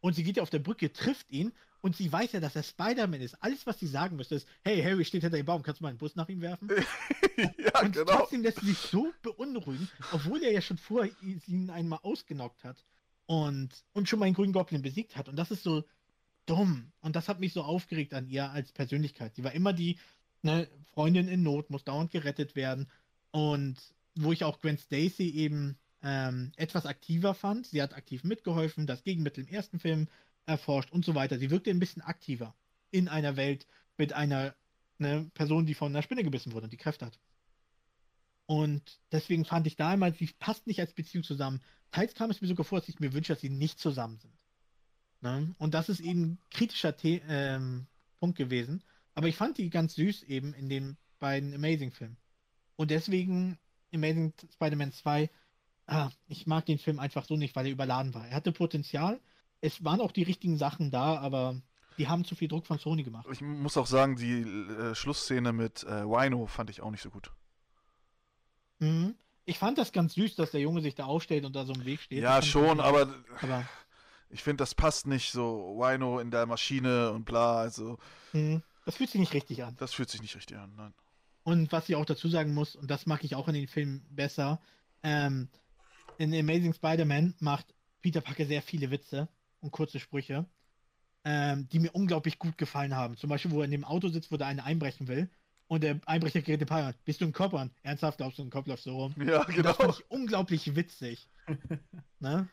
Und sie geht ja auf der Brücke, trifft ihn und sie weiß ja, dass er Spider-Man ist. Alles, was sie sagen müsste, ist, hey, Harry steht hinter dem Baum, kannst du mal einen Bus nach ihm werfen? *laughs* ja, Und genau. trotzdem lässt sie sich so beunruhigen, obwohl er ja schon vorher ihn einmal ausgenockt hat und, und schon mal einen grünen Goblin besiegt hat. Und das ist so dumm. Und das hat mich so aufgeregt an ihr als Persönlichkeit. Sie war immer die ne, Freundin in Not, muss dauernd gerettet werden. Und wo ich auch Gwen Stacy eben ähm, etwas aktiver fand. Sie hat aktiv mitgeholfen, das Gegenmittel im ersten Film erforscht und so weiter. Sie wirkte ein bisschen aktiver in einer Welt mit einer ne, Person, die von einer Spinne gebissen wurde und die Kräfte hat. Und deswegen fand ich damals, sie passt nicht als Beziehung zusammen. Teils kam es mir sogar vor, dass ich mir wünsche, dass sie nicht zusammen sind. Ne? Und das ist eben ein kritischer The ähm, Punkt gewesen. Aber ich fand die ganz süß eben in den beiden Amazing-Filmen. Und deswegen Amazing Spider-Man 2, ah, ich mag den Film einfach so nicht, weil er überladen war. Er hatte Potenzial. Es waren auch die richtigen Sachen da, aber die haben zu viel Druck von Sony gemacht. Ich muss auch sagen, die äh, Schlussszene mit äh, Wino fand ich auch nicht so gut. Mhm. Ich fand das ganz süß, dass der Junge sich da aufstellt und da so im Weg steht. ja, schon, aber aber ich finde, das passt nicht so. Wino in der Maschine und bla, also mhm. das fühlt sich nicht richtig an. das fühlt sich nicht richtig an. Nein. Und was ich auch dazu sagen muss, und das mag ich auch in den Filmen besser, ähm, in Amazing Spider-Man macht Peter Parker sehr viele Witze und kurze Sprüche, ähm, die mir unglaublich gut gefallen haben. Zum Beispiel, wo er in dem Auto sitzt, wo der eine einbrechen will. Und der Einbrecher gerät den Paar an. Bist du ein Kopf an? Ernsthaft, glaubst du, ein Kopf läuft so rum? Ja, Und genau. Das fand ich unglaublich witzig. *laughs* ne?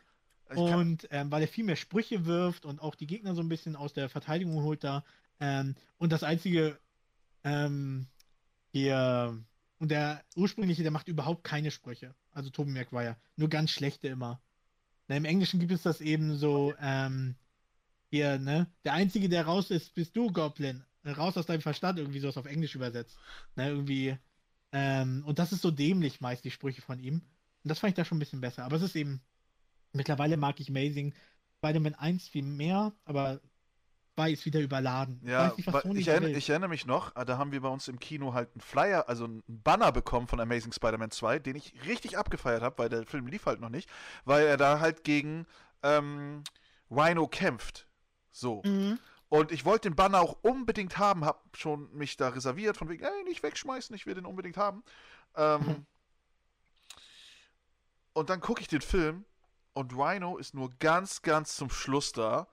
Und ähm, weil er viel mehr Sprüche wirft und auch die Gegner so ein bisschen aus der Verteidigung holt da. Ähm, und das einzige, ähm, hier, und der ursprüngliche, der macht überhaupt keine Sprüche. Also Tobey Maguire. Nur ganz schlechte immer. Na, Im Englischen gibt es das eben so, ähm, hier, ne? Der einzige, der raus ist, bist du, Goblin. Raus aus deinem Verstand, irgendwie sowas auf Englisch übersetzt. Ne, irgendwie. Ähm, und das ist so dämlich meist, die Sprüche von ihm. Und das fand ich da schon ein bisschen besser. Aber es ist eben, mittlerweile mag ich Amazing Spider-Man 1 viel mehr, aber 2 ist wieder überladen. ja, Weiß nicht, ich, will. ich erinnere mich noch, äh, da haben wir bei uns im Kino halt einen Flyer, also einen Banner bekommen von Amazing Spider-Man 2, den ich richtig abgefeiert habe, weil der Film lief halt noch nicht, weil er da halt gegen ähm, Rhino kämpft. So. Mhm. Und ich wollte den Banner auch unbedingt haben, hab schon mich da reserviert, von wegen, ey, nicht wegschmeißen, ich will den unbedingt haben. Ähm, Mhm. *laughs* Und dann gucke ich den Film und Rhino ist nur ganz, ganz zum Schluss da.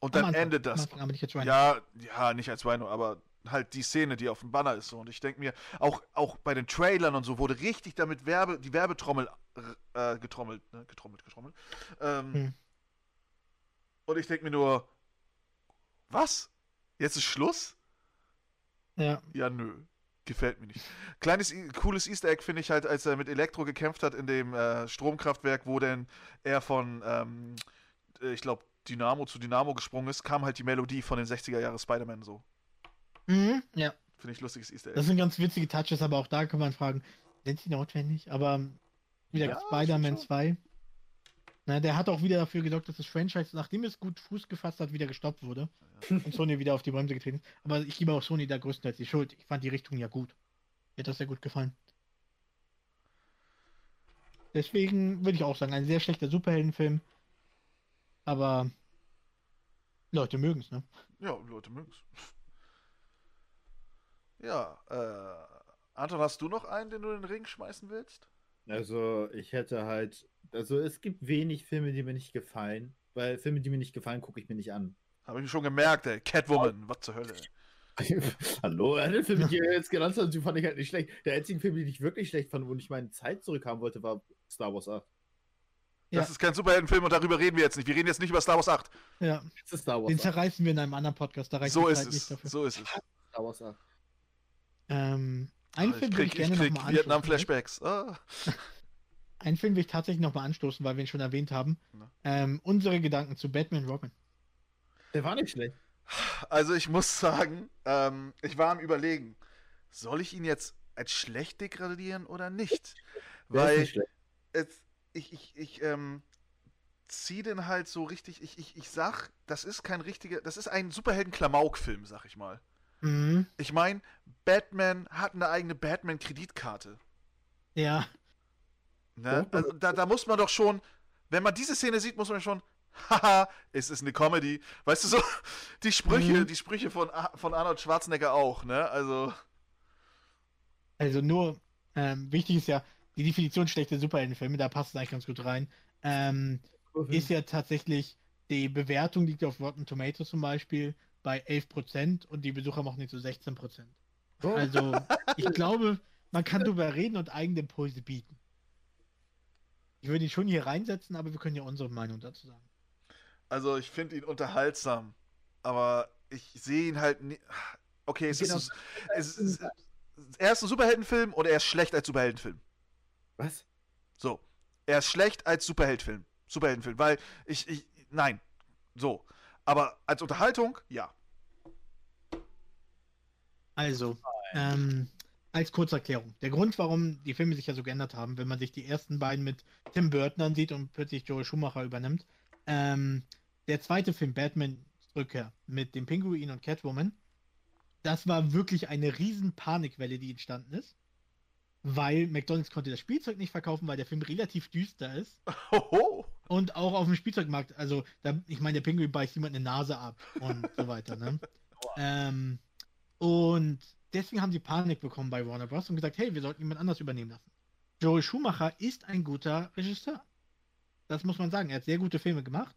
Und dann Anfang, endet das. Aber nicht als Rhino. Ja, ja, nicht als Rhino, aber halt die Szene, die auf dem Banner ist so. Und ich denke mir, auch, auch bei den Trailern und so wurde richtig damit Werbe, die Werbetrommel äh, getrommelt, ne? getrommelt, getrommelt. Ähm, Hm. Und ich denke mir nur, was? Jetzt ist Schluss? Ja. Ja, nö. Gefällt mir nicht. Kleines, cooles Easter Egg finde ich halt, als er mit Elektro gekämpft hat in dem äh, Stromkraftwerk, wo denn er von, ähm, äh, ich glaube, Dynamo zu Dynamo gesprungen ist, kam halt die Melodie von den 60er Jahre Spider-Man so. Mhm. Ja. Finde ich lustiges Easter Egg. Das sind ganz witzige Touches, aber auch da kann man fragen, sind sie notwendig? Aber wieder Ja, Spider-Man schon. 2. Na, der hat auch wieder dafür gesorgt, dass das Franchise, nachdem es gut Fuß gefasst hat, wieder gestoppt wurde. Und Sony wieder auf die Bremse getreten ist. Aber ich gebe auch Sony da größtenteils die Schuld. Ich fand die Richtung ja gut. Mir hat das sehr gut gefallen. Deswegen würde ich auch sagen, ein sehr schlechter Superheldenfilm. Aber Leute mögen es, ne? Ja, Leute mögen's. Ja, äh, Anton, hast du noch einen, den du in den Ring schmeißen willst? Also, ich hätte halt. Also, es gibt wenig Filme, die mir nicht gefallen. Weil Filme, die mir nicht gefallen, gucke ich mir nicht an. Habe ich schon gemerkt, ey. Catwoman, was zur Hölle. *laughs* Hallo, alle Filme, die ihr jetzt genannt habt, die fand ich halt nicht schlecht. Der einzige Film, den ich wirklich schlecht fand, wo ich meine Zeit zurückhaben wollte, war Star Wars 8. Ja. Das ist kein Superheldenfilm und darüber reden wir jetzt nicht. Wir reden jetzt nicht über Star Wars 8. Ja. Jetzt ist Star Wars Den 8. zerreißen wir in einem anderen Podcast. Da reicht So ist Zeit nicht es. dafür. So ist es. Star Wars 8. Ähm, einen Ah, Film ich würde ich krieg, gerne nochmal Vietnam-Flashbacks. Ah. einen Film will ich tatsächlich nochmal anstoßen, weil wir ihn schon erwähnt haben. Ähm, unsere Gedanken zu Batman Robin. Der war nicht schlecht. Also ich muss sagen, ähm, ich war am überlegen, soll ich ihn jetzt als schlecht degradieren oder nicht? Der Weil nicht es, ich, ich, ich ähm, ziehe den halt so richtig, ich, ich, ich sag, das ist kein richtiger, das ist ein Superhelden-Klamauk-Film, sag ich mal. Mhm. Ich meine, Batman hat eine eigene Batman-Kreditkarte. Ja. Ne? Ja. Also, da, da muss man doch schon, wenn man diese Szene sieht, muss man schon, *laughs* haha, es ist eine Comedy. Weißt du so, *laughs* die Sprüche, Mhm. die Sprüche von, von Arnold Schwarzenegger auch, ne? Also, Also nur, ähm, wichtig ist ja, die Definition schlechte Superheldenfilme, da passt es eigentlich ganz gut rein. Ähm, ist ja tatsächlich, die Bewertung liegt auf Rotten Tomatoes zum Beispiel bei 11% und die Besucher machen jetzt so 16%. Oh. Also, *laughs* ich glaube, man kann drüber reden und eigene Impulse bieten. Ich würde ihn schon hier reinsetzen, aber wir können ja unsere Meinung dazu sagen. also ich finde ihn unterhaltsam, aber ich sehe ihn halt nie. Okay, es Genau. ist, es ist, er ist ein Superheldenfilm oder er ist schlecht als Superheldenfilm. Was? So, er ist schlecht als Superheldenfilm, Superheldenfilm, weil ich, ich, nein, so, aber als Unterhaltung, ja. Also, ähm, als Kurzerklärung. Der Grund, warum die Filme sich ja so geändert haben, wenn man sich die ersten beiden mit Tim Burton ansieht und plötzlich Joel Schumacher übernimmt. Ähm, der zweite Film, Batman Rückkehr, mit dem Pinguin und Catwoman, das war wirklich eine riesen Panikwelle, die entstanden ist. Weil McDonalds konnte das Spielzeug nicht verkaufen, weil der Film relativ düster ist. Hoho. Und auch auf dem Spielzeugmarkt, also, da, ich meine, der Pinguin beißt jemand eine Nase ab und *laughs* so weiter, ne? ähm, und deswegen haben sie Panik bekommen bei Warner Bros. und gesagt, hey, wir sollten jemand anders übernehmen lassen. Joel Schumacher ist ein guter Regisseur. Das muss man sagen. Er hat sehr gute Filme gemacht,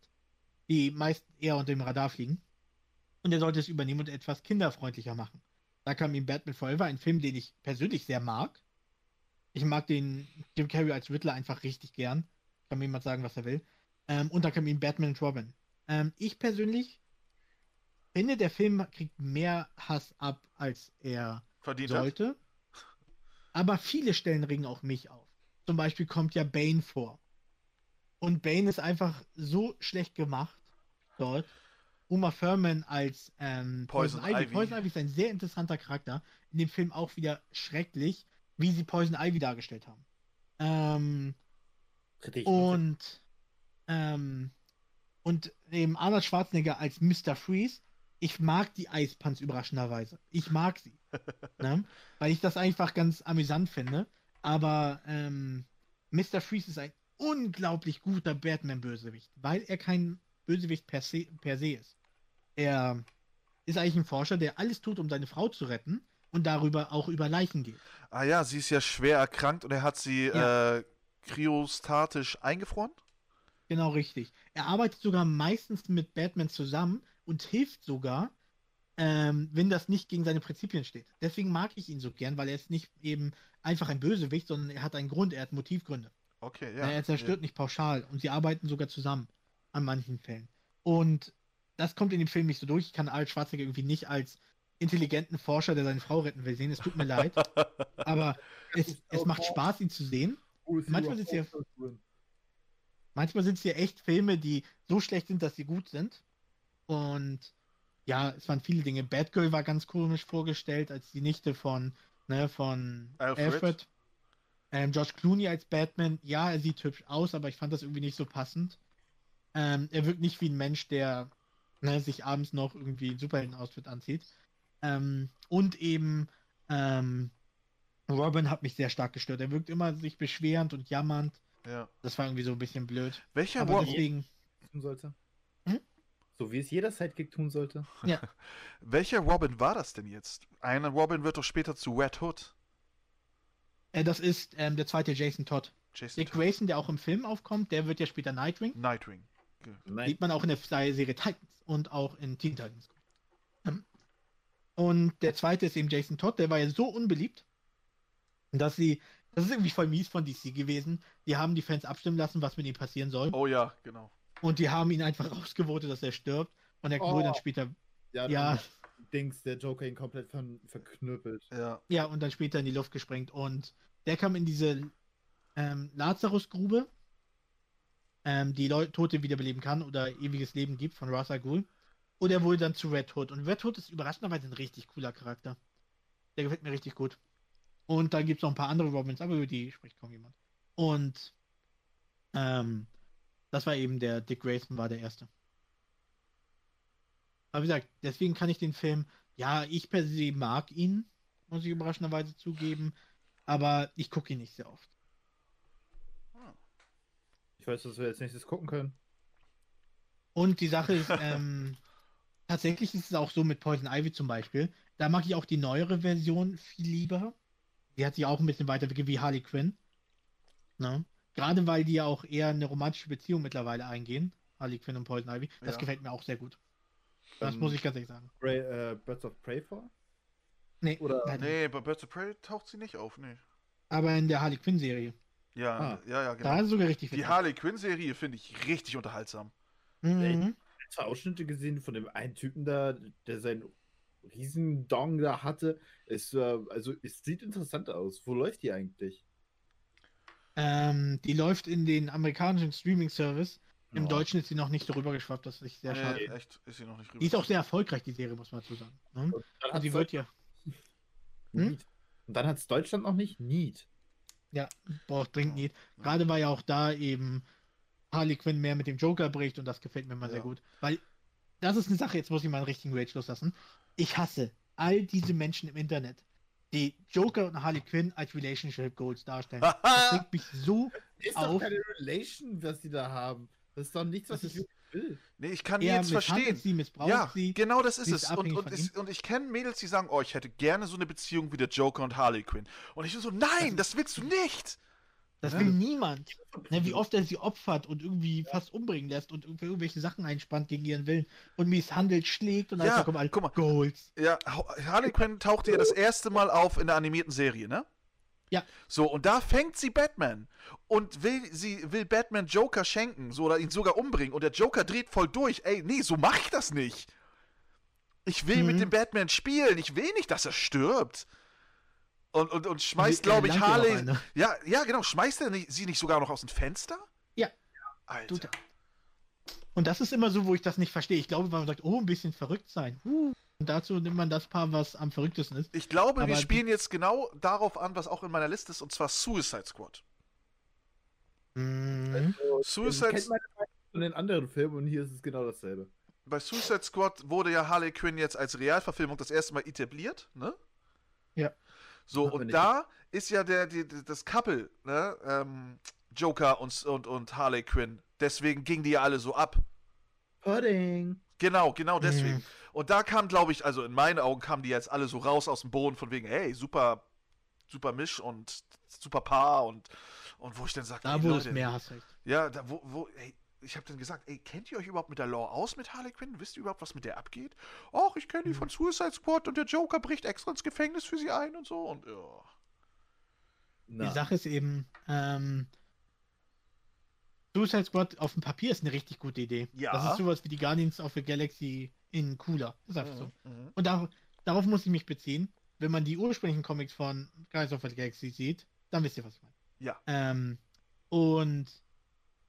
die meist eher unter dem Radar fliegen. Und er sollte es übernehmen und etwas kinderfreundlicher machen. Da kam ihm Batman Forever, ein Film, den ich persönlich sehr mag. Ich mag den Jim Carrey als Riddler einfach richtig gern. Kann mir jemand sagen, was er will. Ähm, und da kam ihm Batman und Robin. Ähm, ich persönlich finde, der Film kriegt mehr Hass ab, als er Verdient hat. sollte. Aber viele Stellen regen auch mich auf. Zum Beispiel kommt ja Bane vor. Und Bane ist einfach so schlecht gemacht dort. Uma Thurman als ähm, Poison Ivy. Poison Ivy ist ein sehr interessanter Charakter. In dem Film auch wieder schrecklich, wie sie Poison Ivy dargestellt haben. Ähm, Richtig. und, ähm, und eben Arnold Schwarzenegger als Mr. Freeze. Ich mag die Eispuns überraschenderweise. Ich mag sie. *laughs* ne? Weil ich das einfach ganz amüsant finde. Aber ähm, Mr. Freeze ist ein unglaublich guter Batman-Bösewicht, weil er kein Bösewicht per se, per se ist. Er ist eigentlich ein Forscher, der alles tut, um seine Frau zu retten und darüber auch über Leichen geht. Ah ja, sie ist ja schwer erkrankt und er hat sie Ja. äh, kryostatisch eingefroren. Genau richtig. Er arbeitet sogar meistens mit Batman zusammen und hilft sogar, ähm, wenn das nicht gegen seine Prinzipien steht. Deswegen mag ich ihn so gern, weil er ist nicht eben einfach ein Bösewicht, sondern er hat einen Grund, er hat Motivgründe. Okay, ja. er zerstört nicht pauschal und sie arbeiten sogar zusammen an manchen Fällen. Und das kommt in dem Film nicht so durch. Ich kann Arnold Schwarzenegger irgendwie nicht als intelligenten Forscher, der seine Frau retten will, sehen. Es tut mir leid. *laughs* Aber es, es macht Spaß, ihn zu sehen. manchmal sitzt ihr- Manchmal sind es ja echt Filme, die so schlecht sind, dass sie gut sind. Und ja, es waren viele Dinge. Batgirl war ganz komisch vorgestellt als die Nichte von, ne, von Alfred. Alfred. Ähm, George Clooney als Batman, ja, er sieht hübsch aus, aber ich fand das irgendwie nicht so passend. Ähm, er wirkt nicht wie ein Mensch, der ne, sich abends noch irgendwie ein Superhelden-Outfit anzieht. Ähm, und eben ähm, Robin hat mich sehr stark gestört. Er wirkt immer sich beschwerend und jammernd. ja. Das war irgendwie so ein bisschen blöd. Welcher, Aber Ro deswegen, tun sollte. Hm? So wie es jeder Sidekick tun sollte. *laughs* welcher Robin war das denn jetzt? Einer Robin wird doch später zu Red Hood. äh, das ist ähm, der zweite Jason Todd. Jason Dick Todd. Grayson, der auch im Film aufkommt, der wird ja später Nightwing. Nightwing. Sieht man auch in der Serie Titans und auch in Teen Titans. Und der zweite ist eben Jason Todd, der war ja so unbeliebt, dass sie, das ist irgendwie voll mies von DC gewesen. Die haben die Fans abstimmen lassen, was mit ihm passieren soll. Oh ja, genau. Und die haben ihn einfach *laughs* rausgevotet, dass er stirbt. Und er Oh. wurde dann später, Ja, ja, dann Dings, der Joker ihn komplett ver verknüppelt. Ja. ja, und dann später in die Luft gesprengt. Und der kam in diese ähm, Lazarusgrube, ähm, die Leute Tote wiederbeleben kann oder ewiges Leben gibt von Ra's al Ghul. Oder wohl dann zu Red Hood. Und Red Hood ist überraschenderweise ein richtig cooler Charakter. Der gefällt mir richtig gut. Und da gibt es noch ein paar andere Robins, aber über die spricht kaum jemand. Und ähm, das war eben der Dick Grayson war der erste. Aber wie gesagt, deswegen kann ich den Film, ja, ich per se mag ihn, muss ich überraschenderweise zugeben, aber ich gucke ihn nicht sehr oft. Ich weiß, dass wir jetzt nächstes gucken können. Und die Sache ist, ähm, *laughs* tatsächlich ist es auch so mit Poison Ivy zum Beispiel. Da mag ich auch die neuere Version viel lieber. Die hat sich auch ein bisschen weiterentwickelt wie Harley Quinn. Ne? Gerade weil die ja auch eher eine romantische Beziehung mittlerweile eingehen. Harley Quinn und Poison Ivy. Das Ja. gefällt mir auch sehr gut. Das Ähm, muss ich ganz ehrlich sagen. Prey, äh, Birds of Prey vor? Nee, oder- nicht. Nee, bei Birds of Prey taucht sie nicht auf, nee. aber in der Harley Quinn Serie. Ja, Ah. ja, ja, Da genau. ist es sogar richtig Die. Harley Quinn-Serie finde ich richtig unterhaltsam. Mhm. Zwei Ausschnitte gesehen von dem einen Typen da, der seinen Riesendong da hatte. Es, äh, also, es sieht interessant aus. Wo läuft die eigentlich? Ähm, die läuft in den amerikanischen Streaming-Service. Im Ja. Deutschen ist sie noch nicht darüber geschwappt, das ist sehr schade. Nee, echt, ist sie noch nicht rüber. Die ist auch sehr erfolgreich, die Serie, muss man dazu sagen. Ne? Und die wird ja, Hm? Und dann hat es Deutschland noch nicht Niet. ja, braucht dringend nicht. Gerade weil ja auch da eben Harley Quinn mehr mit dem Joker bricht und das gefällt mir mal sehr Ja. gut. Weil das ist eine Sache, jetzt muss ich mal einen richtigen Rage loslassen. Ich hasse all diese Menschen im Internet, die Joker und Harley Quinn als Relationship Goals darstellen. Das *laughs* regt mich so Ist Auf. doch keine Relation, was die da haben. Das ist doch nichts, was Das ich ist- will. nee, ich kann jetzt verstehen. sie, Ja, sie. genau das ist es. ist Und, und, ihm. und ich kenne Mädels, die sagen, oh, ich hätte gerne so eine Beziehung wie der Joker und Harley Quinn. Und ich bin so, nein, das willst du nicht. Das Ja. will niemand. Ne, wie oft er sie opfert und irgendwie fast umbringen lässt und für irgendwelche Sachen einspannt gegen ihren Willen und misshandelt, schlägt und Ja, alles kommt guck mal. Goals. Ja, Ha- Harley Quinn tauchte ja das erste Mal auf in der animierten Serie, ne? Ja. So, und da fängt sie Batman und will sie will Batman Joker schenken, so oder ihn sogar umbringen und der Joker dreht voll durch. Ey, nee, so mach ich das nicht. Ich will mit Mhm. dem Batman spielen, ich will nicht, dass er stirbt. Und, und, und schmeißt, glaube ich, Harley. Ja, ja, genau. Schmeißt er nicht, sie nicht sogar noch aus dem Fenster? Ja. Alter. Tut er. Und das ist immer so, wo ich das nicht verstehe. Ich glaube, weil man sagt, oh, ein bisschen verrückt sein. Uh. Und dazu nimmt man das Paar, was am verrücktesten ist. Ich glaube, wir Aber- spielen jetzt genau darauf an, was auch in meiner Liste ist, und zwar Suicide Squad. Mhm. Suicide, kennt meine Meinung von den anderen Filmen und hier ist es genau dasselbe. bei Suicide Squad wurde ja Harley Quinn jetzt als Realverfilmung das erste Mal etabliert, ne? Ja. So, und da ist ja der, die, das Couple, ne? Ähm, Joker und, und, und Harley Quinn. Deswegen gingen die ja alle so ab. Pudding. Genau, genau deswegen. Mhm. Und da kam, glaube ich, also in meinen Augen kamen die jetzt alle so raus aus dem Boden von wegen, hey, super, super Misch und super Paar und, und wo ich dann sagte, Da ey, wo Leute, es mehr hast recht. Ja, da wo, wo, ey, ich habe dann gesagt, ey, kennt ihr euch überhaupt mit der Law aus mit Harley Quinn? Wisst ihr überhaupt, was mit der abgeht? Och, ich kenne die von Suicide Squad und der Joker bricht extra ins Gefängnis für sie ein und so und ja. Die Sache ist eben, ähm, Suicide Squad auf dem Papier ist eine richtig gute Idee. Ja. Das ist sowas wie die Guardians of the Galaxy in cooler. Das ist einfach so. Mhm. Und dar darauf muss ich mich beziehen. Wenn man die ursprünglichen Comics von Guardians of the Galaxy sieht, dann wisst ihr, was ich meine. Ja. Ähm, und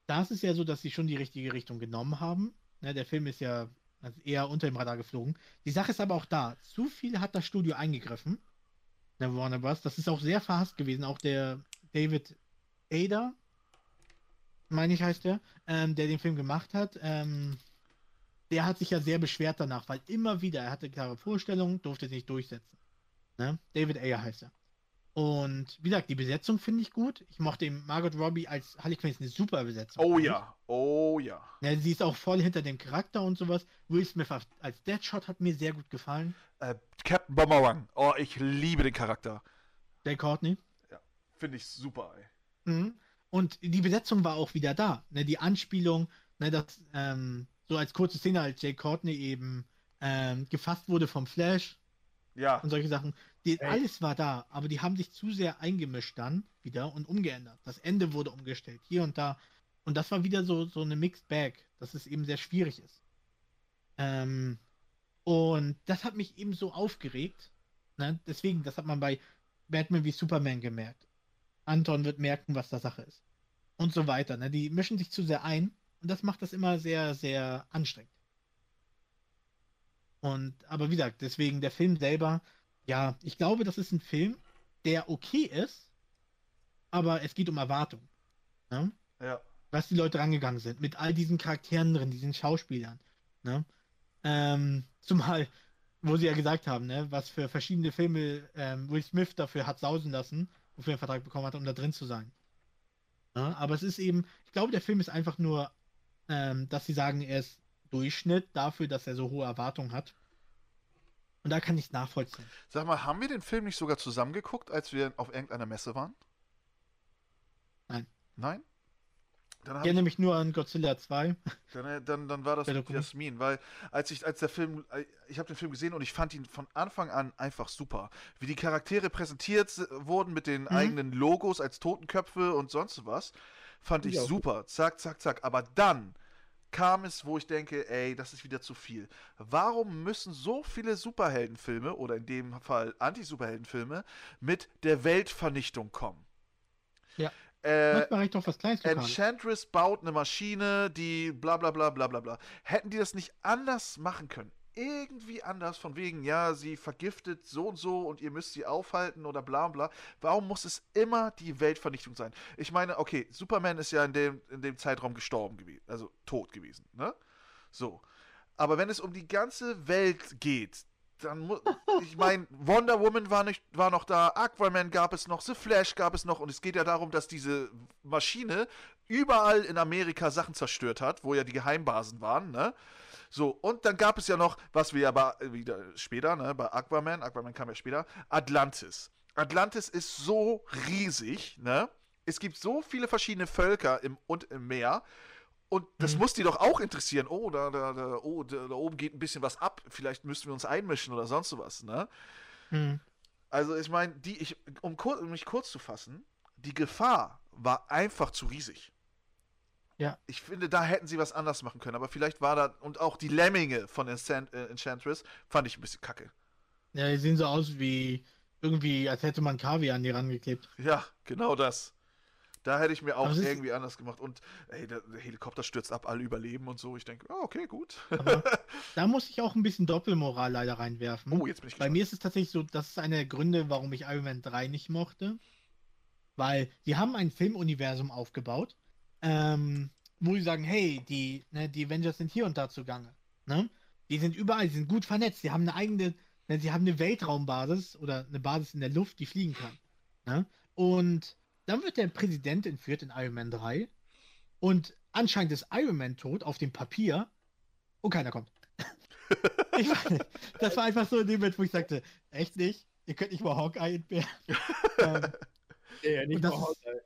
da ist es ja so, dass sie schon die richtige Richtung genommen haben. Ne, der Film ist ja also eher unter dem Radar geflogen. Die Sache ist aber auch da. Zu viel hat das Studio eingegriffen. Der Warner Bros. Das ist auch sehr verhasst gewesen. Auch der David Ader, meine ich heißt der, ähm, der den Film gemacht hat. Ähm, der hat sich ja sehr beschwert danach, weil immer wieder, er hatte klare Vorstellungen, durfte sich nicht durchsetzen. Ne? David Ayer heißt er. Und wie gesagt, die Besetzung finde ich gut. Ich mochte eben Margot Robbie als Harley Quinn ist eine super Besetzung. Oh ja, oh ja. Ja, sie ist auch voll hinter dem Charakter und sowas. Will Smith als Deadshot hat mir sehr gut gefallen. Äh, Captain Boomerang. Oh, ich liebe den Charakter. Dale Courtney. Finde ich super, ey. Mhm. Und die Besetzung war auch wieder da. Ne, die Anspielung, ne, dass ähm, so als kurze Szene, als Jay Courtney eben ähm, gefasst wurde vom Flash Ja. und solche Sachen. Die, alles war da, aber die haben sich zu sehr eingemischt dann wieder und umgeändert. Das Ende wurde umgestellt, hier und da. Und das war wieder so, so eine Mixed Bag, dass es eben sehr schwierig ist. Ähm, und das hat mich eben so aufgeregt. Ne? Deswegen, das hat man bei Batman wie Superman gemerkt. Anton wird merken, was da Sache ist. Und so weiter. Ne? Die mischen sich zu sehr ein und das macht das immer sehr, sehr anstrengend. Und, aber wie gesagt, deswegen der Film selber, ja, ich glaube, das ist ein Film, der okay ist, aber es geht um Erwartung. Ne? Ja. Was die Leute rangegangen sind, mit all diesen Charakteren drin, diesen Schauspielern. Ne? Ähm, zumal, wo sie ja gesagt haben, ne, was für verschiedene Filme ähm, Will Smith dafür hat sausen lassen, wofür er einen Vertrag bekommen hat, um da drin zu sein. Ja, aber es ist eben, ich glaube, der Film ist einfach nur, ähm, dass sie sagen, er ist Durchschnitt dafür, dass er so hohe Erwartungen hat. Und da kann ich nachvollziehen. Sag mal, haben wir den Film nicht sogar zusammengeguckt, als wir auf irgendeiner Messe waren? Nein. Nein? Dann Ich erinnere mich nur an Godzilla 2. Dann, äh, dann, dann war das *laughs* mit Jasmin, weil als ich, als der Film, äh, ich habe den Film gesehen und ich fand ihn von Anfang an einfach super. Wie die Charaktere präsentiert wurden mit den eigenen Logos als Totenköpfe und sonst was, fand ich Ja. super. Zack, zack, zack. Aber dann kam es, wo ich denke, ey, das ist wieder zu viel. Warum müssen so viele Superheldenfilme oder in dem Fall Anti-Superheldenfilme mit der Weltvernichtung kommen? Ja. Äh, reicht doch was Kleines. Enchantress baut eine Maschine, die bla bla bla bla bla bla. Hätten die das nicht anders machen können? Irgendwie anders, von wegen, ja, sie vergiftet so und so und ihr müsst sie aufhalten oder bla bla. Warum muss es immer die Weltvernichtung sein? Ich meine, okay, Superman ist ja in dem, in dem Zeitraum gestorben gewesen, also tot gewesen, ne? So. Aber wenn es um die ganze Welt geht, dann muss. *laughs* Ich meine, Wonder Woman war, nicht, war noch da, Aquaman gab es noch, The Flash gab es noch und es geht ja darum, dass diese Maschine überall in Amerika Sachen zerstört hat, wo ja die Geheimbasen waren, ne? So, und dann gab es ja noch, was wir aber wieder später, ne, bei Aquaman, Aquaman kam ja später, Atlantis. Atlantis ist so riesig, ne? Es gibt so viele verschiedene Völker im, und im Meer. Und das Mhm. muss die doch auch interessieren. Oh, da, da, da, oh, da, da oben geht ein bisschen was ab. Vielleicht müssen wir uns einmischen oder sonst was, ne? Hm. Also ich meine, die, ich, um, kur, um mich kurz zu fassen, die Gefahr war einfach zu riesig. Ja. Ich finde, da hätten sie was anders machen können, aber vielleicht war da, und auch die Lemminge von Enchant, äh, Enchantress fand ich ein bisschen kacke. Ja, die sehen so aus wie irgendwie, als hätte man Kaviar an die rangeklebt. Ja, genau das. Da hätte ich mir auch irgendwie anders gemacht. Und ey, der, Helikopter stürzt ab, alle überleben und so. Ich denke, ah, okay, gut. *laughs* Da muss ich auch ein bisschen Doppelmoral leider reinwerfen. Oh, jetzt bin ich Bei gespannt. mir ist es tatsächlich so, das ist einer der Gründe, warum ich Iron Man 3 nicht mochte. Weil die haben ein Filmuniversum aufgebaut, ähm, wo sie sagen, hey, die, ne, die Avengers sind hier und da zugange. Ne? Die sind überall, die sind gut vernetzt, die haben eine eigene, ne, sie haben eine Weltraumbasis oder eine Basis in der Luft, die fliegen kann. Ne? Und dann wird der Präsident entführt in Iron Man 3 und anscheinend ist Iron Man tot auf dem Papier und keiner kommt. *laughs* ich nicht. Das war einfach so in dem Moment, wo ich sagte, echt nicht? Ihr könnt nicht mal Hawkeye entbehren. *laughs* ähm, Ja, ja, nicht mal ist- Hawkeye.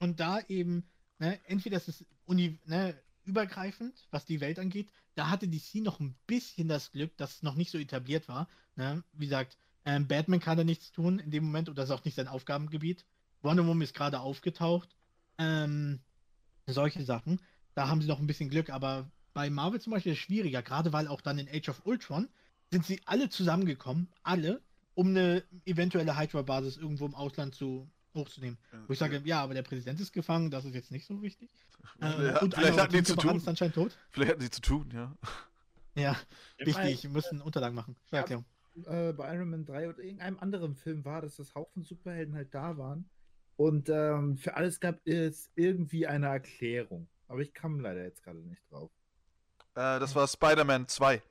und da eben, ne, entweder ist es uni ne, übergreifend, was die Welt angeht, da hatte DC noch ein bisschen das Glück, dass es noch nicht so etabliert war. Ne? Wie gesagt, ähm, Batman kann da nichts tun in dem Moment oder das ist auch nicht sein Aufgabengebiet. Wonder Woman ist gerade aufgetaucht. Ähm, solche Sachen. Da haben sie noch ein bisschen Glück, aber bei Marvel zum Beispiel ist es schwieriger, gerade weil auch dann in Age of Ultron sind sie alle zusammengekommen, alle, um eine eventuelle Hydra-Basis irgendwo im Ausland zu hochzunehmen. Wo ich sage, ja, aber der Präsident ist gefangen, das ist jetzt nicht so wichtig. Ähm, vielleicht, und vielleicht hatten die zu tun. ist anscheinend tot. Vielleicht hatten sie zu tun, ja. Ja, Ich wichtig, wir müssen Unterlagen machen. Ja. Erklärung. äh, bei Iron Man 3 oder irgendeinem anderen Film war, dass das Haufen Superhelden halt da waren. Und ähm, für alles gab es irgendwie eine Erklärung. Aber ich kam leider jetzt gerade nicht drauf. Äh, das war Spider-Man 2.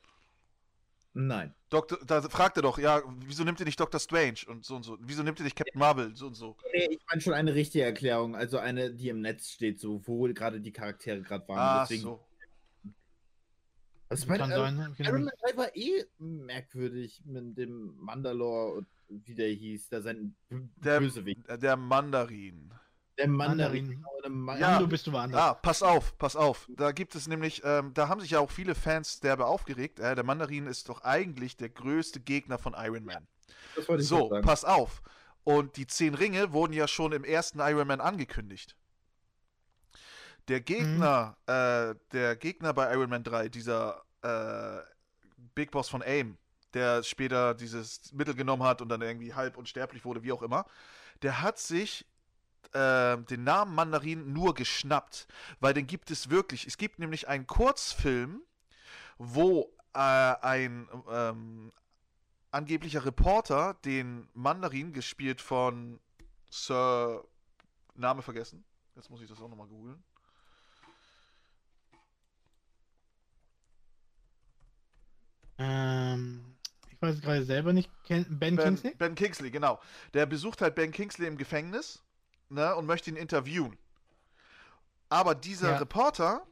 Nein. Doktor, da fragt er doch, ja, wieso nimmt ihr nicht Doctor Strange und so und so? Wieso nimmt ihr nicht Captain Marvel so und so? Nee, ich meine schon eine richtige Erklärung. Also eine, die im Netz steht, so wo gerade die Charaktere gerade waren. Ah, Deswegen, so. Also Kann äh, sein. ne? Iron Man 3 war eh merkwürdig mit dem Mandalore und wie der hieß, da sein B- Der, Bösewicht. der Mandarin. Der Mandarin. Mandarin. Ja. Bist du woanders. Ah, pass auf, pass auf. Da gibt es nämlich, ähm, da haben sich ja auch viele Fans derbe aufgeregt. Äh, der Mandarin ist doch eigentlich der größte Gegner von Iron Man. das wollte ich So, pass auf. Und die zehn Ringe wurden ja schon im ersten Iron Man angekündigt. Der Gegner, äh, der Gegner bei Iron Man 3, dieser äh, Big Boss von AIM, der später dieses Mittel genommen hat und dann irgendwie halb unsterblich wurde, wie auch immer, der hat sich äh, den Namen Mandarin nur geschnappt, weil den gibt es wirklich. Es gibt nämlich einen Kurzfilm, wo äh, ein ähm, angeblicher Reporter den Mandarin, gespielt von Sir. Name vergessen. Jetzt muss ich das auch nochmal googeln. Ähm, ich weiß es gerade selber nicht. Ben, Ben Kingsley? Ben Kingsley, genau. Der besucht halt Ben Kingsley im Gefängnis ne, und möchte ihn interviewen. Aber dieser Ja. Reporter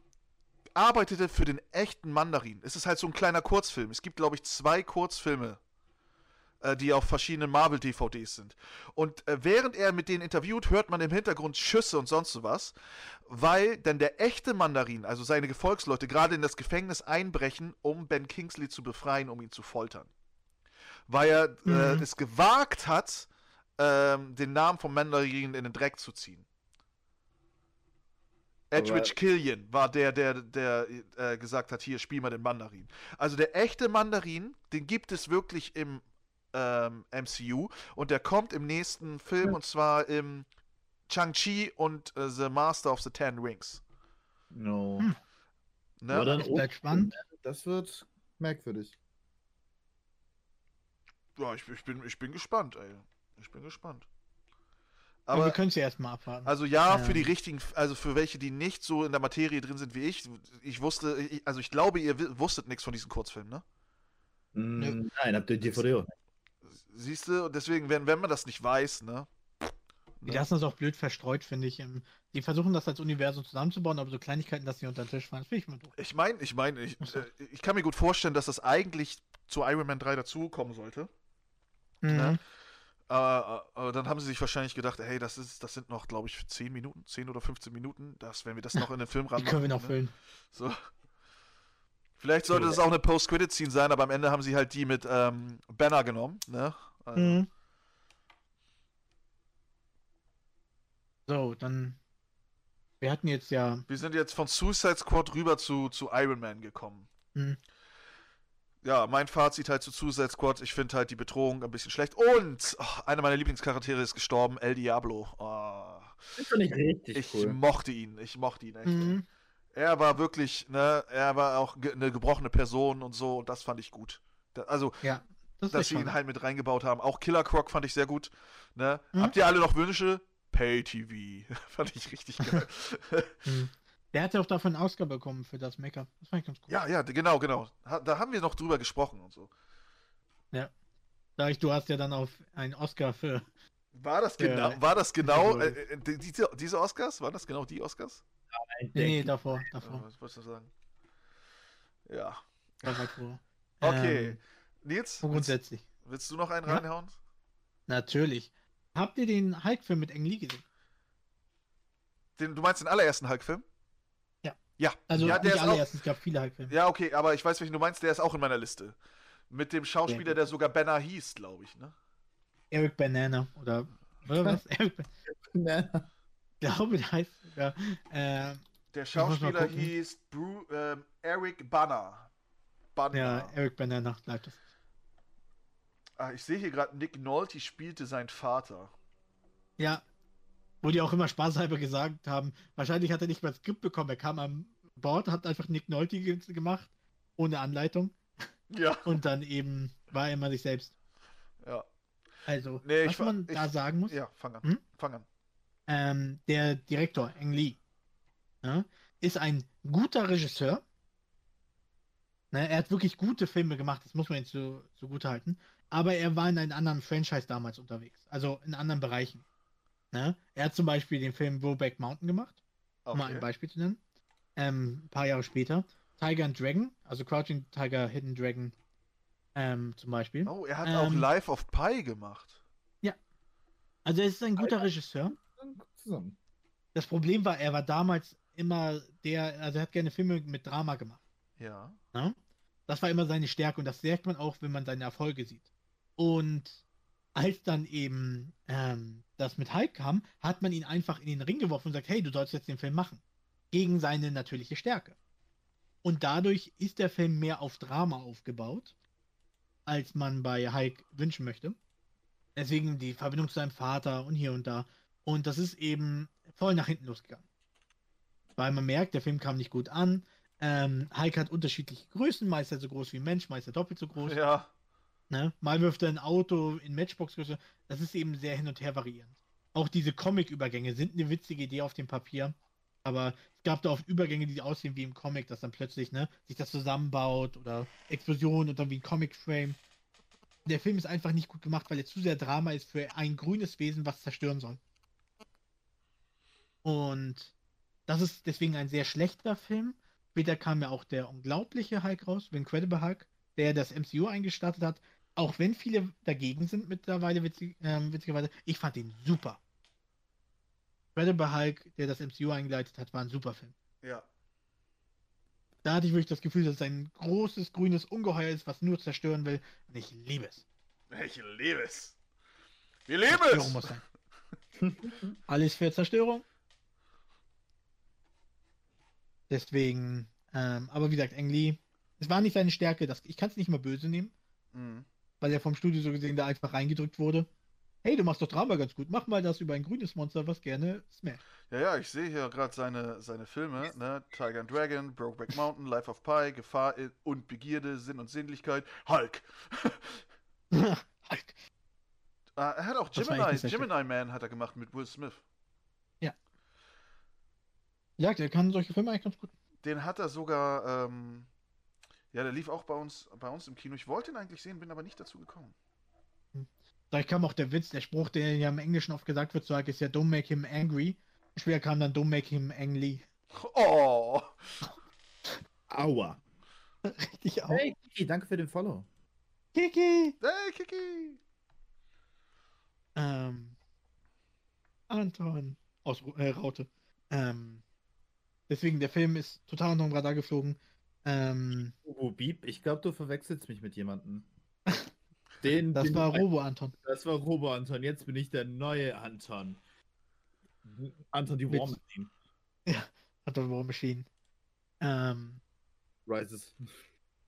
arbeitete für den echten Mandarin. Es ist halt so ein kleiner Kurzfilm. Es gibt, glaube ich, zwei Kurzfilme, äh, die auf verschiedenen Marvel-DVDs sind. Und äh, während er mit denen interviewt, hört man im Hintergrund Schüsse und sonst sowas, weil dann der echte Mandarin, also seine Gefolgsleute, gerade in das Gefängnis einbrechen, um Ben Kingsley zu befreien, um ihn zu foltern. Weil er äh, Mhm. es gewagt hat, ähm, den Namen vom Mandarin in den Dreck zu ziehen. Edwidge Killian war der, der, der äh, gesagt hat, hier, spiel mal den Mandarin. Also der echte Mandarin, den gibt es wirklich im ähm, MCU und der kommt im nächsten Film und zwar im Chang-Chi und äh, The Master of the Ten Rings. No. Hm. Ne? Aber dann Das bleibt spannend. Das wird merkwürdig. Ja, ich, ich, bin, ich bin gespannt, ey. Ich bin gespannt. Aber wir Aber, können es ja erstmal abwarten. also ja, für die richtigen, also für welche, die nicht so in der Materie drin sind wie ich, ich wusste, ich, also ich glaube, ihr wusstet nichts von diesen Kurzfilmen, ne? Mm, Nein, habt ihr DVD auch nicht. Siehst du, und deswegen, wenn, wenn man das nicht weiß, ne? Die lassen das auch blöd verstreut, finde ich. Die versuchen das als Universum zusammenzubauen, aber so Kleinigkeiten, dass sie unter den Tisch fallen, das finde ich mal doof. Ich meine, ich meine, ich, so. äh, ich kann mir gut vorstellen, dass das eigentlich zu Iron Man 3 dazukommen sollte. Mhm. Ne? Aber, aber dann haben sie sich wahrscheinlich gedacht, hey, das ist, das sind noch, glaube ich, 10 Minuten, 10 oder 15 Minuten. Das, wenn wir das noch in den Film *laughs* Die ranmachen. können wir noch ne? füllen. So. Vielleicht sollte das auch eine Post-Credit-Scene sein, aber am Ende haben sie halt die mit ähm, Banner genommen, ne? Also, Mhm. So, dann. Wir hatten jetzt ja. Wir sind jetzt von Suicide Squad rüber zu, zu Iron Man gekommen. Mhm. Ja, mein Fazit halt zu Suicide Squad, ich finde halt die Bedrohung ein bisschen schlecht. Und oh, einer meiner Lieblingscharaktere ist gestorben, El Diablo. Oh, Das finde ich richtig ich cool. mochte ihn, ich mochte ihn echt. Mhm. Er war wirklich, ne, er war auch ge eine gebrochene Person und so, und das fand ich gut. Da, also, Ja, das dass sie ihn halt mit reingebaut haben. Auch Killer Croc fand ich sehr gut. Ne? Mhm. Habt ihr alle noch Wünsche? Pay TV. *laughs* fand ich richtig geil. Mhm. Der hat ja auch dafür einen Oscar bekommen für das Make-up. Das fand ich ganz cool. ja, ja, genau, genau. Da haben wir noch drüber gesprochen und so. Da ich, du hast ja dann auf einen Oscar für. War das Ja. genau, war das genau, äh, äh, die- diese, diese Oscars? Waren das genau die Oscars? Ich Nee, nee, davor. Davor. was wolltest du sagen? Ja. Das war vor. Okay. Ähm, Nils, willst, grundsätzlich. willst du noch einen Ja. reinhauen? Natürlich. Habt ihr den Hulk-Film mit Eng Lee gesehen? Den, du meinst den allerersten Hulk-Film? Ja. Ja, Also ja, der nicht ist auch, allererst, es gab viele Hulk-Filme. Ja, okay, aber ich weiß, welchen du meinst, der ist auch in meiner Liste. Mit dem Schauspieler, der sogar Banner hieß, glaube ich, ne? Eric Banana oder, oder was? *laughs* Eric Ban- ne, Ich glaube, der heißt sogar. Äh, Der Schauspieler hieß Bru ähm, Eric Banner. Banner. ja, Eric Banana bleibt das. Ah, ich sehe hier gerade, Nick Nolte spielte seinen Vater. Ja. Wo die auch immer spaßhalber gesagt haben, wahrscheinlich hat er nicht mal das Skript bekommen. Er kam am Bord, hat einfach Nick Nolte ge- gemacht, ohne Anleitung. Ja. Und dann eben war er immer sich selbst. Ja. Also, Nee, was man ich- da sagen muss, Ja, fang an. Hm? Fang an. ähm, der Direktor, Eng Lee, ja, ist ein guter Regisseur. Ne, er hat wirklich gute Filme gemacht, das muss man jetzt so, so gut halten. Aber er war in einem anderen Franchise damals unterwegs, also in anderen Bereichen. Ne? Er hat zum Beispiel den Film Brokeback Mountain gemacht, um mal ein Okay. Beispiel zu nennen. Ähm, ein paar Jahre später. Tiger and Dragon, also Crouching Tiger, Hidden Dragon ähm, zum Beispiel. Oh, er hat auch Ähm, Life of Pi gemacht. Also er ist ein guter Regisseur. zusammen. Das Problem war, er war damals immer der, also er hat gerne Filme mit Drama gemacht. Ja. Ne? Das war immer seine Stärke und das merkt man auch, wenn man seine Erfolge sieht. Und als dann eben ähm, das mit Hulk kam, hat man ihn einfach in den Ring geworfen und sagt, hey, du sollst jetzt den Film machen. Gegen seine natürliche Stärke. Und dadurch ist der Film mehr auf Drama aufgebaut, als man bei Hulk wünschen möchte. Deswegen die Verbindung zu seinem Vater und hier und da. Und das ist eben voll nach hinten losgegangen. Weil man merkt, der Film kam nicht gut an. Ähm, Hulk hat unterschiedliche Größen, meist er so groß wie ein Mensch, meist er doppelt so groß. Ja. Ne? Mal wirft er ein Auto in Matchbox-Größe. Das ist eben sehr hin und her variierend. Auch diese Comic-Übergänge sind eine witzige Idee auf dem Papier. Aber es gab da oft Übergänge, die aussehen wie im Comic, dass dann plötzlich ne, sich das zusammenbaut oder Explosion und dann wie ein Comic-Frame. Der Film ist einfach nicht gut gemacht, weil er zu sehr Drama ist für ein grünes Wesen, was zerstören soll. Und das ist deswegen ein sehr schlechter Film. Später kam ja auch der unglaubliche Hulk raus, The Incredible Hulk, der das MCU eingestartet hat. Auch wenn viele dagegen sind mittlerweile, witzig, ähm, witzigerweise. Ich fand ihn super. Incredible Hulk, der das MCU eingeleitet hat, war ein super Film. Ja. Da hatte ich wirklich das Gefühl, dass es ein großes grünes Ungeheuer ist, was nur zerstören will. Und ich liebe es. Ich liebe es. Wir lieben Zerstörung es. muss sein. *laughs* Alles für Zerstörung. Deswegen, ähm, aber wie gesagt, Ang Lee, es war nicht seine Stärke. Das, ich kann es nicht mal böse nehmen, Mhm. Weil er vom Studio so gesehen da einfach reingedrückt wurde. Hey, du machst doch Drama ganz gut. Mach mal das über ein grünes Monster, was gerne smash. Ja, ja, ich sehe hier gerade seine, seine Filme, ne? Tiger and Dragon, Brokeback Mountain, Life of Pi, Gefahr und Begierde, Sinn und Sinnlichkeit, Hulk. *laughs* Hulk. Ah, er hat auch Gemini. Gemini Man hat er gemacht mit Will Smith. Ja, der kann solche Filme eigentlich ganz gut. Den hat er sogar, ähm, ja, der lief auch bei uns, bei uns im Kino. Ich wollte ihn eigentlich sehen, bin aber nicht dazu gekommen. Da kam auch der Witz, der Spruch, der ja im Englischen oft gesagt wird, so ist ja Don't make him angry. Später kam dann Don't make him angry. Oh! *laughs* Aua. Richtig auch. Hey, Kiki, danke für den Follow. Kiki! Hey, Kiki! Ähm, Anton aus äh, Raute. Ähm, deswegen, der Film ist total unter dem Radar geflogen. Ähm, Hugo Beep, ich glaube, du verwechselst mich mit jemandem. *laughs* Den, das den war du- Robo Anton. Das war Robo Anton, jetzt bin ich der neue Anton. Anton die War Machine. *laughs* Anton War Machine. Ähm, Rises.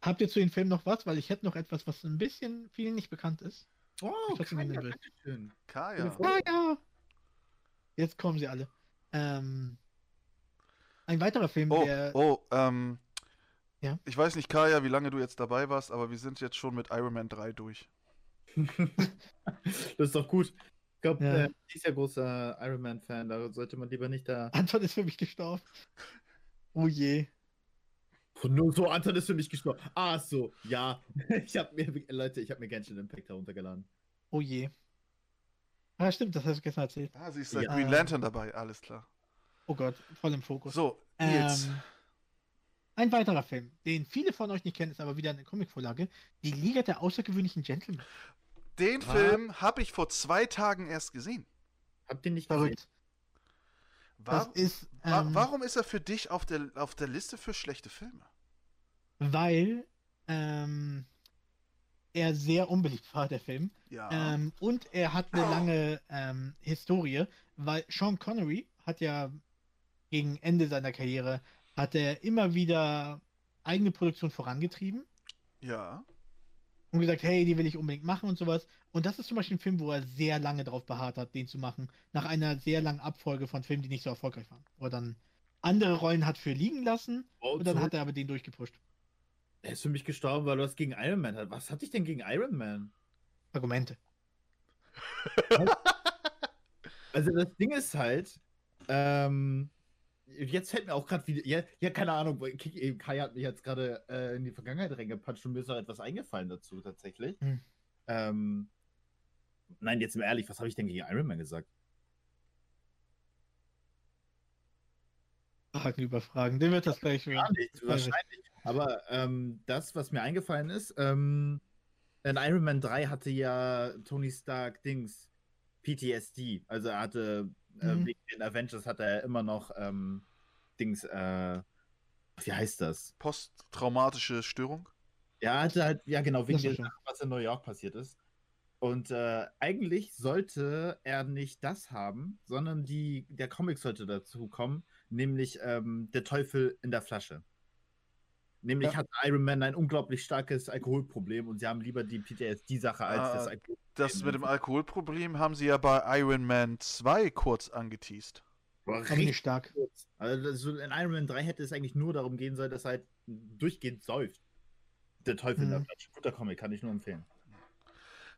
habt ihr zu den Filmen noch was? Weil ich hätte noch etwas, was ein bisschen vielen nicht bekannt ist. Oh, Ich Kaya. Dankeschön. Kaya. Ja! Jetzt kommen sie alle. Ähm, ein weiterer Film, Oh, der. oh, ähm. Ja? Ich weiß nicht, Kaya, wie lange du jetzt dabei warst, aber wir sind jetzt schon mit Iron Man 3 durch. *laughs* Das ist doch gut. Ich glaube, Ja. äh, ich ist ja großer Iron Man-Fan, da sollte man lieber nicht da. Anton ist für mich gestorben. Oh je. Nur so, Anton ist für mich gestorben. Ah, so, ja. *laughs* Ich habe mir, Leute, ich habe mir Genshin Impact heruntergeladen. Oh je. Ah, stimmt, das hast du gestern erzählt. Ah, sie ist Ja. Green Lantern dabei, alles klar. Oh Gott, voll im Fokus. So, Nils. Ähm, ein weiterer Film, den viele von euch nicht kennen, ist aber wieder eine Comicvorlage. Die Liga der außergewöhnlichen Gentlemen. Den Was? Film habe ich vor zwei Tagen erst gesehen. Habt ihr nicht gesehen? Verrückt. Das Wa ist, wa ähm, warum ist er für dich auf der, auf der Liste für schlechte Filme? weil ähm, er sehr unbeliebt war, der Film. Ja. Ähm, und er hat eine lange ähm, Historie, weil Sean Connery hat ja gegen Ende seiner Karriere hat er immer wieder eigene Produktion vorangetrieben ja. und gesagt, hey, die will ich unbedingt machen und sowas. Und das ist zum Beispiel ein Film, wo er sehr lange darauf beharrt hat, den zu machen, nach einer sehr langen Abfolge von Filmen, die nicht so erfolgreich waren. Wo er dann andere Rollen hat für liegen lassen Oh, und dann zurück. hat er aber den durchgepusht. Er ist für mich gestorben, weil du was gegen Iron Man hat. Was hatte ich denn gegen Iron Man? Argumente. *laughs* Also das Ding ist halt, ähm, jetzt fällt mir auch gerade wieder, ja, ja, keine Ahnung, eben Kai hat mich jetzt gerade äh, in die Vergangenheit reingepatscht und mir ist auch etwas eingefallen dazu tatsächlich. Hm. Ähm, nein, jetzt mal ehrlich, was habe ich denn gegen Iron Man gesagt? Fragen über Fragen. Den wird das gleich Gar nichts, wahrscheinlich. Aber ähm, das, was mir eingefallen ist, ähm, in Iron Man 3 hatte ja Tony Stark Dings PTSD. Also er hatte äh, Mhm. wegen den Avengers hat er immer noch ähm, Dings, äh, wie heißt das? Posttraumatische Störung? Er hatte halt, ja genau, wegen der. Sache, was in New York passiert ist. Und äh, eigentlich sollte er nicht das haben, sondern die, der Comic sollte dazu kommen, nämlich ähm, der Teufel in der Flasche. Nämlich Ja. hat Iron Man ein unglaublich starkes Alkoholproblem und sie haben lieber die PTSD-Sache als Ah, das Alkohol. Das mit dem Alkoholproblem haben sie ja bei Iron Man 2 kurz angeteased. War richtig nicht stark. kurz. Also so in Iron Man 3 hätte es eigentlich nur darum gehen sollen, dass er halt durchgehend säuft. Der Teufel in der Mhm. Flasche. Guter Comic, kann ich nur empfehlen.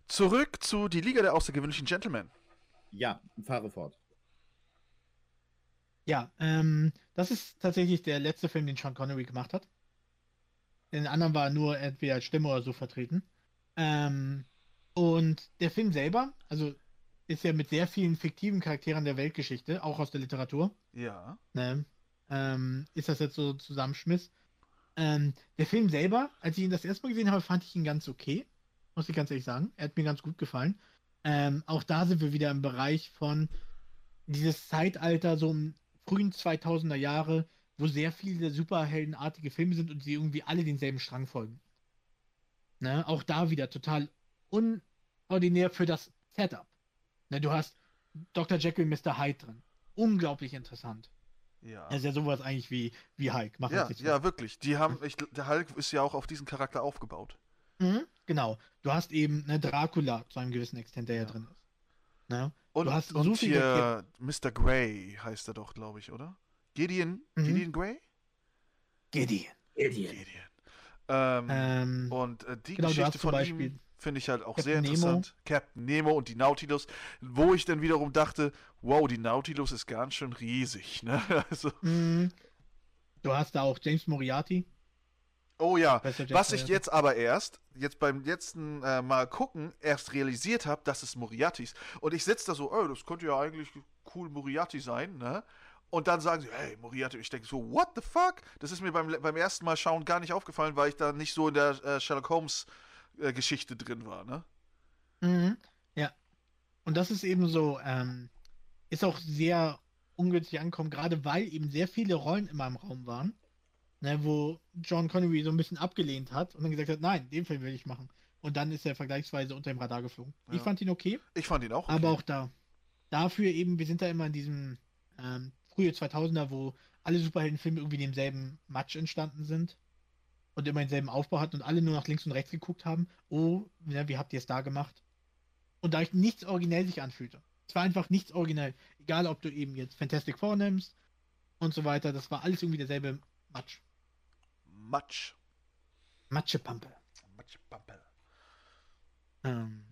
Zurück zu Die Liga der außergewöhnlichen Gentlemen. Ja, fahre fort. Ja, ähm, das ist tatsächlich der letzte Film, den Sean Connery gemacht hat. Den anderen war nur entweder als Stimme oder so vertreten. Ähm, und der Film selber, also ist ja mit sehr vielen fiktiven Charakteren der Weltgeschichte, auch aus der Literatur. Ja. Ne? Ähm, ist das jetzt so Zusammenschmiss? Ähm, der Film selber, als ich ihn das erste Mal gesehen habe, fand ich ihn ganz okay. Muss ich ganz ehrlich sagen. Er hat mir ganz gut gefallen. Ähm, auch da sind wir wieder im Bereich von dieses Zeitalter, so im frühen 2000er Jahre, wo sehr viele superheldenartige Filme sind und sie irgendwie alle denselben Strang folgen. Ne? Auch da wieder total unordinär für das Setup. Ne? Du hast Dr. Jekyll und Mr. Hyde drin. Unglaublich interessant. Ja. Er ist ja sowas eigentlich wie, wie Hulk. Machen wir Ja, ja, wirklich. Die haben, ich, der Hulk ist ja auch auf diesen Charakter aufgebaut. Mhm, genau. Du hast eben eine Dracula zu einem gewissen Extent, der ja, Ja. drin ist. Ne? Und, Du hast so und viel hier Mr. Grey heißt er doch, glaube ich, oder? Gideon, Mhm. Gideon Grey? Gideon. Idiot. Gideon. Ähm, Ähm, und äh, die genau, Geschichte von Beispiel ihm finde ich halt auch Captain sehr Nemo. interessant. Captain Nemo und die Nautilus, wo ich dann wiederum dachte, wow, die Nautilus ist ganz schön riesig, ne? *laughs* Also, mh, du hast da auch James Moriarty. oh ja, Was ich jetzt aber erst, jetzt beim letzten äh, Mal gucken, erst realisiert habe, dass es Moriarty ist. Und ich sitze da so, oh, das könnte ja eigentlich cool Moriarty sein, ne? Und dann sagen sie, hey, Moriarty. Ich denke so, what the fuck? Das ist mir beim, beim ersten Mal schauen gar nicht aufgefallen, weil ich da nicht so in der äh, Sherlock Holmes äh, Geschichte drin war, ne? Mhm, ja. Und das ist eben so, ähm, ist auch sehr ungünstig angekommen, gerade weil eben sehr viele Rollen immer im Raum waren, ne, wo John Connery so ein bisschen abgelehnt hat und dann gesagt hat, nein, den Film will ich machen. Und dann ist er vergleichsweise unter dem Radar geflogen. Ich Ja. fand ihn okay, Ich fand ihn auch. aber okay. auch da. Dafür eben, wir sind da immer in diesem ähm, frühe 2000er, wo alle Superheldenfilme irgendwie in demselben Matsch entstanden sind und immer denselben Aufbau hatten und alle nur nach links und rechts geguckt haben. Oh, ja, wie habt ihr es da gemacht? Und da ich nichts originell sich anfühlte. Es war einfach nichts originell. Egal, ob du eben jetzt Fantastic Four nimmst und so weiter, das war alles irgendwie derselbe Matsch. Matsch. Matschepampe. Matschpampel. Ähm,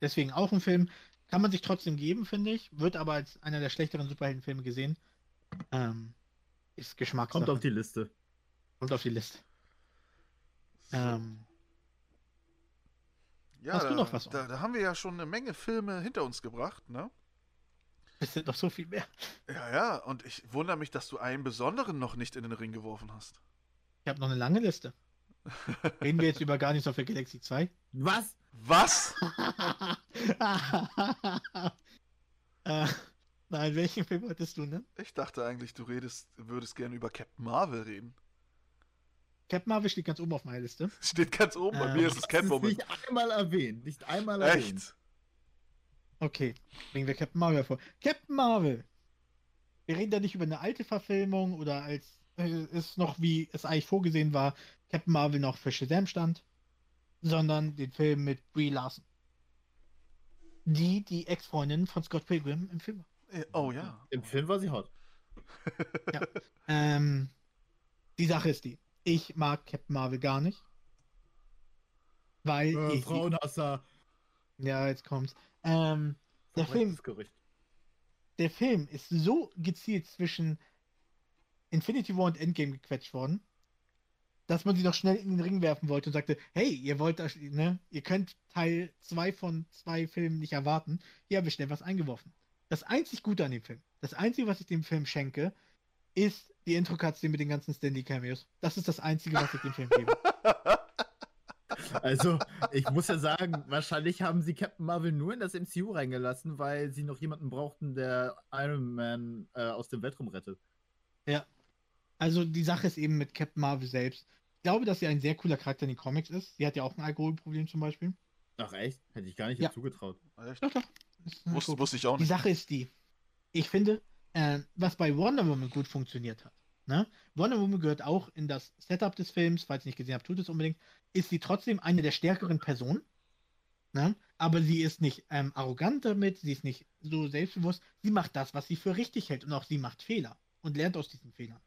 deswegen auch ein Film. Kann man sich trotzdem geben, finde ich. Wird aber als einer der schlechteren Superheldenfilme gesehen. Ähm, ist Geschmackssache. Kommt auf die Liste. Kommt auf die Liste. Ähm, ja, hast du da, noch was? Da, da haben wir ja schon eine Menge Filme hinter uns gebracht, ne? es sind noch so viel mehr. Ja, ja, und ich wundere mich, dass du einen besonderen noch nicht in den Ring geworfen hast. Ich habe noch eine lange Liste. Reden wir jetzt über Guardians of the Galaxy 2? Was? Was? *laughs* äh, nein, welchen Film wolltest du, ne? Ich dachte eigentlich, du redest, würdest gerne über Captain Marvel reden. Captain Marvel steht ganz oben auf meiner Liste. *laughs* Steht ganz oben, bei Ähm, mir ist es Das ist Catwoman. nicht einmal erwähnt. Nicht einmal erwähnt. Echt? Okay, bringen wir Captain Marvel vor. Captain Marvel! Wir reden da nicht über eine alte Verfilmung oder als äh, es noch, wie es eigentlich vorgesehen war, Captain Marvel noch für Shazam stand, sondern den Film mit Brie Larson. Die, die Ex-Freundin von Scott Pilgrim im Film. war. Äh, Oh ja. Im Film war sie hot. *laughs* Ähm, die Sache ist die, ich mag Captain Marvel gar nicht. Weil Äh, ich, Frauenhasser. ja, jetzt kommt's. Ähm, der Film der Film ist so gezielt zwischen Infinity War und Endgame gequetscht worden, dass man sie noch schnell in den Ring werfen wollte und sagte, hey, ihr wollt das, ne, ihr könnt Teil 2 von zwei Filmen nicht erwarten. Hier habe ich schnell was eingeworfen. Das einzig Gute an dem Film, das einzige, was ich dem Film schenke, ist die Intro-Cutscene mit den ganzen Stanley-Cameos. Das ist das einzige, was ich dem Film gebe. *laughs* Also, ich muss ja sagen, wahrscheinlich haben sie Captain Marvel nur in das MCU reingelassen, weil sie noch jemanden brauchten, der Iron Man äh, aus dem Weltraum rettet. Also die Sache ist eben mit Captain Marvel selbst. Ich glaube, dass sie ein sehr cooler Charakter in den Comics ist. Sie hat ja auch ein Alkoholproblem zum Beispiel. Ach echt? Hätte ich gar nicht Ja. zugetraut. Doch, doch. Wusste, wusste ich auch Die nicht. Sache ist die, ich finde, äh, was bei Wonder Woman gut funktioniert hat, ne? Wonder Woman gehört auch in das Setup des Films, falls ihr nicht gesehen habt, tut es unbedingt, ist sie trotzdem eine der stärkeren Personen, Ne? Aber sie ist nicht ähm, arrogant damit, sie ist nicht so selbstbewusst. Sie macht das, was sie für richtig hält. Und auch sie macht Fehler und lernt aus diesen Fehlern.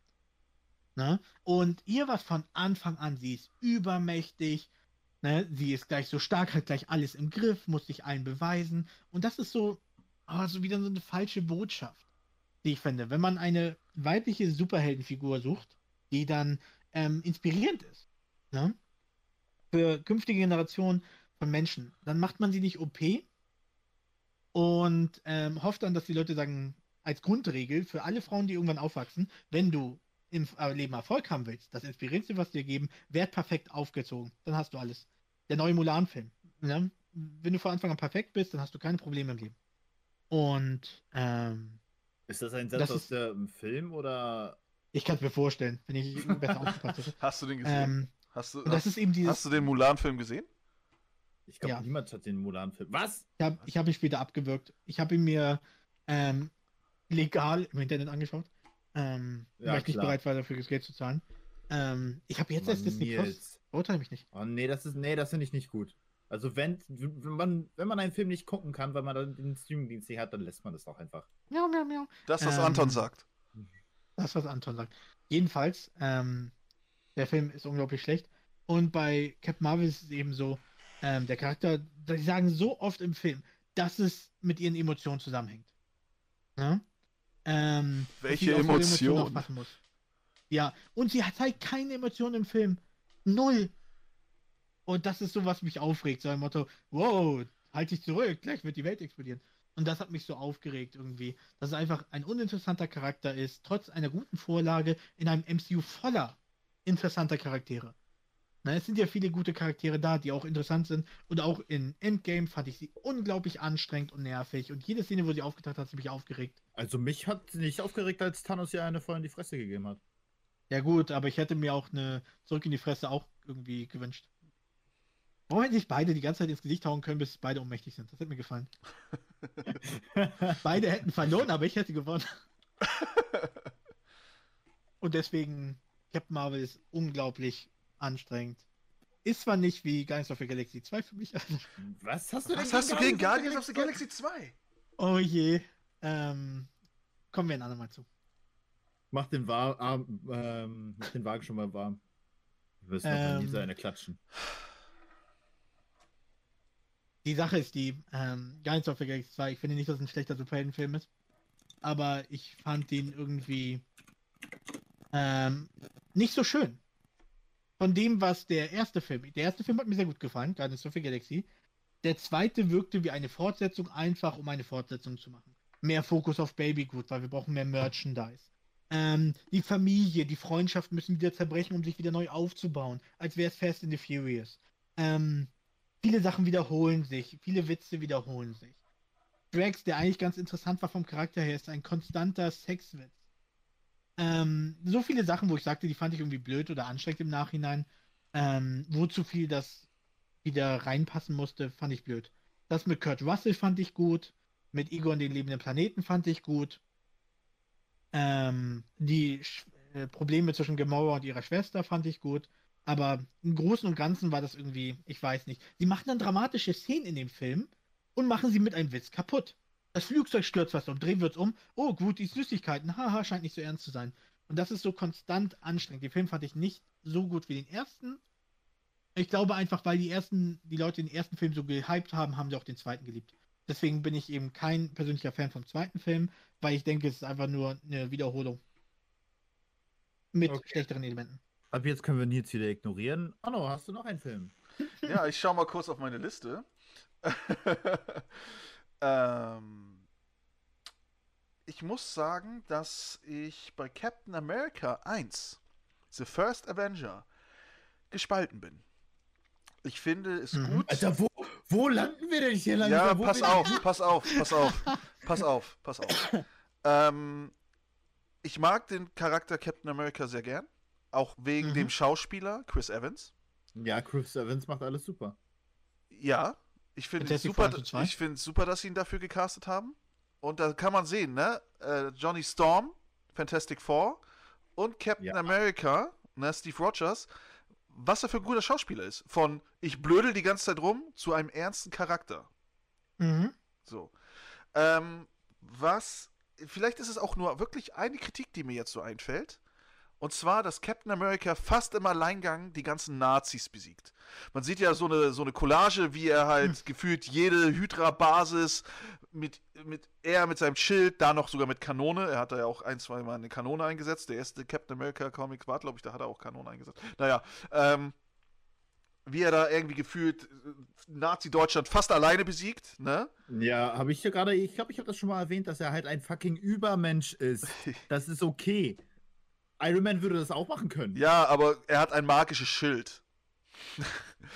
Ne? Und ihr war von Anfang an, sie ist übermächtig, ne? sie ist gleich so stark, hat gleich alles im Griff, muss sich allen beweisen. Und das ist so, oh, so wieder so eine falsche Botschaft, die ich finde. Wenn man eine weibliche Superheldenfigur sucht, die dann ähm, inspirierend ist, ne? für künftige Generationen von Menschen, dann macht man sie nicht OP und ähm, hofft dann, dass die Leute sagen, als Grundregel für alle Frauen, die irgendwann aufwachsen, wenn du im äh, Leben Erfolg haben willst, das Inspirierendste, was dir geben, werd perfekt aufgezogen. Dann hast du alles. Der neue Mulan-Film. Ne? Wenn du von Anfang an perfekt bist, dann hast du keine Probleme im Leben. Und ähm, Ist das ein Satz Das aus ist- dem Film oder? ich kann es mir vorstellen, wenn ich *laughs* besser aufgepasst hätte. Hast du den gesehen? Ähm, hast du, eben dieses. hast du den Mulan-Film gesehen? Ich glaube, Ja. niemand hat den Mulan-Film. Was? Ich habe ich hab ihn später abgewürgt. Ich habe ihn mir ähm, legal im Internet angeschaut. Ähm, Ja, weil ich nicht bereit war, dafür das Geld zu zahlen. Ähm, ich habe jetzt erst Mann, Disney Plus. Nils. Urteile mich nicht. Oh nee, das ist nee, das finde ich nicht gut. Also wenn, wenn man wenn man einen Film nicht gucken kann, weil man dann den Streamingdienst nicht hat, dann lässt man das doch einfach. Miau, miau, miau. Das, was Ähm, Anton sagt. Das, was Anton sagt. Jedenfalls, ähm, der Film ist unglaublich schlecht. Und bei Captain Marvel ist es eben so, ähm, der Charakter, sie sagen so oft im Film, dass es mit ihren Emotionen zusammenhängt. Ne? Ähm, Welche Emotionen? muss. Ja, und sie zeigt keine Emotionen im Film. Null. Und das ist so, was mich aufregt. So ein Motto, wow, halt dich zurück, gleich wird die Welt explodieren. Und das hat mich so aufgeregt irgendwie, dass es einfach ein uninteressanter Charakter ist, trotz einer guten Vorlage in einem MCU voller interessanter Charaktere. Na, es sind ja viele gute Charaktere da, die auch interessant sind. Und auch in Endgame fand ich sie unglaublich anstrengend und nervig. Und jede Szene, wo sie aufgetaucht hat, hat mich aufgeregt. Also mich hat sie nicht aufgeregt, als Thanos ihr eine voll in die Fresse gegeben hat. Ja gut, aber ich hätte mir auch eine Zurück in die Fresse auch irgendwie gewünscht. Warum hätten sich beide die ganze Zeit ins Gesicht hauen können, bis beide ohnmächtig sind? Das hätte mir gefallen. *laughs* Beide hätten verloren, aber ich hätte gewonnen. Und deswegen, Captain Marvel ist unglaublich anstrengend. Ist zwar nicht wie Guardians of the Galaxy 2 für mich. also- Was hast du Was hast du gegen Guardians of the Galaxy 2? oh je. Ähm, kommen wir ein andermal zu. Mach den, Wa Arm, ähm, mach den Wagen schon mal warm. Wir müssen noch Ähm. von Lisa eine klatschen. Die Sache ist die, ähm, Guardians of the Galaxy 2, ich finde nicht, dass es ein schlechter Superheldenfilm ist. Aber ich fand den irgendwie ähm, nicht so schön. Von dem, was der erste Film, der erste Film hat mir sehr gut gefallen, Guardians of the Galaxy. Der zweite wirkte wie eine Fortsetzung, einfach um eine Fortsetzung zu machen. Mehr Fokus auf Babygut, weil wir brauchen mehr Merchandise. Ähm, die Familie, die Freundschaft müssen wieder zerbrechen, um sich wieder neu aufzubauen, als wäre es Fast and the Furious. Ähm, viele Sachen wiederholen sich, viele Witze wiederholen sich. Drax, der eigentlich ganz interessant war vom Charakter her, ist ein konstanter Sexwitz. Ähm, so viele Sachen, wo ich sagte, die fand ich irgendwie blöd oder anstrengend im Nachhinein. Ähm, wo zu viel das wieder reinpassen musste, fand ich blöd. Das mit Kurt Russell fand ich gut. Mit Igor und den lebenden Planeten fand ich gut. Ähm, die Sch äh, Probleme zwischen Gamora und ihrer Schwester fand ich gut. Aber im Großen und Ganzen war das irgendwie, ich weiß nicht. Sie machen dann dramatische Szenen in dem Film und machen sie mit einem Witz kaputt. Das Flugzeug stürzt was um, drehen wir es um. Oh, gut, die Süßigkeiten. Haha, scheint nicht so ernst zu sein. Und das ist so konstant anstrengend. Den Film fand ich nicht so gut wie den ersten. Ich glaube einfach, weil die ersten, die Leute den ersten Film so gehypt haben, haben sie auch den zweiten geliebt. Deswegen bin ich eben kein persönlicher Fan vom zweiten Film, weil ich denke, es ist einfach nur eine Wiederholung. Mit Okay. schlechteren Elementen. Ab jetzt können wir Nils wieder ignorieren. Anno, hast du noch einen Film? *laughs* Ja, ich schau mal kurz auf meine Liste. *laughs* ähm, ich muss sagen, dass ich bei Captain America 1, The First Avenger, gespalten bin. Ich finde es Mhm. gut. Alter, wo, wo landen wir denn hier langsam? ja, pass wir- auf, pass auf, pass auf, pass auf, pass auf. *laughs* Ähm, ich mag den Charakter Captain America sehr gern. Auch wegen Mhm. dem Schauspieler Chris Evans. Ja, Chris Evans macht alles super. Ja, ich finde es super, Four 2? ich finde es super, dass sie ihn dafür gecastet haben. Und da kann man sehen, ne? Äh, Johnny Storm, Fantastic Four und Captain Ja. America, ne, Steve Rogers, was er für ein guter Schauspieler ist. Von ich blödel die ganze Zeit rum zu einem ernsten Charakter. Mhm. So. Ähm, was, vielleicht ist es auch nur wirklich eine Kritik, die mir jetzt so einfällt. Und zwar, dass Captain America fast im Alleingang die ganzen Nazis besiegt. Man sieht ja so eine, so eine Collage, wie er halt gefühlt jede Hydra-Basis mit, mit er mit seinem Schild, da noch sogar mit Kanone. Er hat da ja auch ein, zwei Mal eine Kanone eingesetzt. Der erste Captain America-Comic war, glaube ich, da hat er auch Kanone eingesetzt. Naja, ähm, wie er da irgendwie gefühlt äh, Nazi-Deutschland fast alleine besiegt, ne? Ja, habe ich ja gerade, ich glaube, ich habe das schon mal erwähnt, dass er halt ein fucking Übermensch ist. *laughs* Das ist okay. Iron Man würde das auch machen können. Ja, aber er hat ein magisches Schild.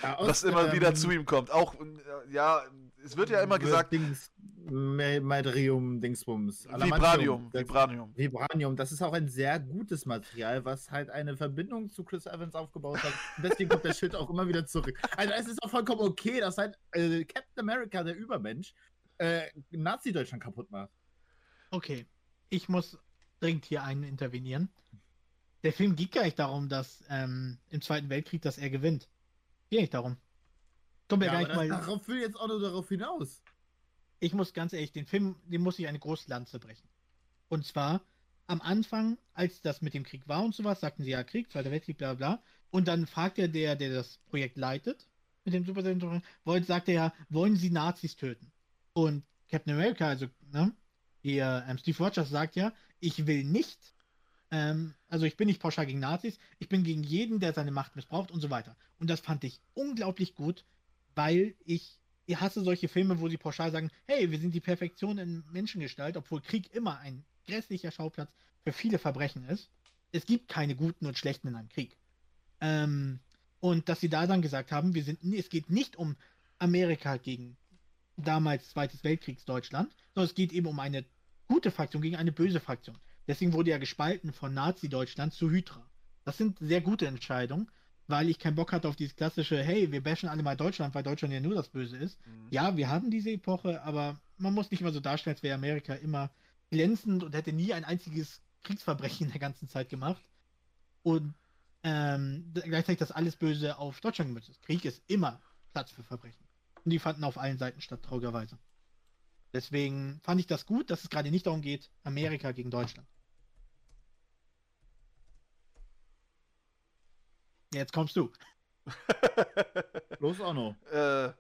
Ja, *laughs* was aus, immer ähm, wieder zu ihm kommt. Auch, äh, ja, es wird ja immer gesagt, Dings, Ma- Madrium, Dingsbums. Vibranium, Das- Vibranium. Vibranium, das ist auch ein sehr gutes Material, was halt eine Verbindung zu Chris Evans aufgebaut hat. Und deswegen kommt der Schild auch immer wieder zurück. Also es ist auch vollkommen okay, dass halt äh, Captain America, der Übermensch, äh, Nazi-Deutschland kaputt macht. Okay, ich muss dringend hier einen intervenieren. Der Film geht gar nicht darum, dass ähm, im Zweiten Weltkrieg, dass er gewinnt. Geht nicht darum. Kommt ja, Ja, gar nicht mal. darauf will jetzt auch nur darauf hinaus. Ich muss ganz ehrlich, den Film, den muss ich eine große Lanze brechen. Und zwar am Anfang, als das mit dem Krieg war und sowas, sagten sie ja Krieg, Zweiter Weltkrieg, bla bla. Und dann fragt er der, der das Projekt leitet, mit dem Super Saiyan, wollte, sagt er ja, wollen sie Nazis töten? Und Captain America, also, ne, hier, ähm, Steve Rogers sagt ja, ich will nicht, ähm, also ich bin nicht pauschal gegen Nazis, ich bin gegen jeden, der seine Macht missbraucht und so weiter. Und das fand ich unglaublich gut, weil ich, ich hasse solche Filme, wo sie pauschal sagen, hey, wir sind die Perfektion in Menschengestalt, obwohl Krieg immer ein grässlicher Schauplatz für viele Verbrechen ist. Es gibt keine Guten und Schlechten in einem Krieg. Ähm, und dass sie da dann gesagt haben, wir sind, es geht nicht um Amerika gegen damals Zweites Weltkriegsdeutschland, sondern es geht eben um eine gute Fraktion gegen eine böse Fraktion. Deswegen wurde ja gespalten von Nazi-Deutschland zu Hydra. Das sind sehr gute Entscheidungen, weil ich keinen Bock hatte auf dieses klassische, hey, wir bashen alle mal Deutschland, weil Deutschland ja nur das Böse ist. Mhm. Ja, wir haben diese Epoche, aber man muss nicht immer so darstellen, als wäre Amerika immer glänzend und hätte nie ein einziges Kriegsverbrechen in der ganzen Zeit gemacht. Und ähm, gleichzeitig, dass alles Böse auf Deutschland gemünzt ist. Krieg ist immer Platz für Verbrechen. Und die fanden auf allen Seiten statt, traurigerweise. Deswegen fand ich das gut, dass es gerade nicht darum geht, Amerika gegen Deutschland. Jetzt kommst du. *laughs* Los auch noch. äh,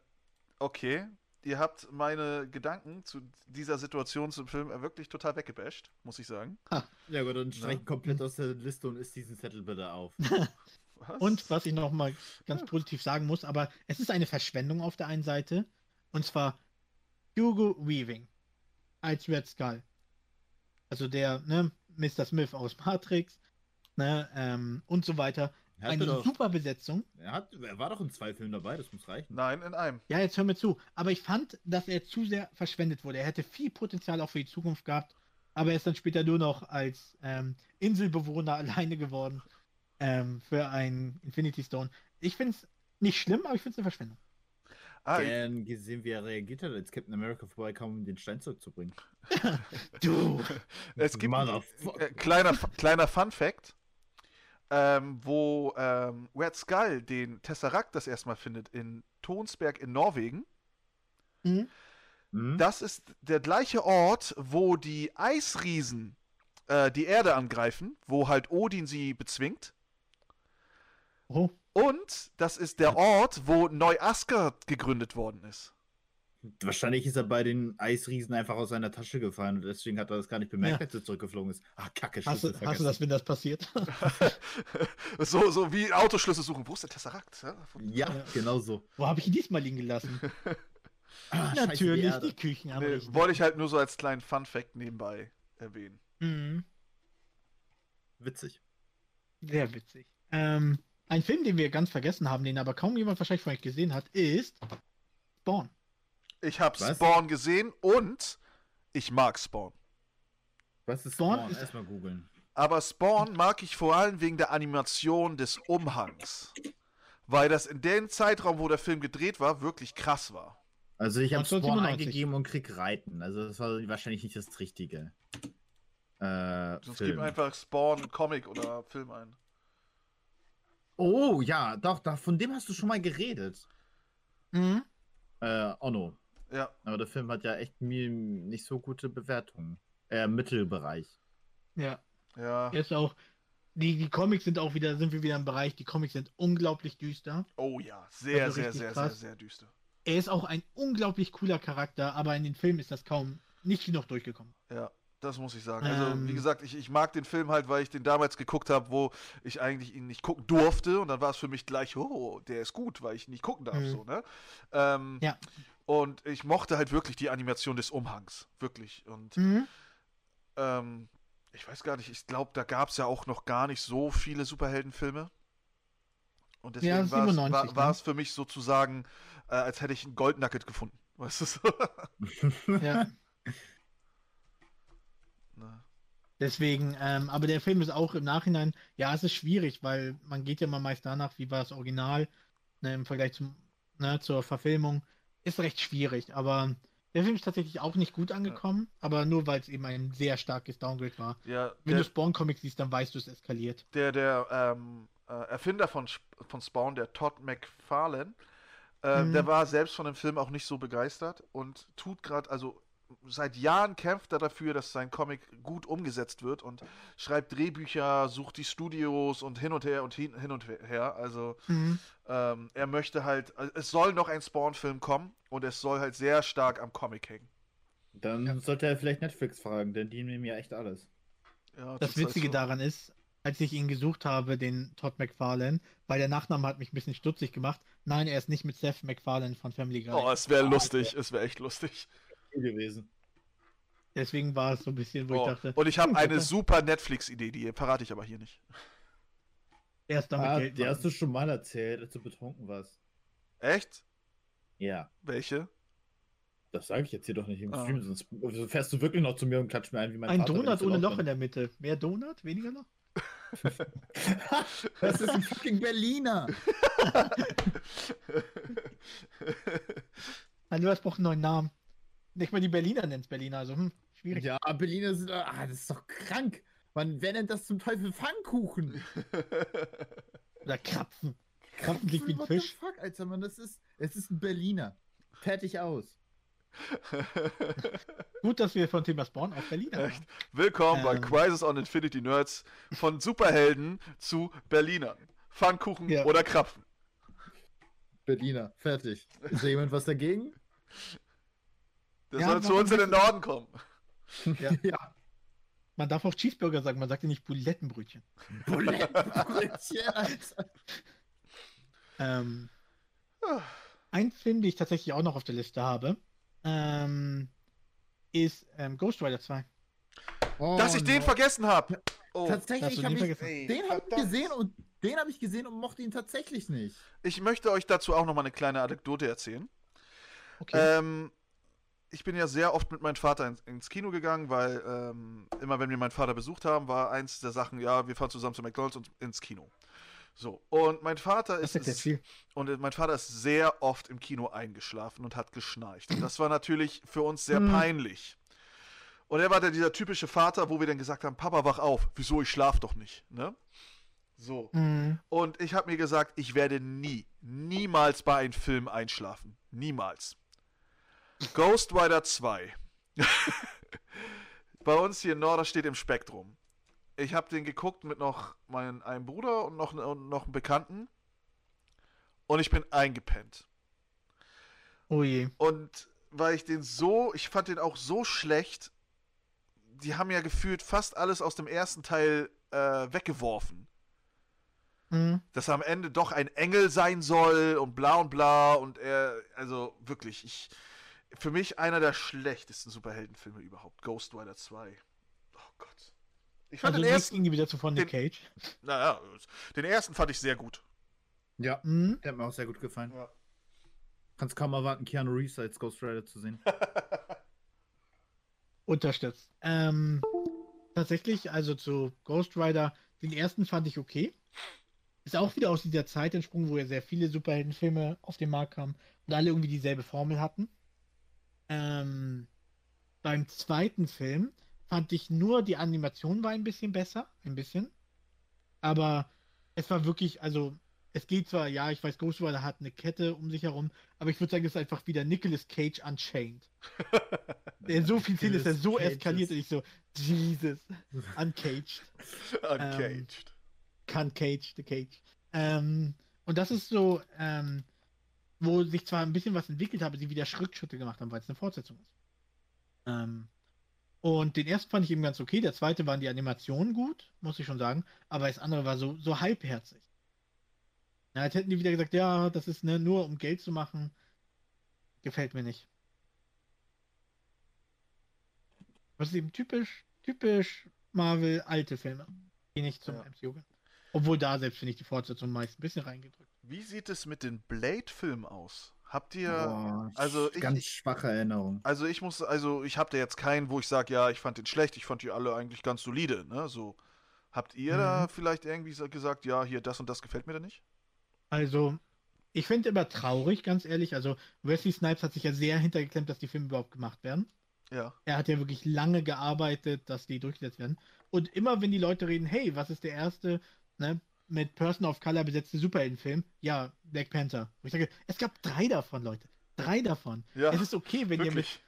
okay. Ihr habt meine Gedanken zu dieser Situation zum Film wirklich total weggebasht, muss ich sagen. Ja gut, dann streichen komplett aus der Liste und isst diesen Zettel bitte auf. *laughs* Was? Und was ich noch mal ganz positiv sagen muss, aber es ist eine Verschwendung auf der einen Seite. Und zwar Hugo Weaving als Red Skull. Also der, ne, Mr. Smith aus Matrix, ne, ähm, und so weiter. Er, Eine doch, super Besetzung. er, hat, er war doch in zwei Filmen dabei, das muss reichen. Nein, in einem. Ja, jetzt hör mir zu. Aber ich fand, dass er zu sehr verschwendet wurde. Er hätte viel Potenzial auch für die Zukunft gehabt. Aber er ist dann später nur noch als ähm, Inselbewohner *laughs* alleine geworden ähm, für ein Infinity Stone. Ich finde es nicht schlimm, aber ich finde es eine Verschwendung. Ah, Gern gesehen, wie er reagiert hat, als Captain America vorbeikam, um den Stein zurückzubringen. *laughs* Du! es gibt Motherfucker. äh, kleiner, kleiner Fun Fact, ähm, wo ähm, Red Skull den Tesseract das erstmal findet in Tonsberg in Norwegen. Hm? Hm? Das ist der gleiche Ort, wo die Eisriesen äh, die Erde angreifen, wo halt Odin sie bezwingt. Oh, Und das ist der Ort, wo Neu-Asgard gegründet worden ist. Wahrscheinlich ist er bei den Eisriesen einfach aus seiner Tasche gefallen und deswegen hat er das gar nicht bemerkt, Ja. als er zurückgeflogen ist. Ah, kacke, hast, Schlüssel du, hast du das, wenn das passiert? *laughs* so, so wie Autoschlüssel suchen. Wo ist der Tesseract? Ja? Ja, Ja. genau so. Wo habe ich ihn diesmal liegen gelassen? *laughs* Ah, scheiße, die Natürlich Erde. die Küchen Nee, wollte ich halt nur so als kleinen Fun Fact nebenbei erwähnen. Mhm. Witzig. Sehr witzig. Ähm, ein Film, den wir ganz vergessen haben, den aber kaum jemand wahrscheinlich von euch gesehen hat, ist Spawn. Ich habe? Spawn gesehen und ich mag Spawn. Was ist Spawn Spawn? ist- Erstmal googeln. Aber Spawn mag ich vor allem wegen der Animation des Umhangs. Weil das in dem Zeitraum, wo der Film gedreht war, wirklich krass war. Also ich habe Spawn 1997. eingegeben und krieg Reiten. Also das war wahrscheinlich nicht das Richtige. Äh, Sonst Film. gib einfach Spawn Comic oder Film ein. Oh, ja, doch, da, von dem hast du schon mal geredet. Mhm. Äh, Onno. Ja, Aber der Film hat ja echt mir nicht so gute Bewertungen. Äh, Mittelbereich. Ja. ja. Er ist auch. Die, die Comics sind auch wieder, sind wir wieder im Bereich, die Comics sind unglaublich düster. Oh ja, sehr, Also sehr, sehr, sehr, krass. sehr düster. Er ist auch ein unglaublich cooler Charakter, aber in den Filmen ist das kaum nicht genug durchgekommen. Ja, das muss ich sagen. Also, wie Ähm. gesagt, ich, ich mag den Film halt, weil ich den damals geguckt habe, wo ich eigentlich ihn nicht gucken durfte. Und dann war es für mich gleich, oh, der ist gut, weil ich ihn nicht gucken darf. Mhm. So, ne? Ähm, Ja. Und ich mochte halt wirklich die Animation des Umhangs. Wirklich. Und Mhm. ähm, ich weiß gar nicht, ich glaube, da gab es ja auch noch gar nicht so viele Superheldenfilme. Und deswegen Ja, war es 97, war, ne? war es für mich sozusagen, äh, als hätte ich ein Goldnugget gefunden. *laughs* Weißt du so? *laughs* Ja. Ne. Deswegen, ähm, aber der Film ist auch im Nachhinein, ja, es ist schwierig, weil man geht ja mal meist danach, wie war das Original, ne, im Vergleich zum, ne, zur Verfilmung, ist recht schwierig, aber der Film ist tatsächlich auch nicht gut angekommen, aber nur weil es eben ein sehr starkes Downgrade war. ja, Wenn du Spawn-Comics siehst, dann weißt du, es eskaliert. der, der ähm, äh, Erfinder von, von Spawn, der Todd McFarlane, äh, Mhm. der war selbst von dem Film auch nicht so begeistert und tut gerade, also seit Jahren kämpft er dafür, dass sein Comic gut umgesetzt wird und schreibt Drehbücher, sucht die Studios und hin und her und hin, hin und her. Also Mhm. ähm, er möchte halt, also es soll noch ein Spawn-Film kommen und es soll halt sehr stark am Comic hängen. Dann sollte er vielleicht Netflix fragen, denn die nehmen ja echt alles. Ja, Das zurzeit Witzige so. daran ist, als ich ihn gesucht habe, den Todd McFarlane, weil der Nachname hat mich ein bisschen stutzig gemacht. Nein, er ist nicht mit Seth MacFarlane von Family Guy. Oh, es wäre Ah, lustig, es wäre echt lustig. Gewesen. Deswegen war es so ein bisschen, wo Oh, ich dachte, und ich habe hm, eine super Netflix-Idee, die verrate ich aber hier nicht. *laughs* er ist damit Ah, Geld die hast du schon mal erzählt, als du betrunken warst. Echt? Ja. Welche? Das sage ich jetzt hier doch nicht im Ah. Stream, sonst fährst du wirklich noch zu mir und klatscht mir ein wie mein Ein Vater. Donut ohne Loch bin. in der Mitte. Mehr Donut, weniger Loch? *laughs* Das ist ein fucking Berliner. *laughs* Hallo, das braucht einen neuen Namen. Nicht mal die Berliner nennt Berliner, also hm, schwierig. Ja, Berliner sind. Ah, das ist doch krank. Man, wer nennt das zum Teufel Pfannkuchen? *laughs* Oder Krapfen. Krapfen klingt wie ein What the Fisch. fuck, Alter, Mann, das ist. Es ist ein Berliner. Fertig aus. *laughs* Gut, dass wir von Thema Spawn auf Berliner Echt? waren. Willkommen bei Ähm. Crisis on Infinity Nerds von Superhelden zu Berlinern. Pfannkuchen Ja. oder Krapfen. Berliner. Fertig. Ist da jemand was dagegen? Der Ja, soll zu uns in den Norden kommen. *laughs* Ja. ja. Man darf auch Cheeseburger sagen, man sagt ja nicht Bulettenbrötchen. *laughs* Bulettenbrötchen, Alter. *laughs* Ähm, ein Film, den ich tatsächlich auch noch auf der Liste habe, ähm, ist ähm, Ghost Rider 2. Oh, Dass ich den no. vergessen habe. Oh, Tatsächlich habe den ich. vergessen? ey, Den habe ich gesehen und den habe ich gesehen und mochte ihn tatsächlich nicht. Ich möchte euch dazu auch noch mal eine kleine Anekdote erzählen. Okay. Ähm, ich bin ja sehr oft mit meinem Vater ins, ins Kino gegangen, weil ähm, immer wenn wir meinen Vater besucht haben, war eins der Sachen, ja, wir fahren zusammen zu McDonalds und ins Kino. So, und mein Vater ist, ist und äh, mein Vater ist sehr oft im Kino eingeschlafen und hat geschnarcht. Und das war natürlich für uns sehr Hm. peinlich. Und er war der, dieser typische Vater, wo wir dann gesagt haben, Papa, wach auf. Wieso, ich schlaf doch nicht. Ne? So. Mhm. Und ich habe mir gesagt, ich werde nie, niemals bei einem Film einschlafen. Niemals. Ghost Rider 2. *laughs* bei uns hier in Norder steht im Spektrum. Ich habe den geguckt mit noch meinem einem Bruder und noch, und noch einem Bekannten. Und ich bin eingepennt. Oh je. Und weil ich den so, ich fand den auch so schlecht, die haben ja gefühlt fast alles aus dem ersten Teil äh, weggeworfen. Mhm. dass er am Ende doch ein Engel sein soll und bla und bla und er, also wirklich, ich, für mich einer der schlechtesten Superheldenfilme überhaupt, Ghost Rider 2. Oh Gott. Ich fand Also den ersten, gegen die Besetzung von Nick den- Cage. naja, den ersten fand ich sehr gut. Ja, Mhm. der hat mir auch sehr gut gefallen. Ja. Kannst kaum erwarten, Keanu Reeves als Ghost Rider zu sehen. *laughs* Unterstützt. Ähm, tatsächlich, also zu Ghost Rider, den ersten fand ich okay. Ist auch wieder aus dieser Zeit entsprungen, wo ja sehr viele Superheldenfilme auf den Markt kamen und alle irgendwie dieselbe Formel hatten. Ähm, beim zweiten Film fand ich nur die Animation war ein bisschen besser, ein bisschen. Aber es war wirklich, also es geht zwar, ja, ich weiß, Ghost Rider hat eine Kette um sich herum, aber ich würde sagen, es ist einfach wieder Nicolas Cage Unchained. *laughs* In so viel Szenen ist er so Nicolas eskaliert Cages. und ich so, Jesus, uncaged. *laughs* Uncaged. Can't cage the cage. Ähm, und das ist so, ähm, wo sich zwar ein bisschen was entwickelt habe, sie wieder Schrittschritte gemacht haben, weil es eine Fortsetzung ist. Ähm, und den ersten fand ich eben ganz okay, der zweite waren die Animationen gut, muss ich schon sagen, aber das andere war so, so halbherzig. Ja, als hätten die wieder gesagt, ja, das ist ne, nur um Geld zu machen. Gefällt mir nicht. Das ist eben typisch, typisch Marvel alte Filme, die nicht zum Ja. MCU gehören. Obwohl da selbst finde ich die Fortsetzung meist ein bisschen reingedrückt. Wie sieht es mit den Blade-Filmen aus? Habt ihr. Boah, also ich- ganz schwache Erinnerung. Also ich muss, also ich habe da jetzt keinen, wo ich sage, ja, ich fand den schlecht, ich fand die alle eigentlich ganz solide, ne? So. Habt ihr da Mhm. vielleicht irgendwie gesagt, ja, hier das und das gefällt mir da nicht? Also, ich finde immer traurig, ganz ehrlich. Also, Wesley Snipes hat sich ja sehr hintergeklemmt, dass die Filme überhaupt gemacht werden. Ja. Er hat ja wirklich lange gearbeitet, dass die durchgesetzt werden. Und immer wenn die Leute reden, hey, was ist der erste ne, mit Person of Color besetzte Superheldenfilm? Ja, Black Panther. Wo ich sage, es gab drei davon, Leute. Drei davon. Ja. es ist okay, wenn ihr mit, Wirklich.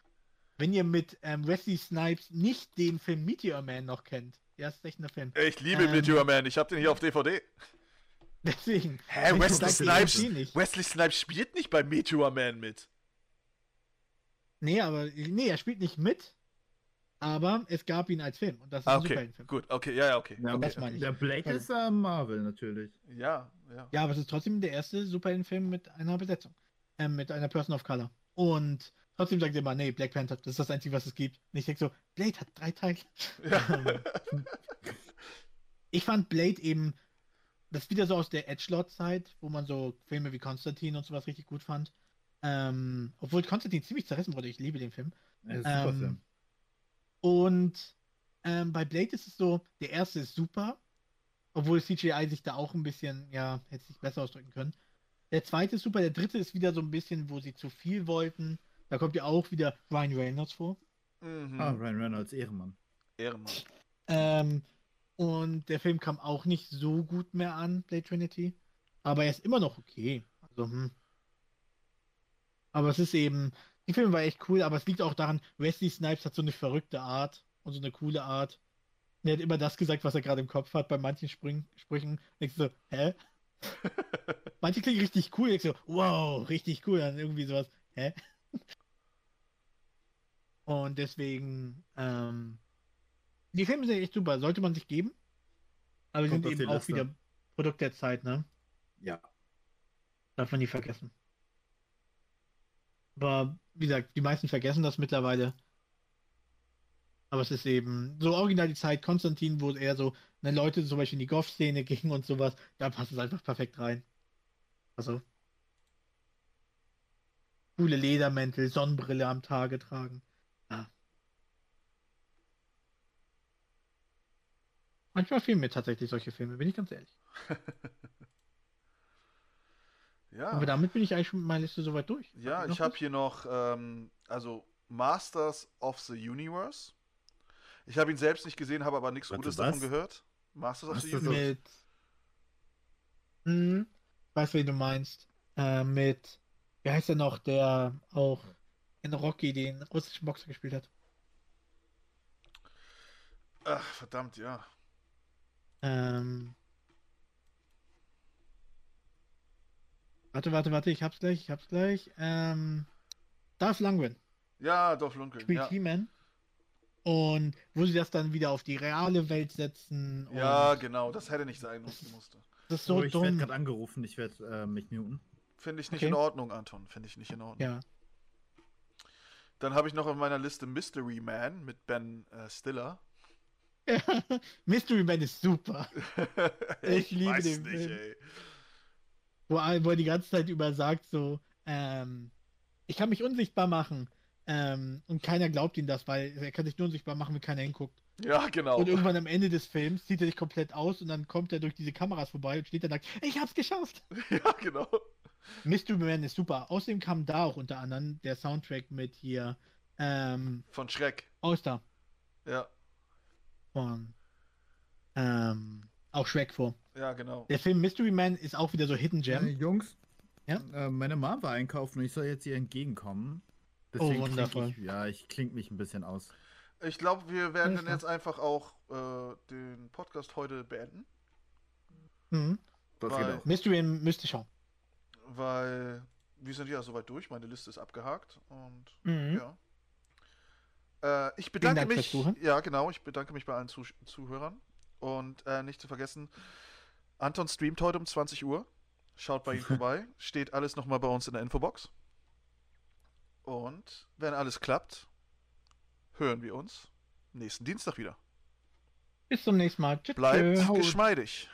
wenn ihr mit ähm, Wesley Snipes nicht den Film Meteor Man noch kennt. Ja, ist echt ein Film. Ich liebe Ähm. Meteor Man, ich habe den hier auf DVD. Deswegen. Hä, Wesley Snipes? nicht. Wesley Snipes spielt nicht bei Meteor Man mit. Nee, aber nee, er spielt nicht mit, aber es gab ihn als Film und das ist Ah, ein okay. Superheldenfilm. Gut, okay, ja, ja, okay. Ja, okay, das meine ich. Der Blake ist äh, Marvel natürlich. Ja, ja. Ja, aber es ist trotzdem der erste Superheldenfilm mit einer Besetzung. Ähm, mit einer Person of Color. Und trotzdem sagt ihr immer, nee, Black Panther, das ist das Einzige, was es gibt. Und ich denke so, Blade hat drei Teile. *laughs* Ähm, ich fand Blade eben, das ist wieder so aus der Edgelord-Zeit, wo man so Filme wie Konstantin und sowas richtig gut fand. Ähm, obwohl Konstantin ziemlich zerrissen wurde, ich liebe den Film. Ja, super Ähm, Film. Und ähm, bei Blade ist es so, der erste ist super, obwohl CGI sich da auch ein bisschen, ja, hätte sich besser ausdrücken können. Der zweite ist super, der dritte ist wieder so ein bisschen, wo sie zu viel wollten. Da kommt ja auch wieder Ryan Reynolds vor. Mhm. Ah, Ryan Reynolds, Ehrenmann. Ehrenmann. Ähm, und der Film kam auch nicht so gut mehr an, Blade Trinity. Aber er ist immer noch okay. Also, hm. Aber es ist eben, die Film war echt cool, aber es liegt auch daran, Wesley Snipes hat so eine verrückte Art und so eine coole Art. Und er hat immer das gesagt, was er gerade im Kopf hat bei manchen Spring Sprüchen. Denkst du so, hä? *laughs* Manche klingen richtig cool. Denkst du, wow, richtig cool. Dann irgendwie sowas, hä? Und deswegen, ähm, die Filme sind echt super, sollte man sich geben. Aber sie sind eben auch Liste. wieder Produkt der Zeit, ne? Ja. Darf man nie vergessen. Aber wie gesagt, die meisten vergessen das mittlerweile. Aber es ist eben so original die Zeit, Konstantin, wo eher so, ne, Leute zum Beispiel in die Goth-Szene gingen und sowas, da passt es einfach perfekt rein. Also. Coole Ledermäntel, Sonnenbrille am Tage tragen. Ja. Manchmal fehlen mir tatsächlich solche Filme, bin ich ganz ehrlich. *laughs* Ja. Aber damit bin ich eigentlich schon mit meiner Liste soweit durch. Ja, ich habe hier noch, ähm, also Masters of the Universe. Ich habe ihn selbst nicht gesehen, habe aber nichts Warte, Gutes was? davon gehört. Masters of the Masters was? of- Universe. Mit. Hm, ich weiß, wen du meinst. Äh, mit. Wie heißt er noch, der auch in Rocky den russischen Boxer gespielt hat? Ach, verdammt, ja. Ähm. Warte, warte, warte, ich hab's gleich, ich hab's gleich. Ähm. Darth Lundgren Ja, Dolph Lundgren. spielt Ja. He-Man. Und wo sie das dann wieder auf die reale Welt setzen. Und ja, genau, das hätte nicht sein müssen musste. Das ist so oh, ich werde dumm. gerade angerufen, ich werde äh, mich muten. Finde ich nicht Okay. in Ordnung, Anton. Finde ich nicht in Ordnung. Ja. Dann habe ich noch in meiner Liste Mystery Man mit Ben äh, Stiller. *laughs* Mystery Man ist super. *laughs* Ich liebe weiß den nicht, Film. ey. Wo, er- wo er die ganze Zeit über sagt, so, ähm, ich kann mich unsichtbar machen. Ähm, und keiner glaubt ihm das, weil er kann sich nur unsichtbar machen, wenn keiner hinguckt. Ja, genau. Und irgendwann am Ende des Films zieht er sich komplett aus und dann kommt er durch diese Kameras vorbei und steht dann da, ich hab's geschafft. *laughs* ja, genau. Mystery Man ist super. Außerdem kam da auch unter anderem der Soundtrack mit hier, ähm, Von Schreck. All-Star Ja, von, ähm, auch Shrek vor. Ja. Genau. Der Film Mystery Man ist auch wieder so Hidden Äh, Gem. Jungs, Ja? äh, meine Mom war einkaufen und ich soll jetzt ihr entgegenkommen. Oh, kling wundervoll. Ich, ja, ich kling mich ein bisschen aus. Ich glaube, wir werden dann jetzt einfach auch äh, den Podcast heute beenden, Mhm. Das Weil- geht auch. Mystery Man müsste schauen. weil wir sind ja soweit durch. Meine Liste ist abgehakt und Mhm. ja. Äh, ich bedanke mich. Ja, genau. Ich bedanke mich bei allen Zuh Zuhörern und äh, nicht zu vergessen, Anton streamt heute um 20 Uhr. Schaut bei ihm *laughs* vorbei. Steht alles nochmal bei uns in der Infobox. Und wenn alles klappt, hören wir uns nächsten Dienstag wieder. Bis zum nächsten Mal. Tschüss. Bleibt geschmeidig.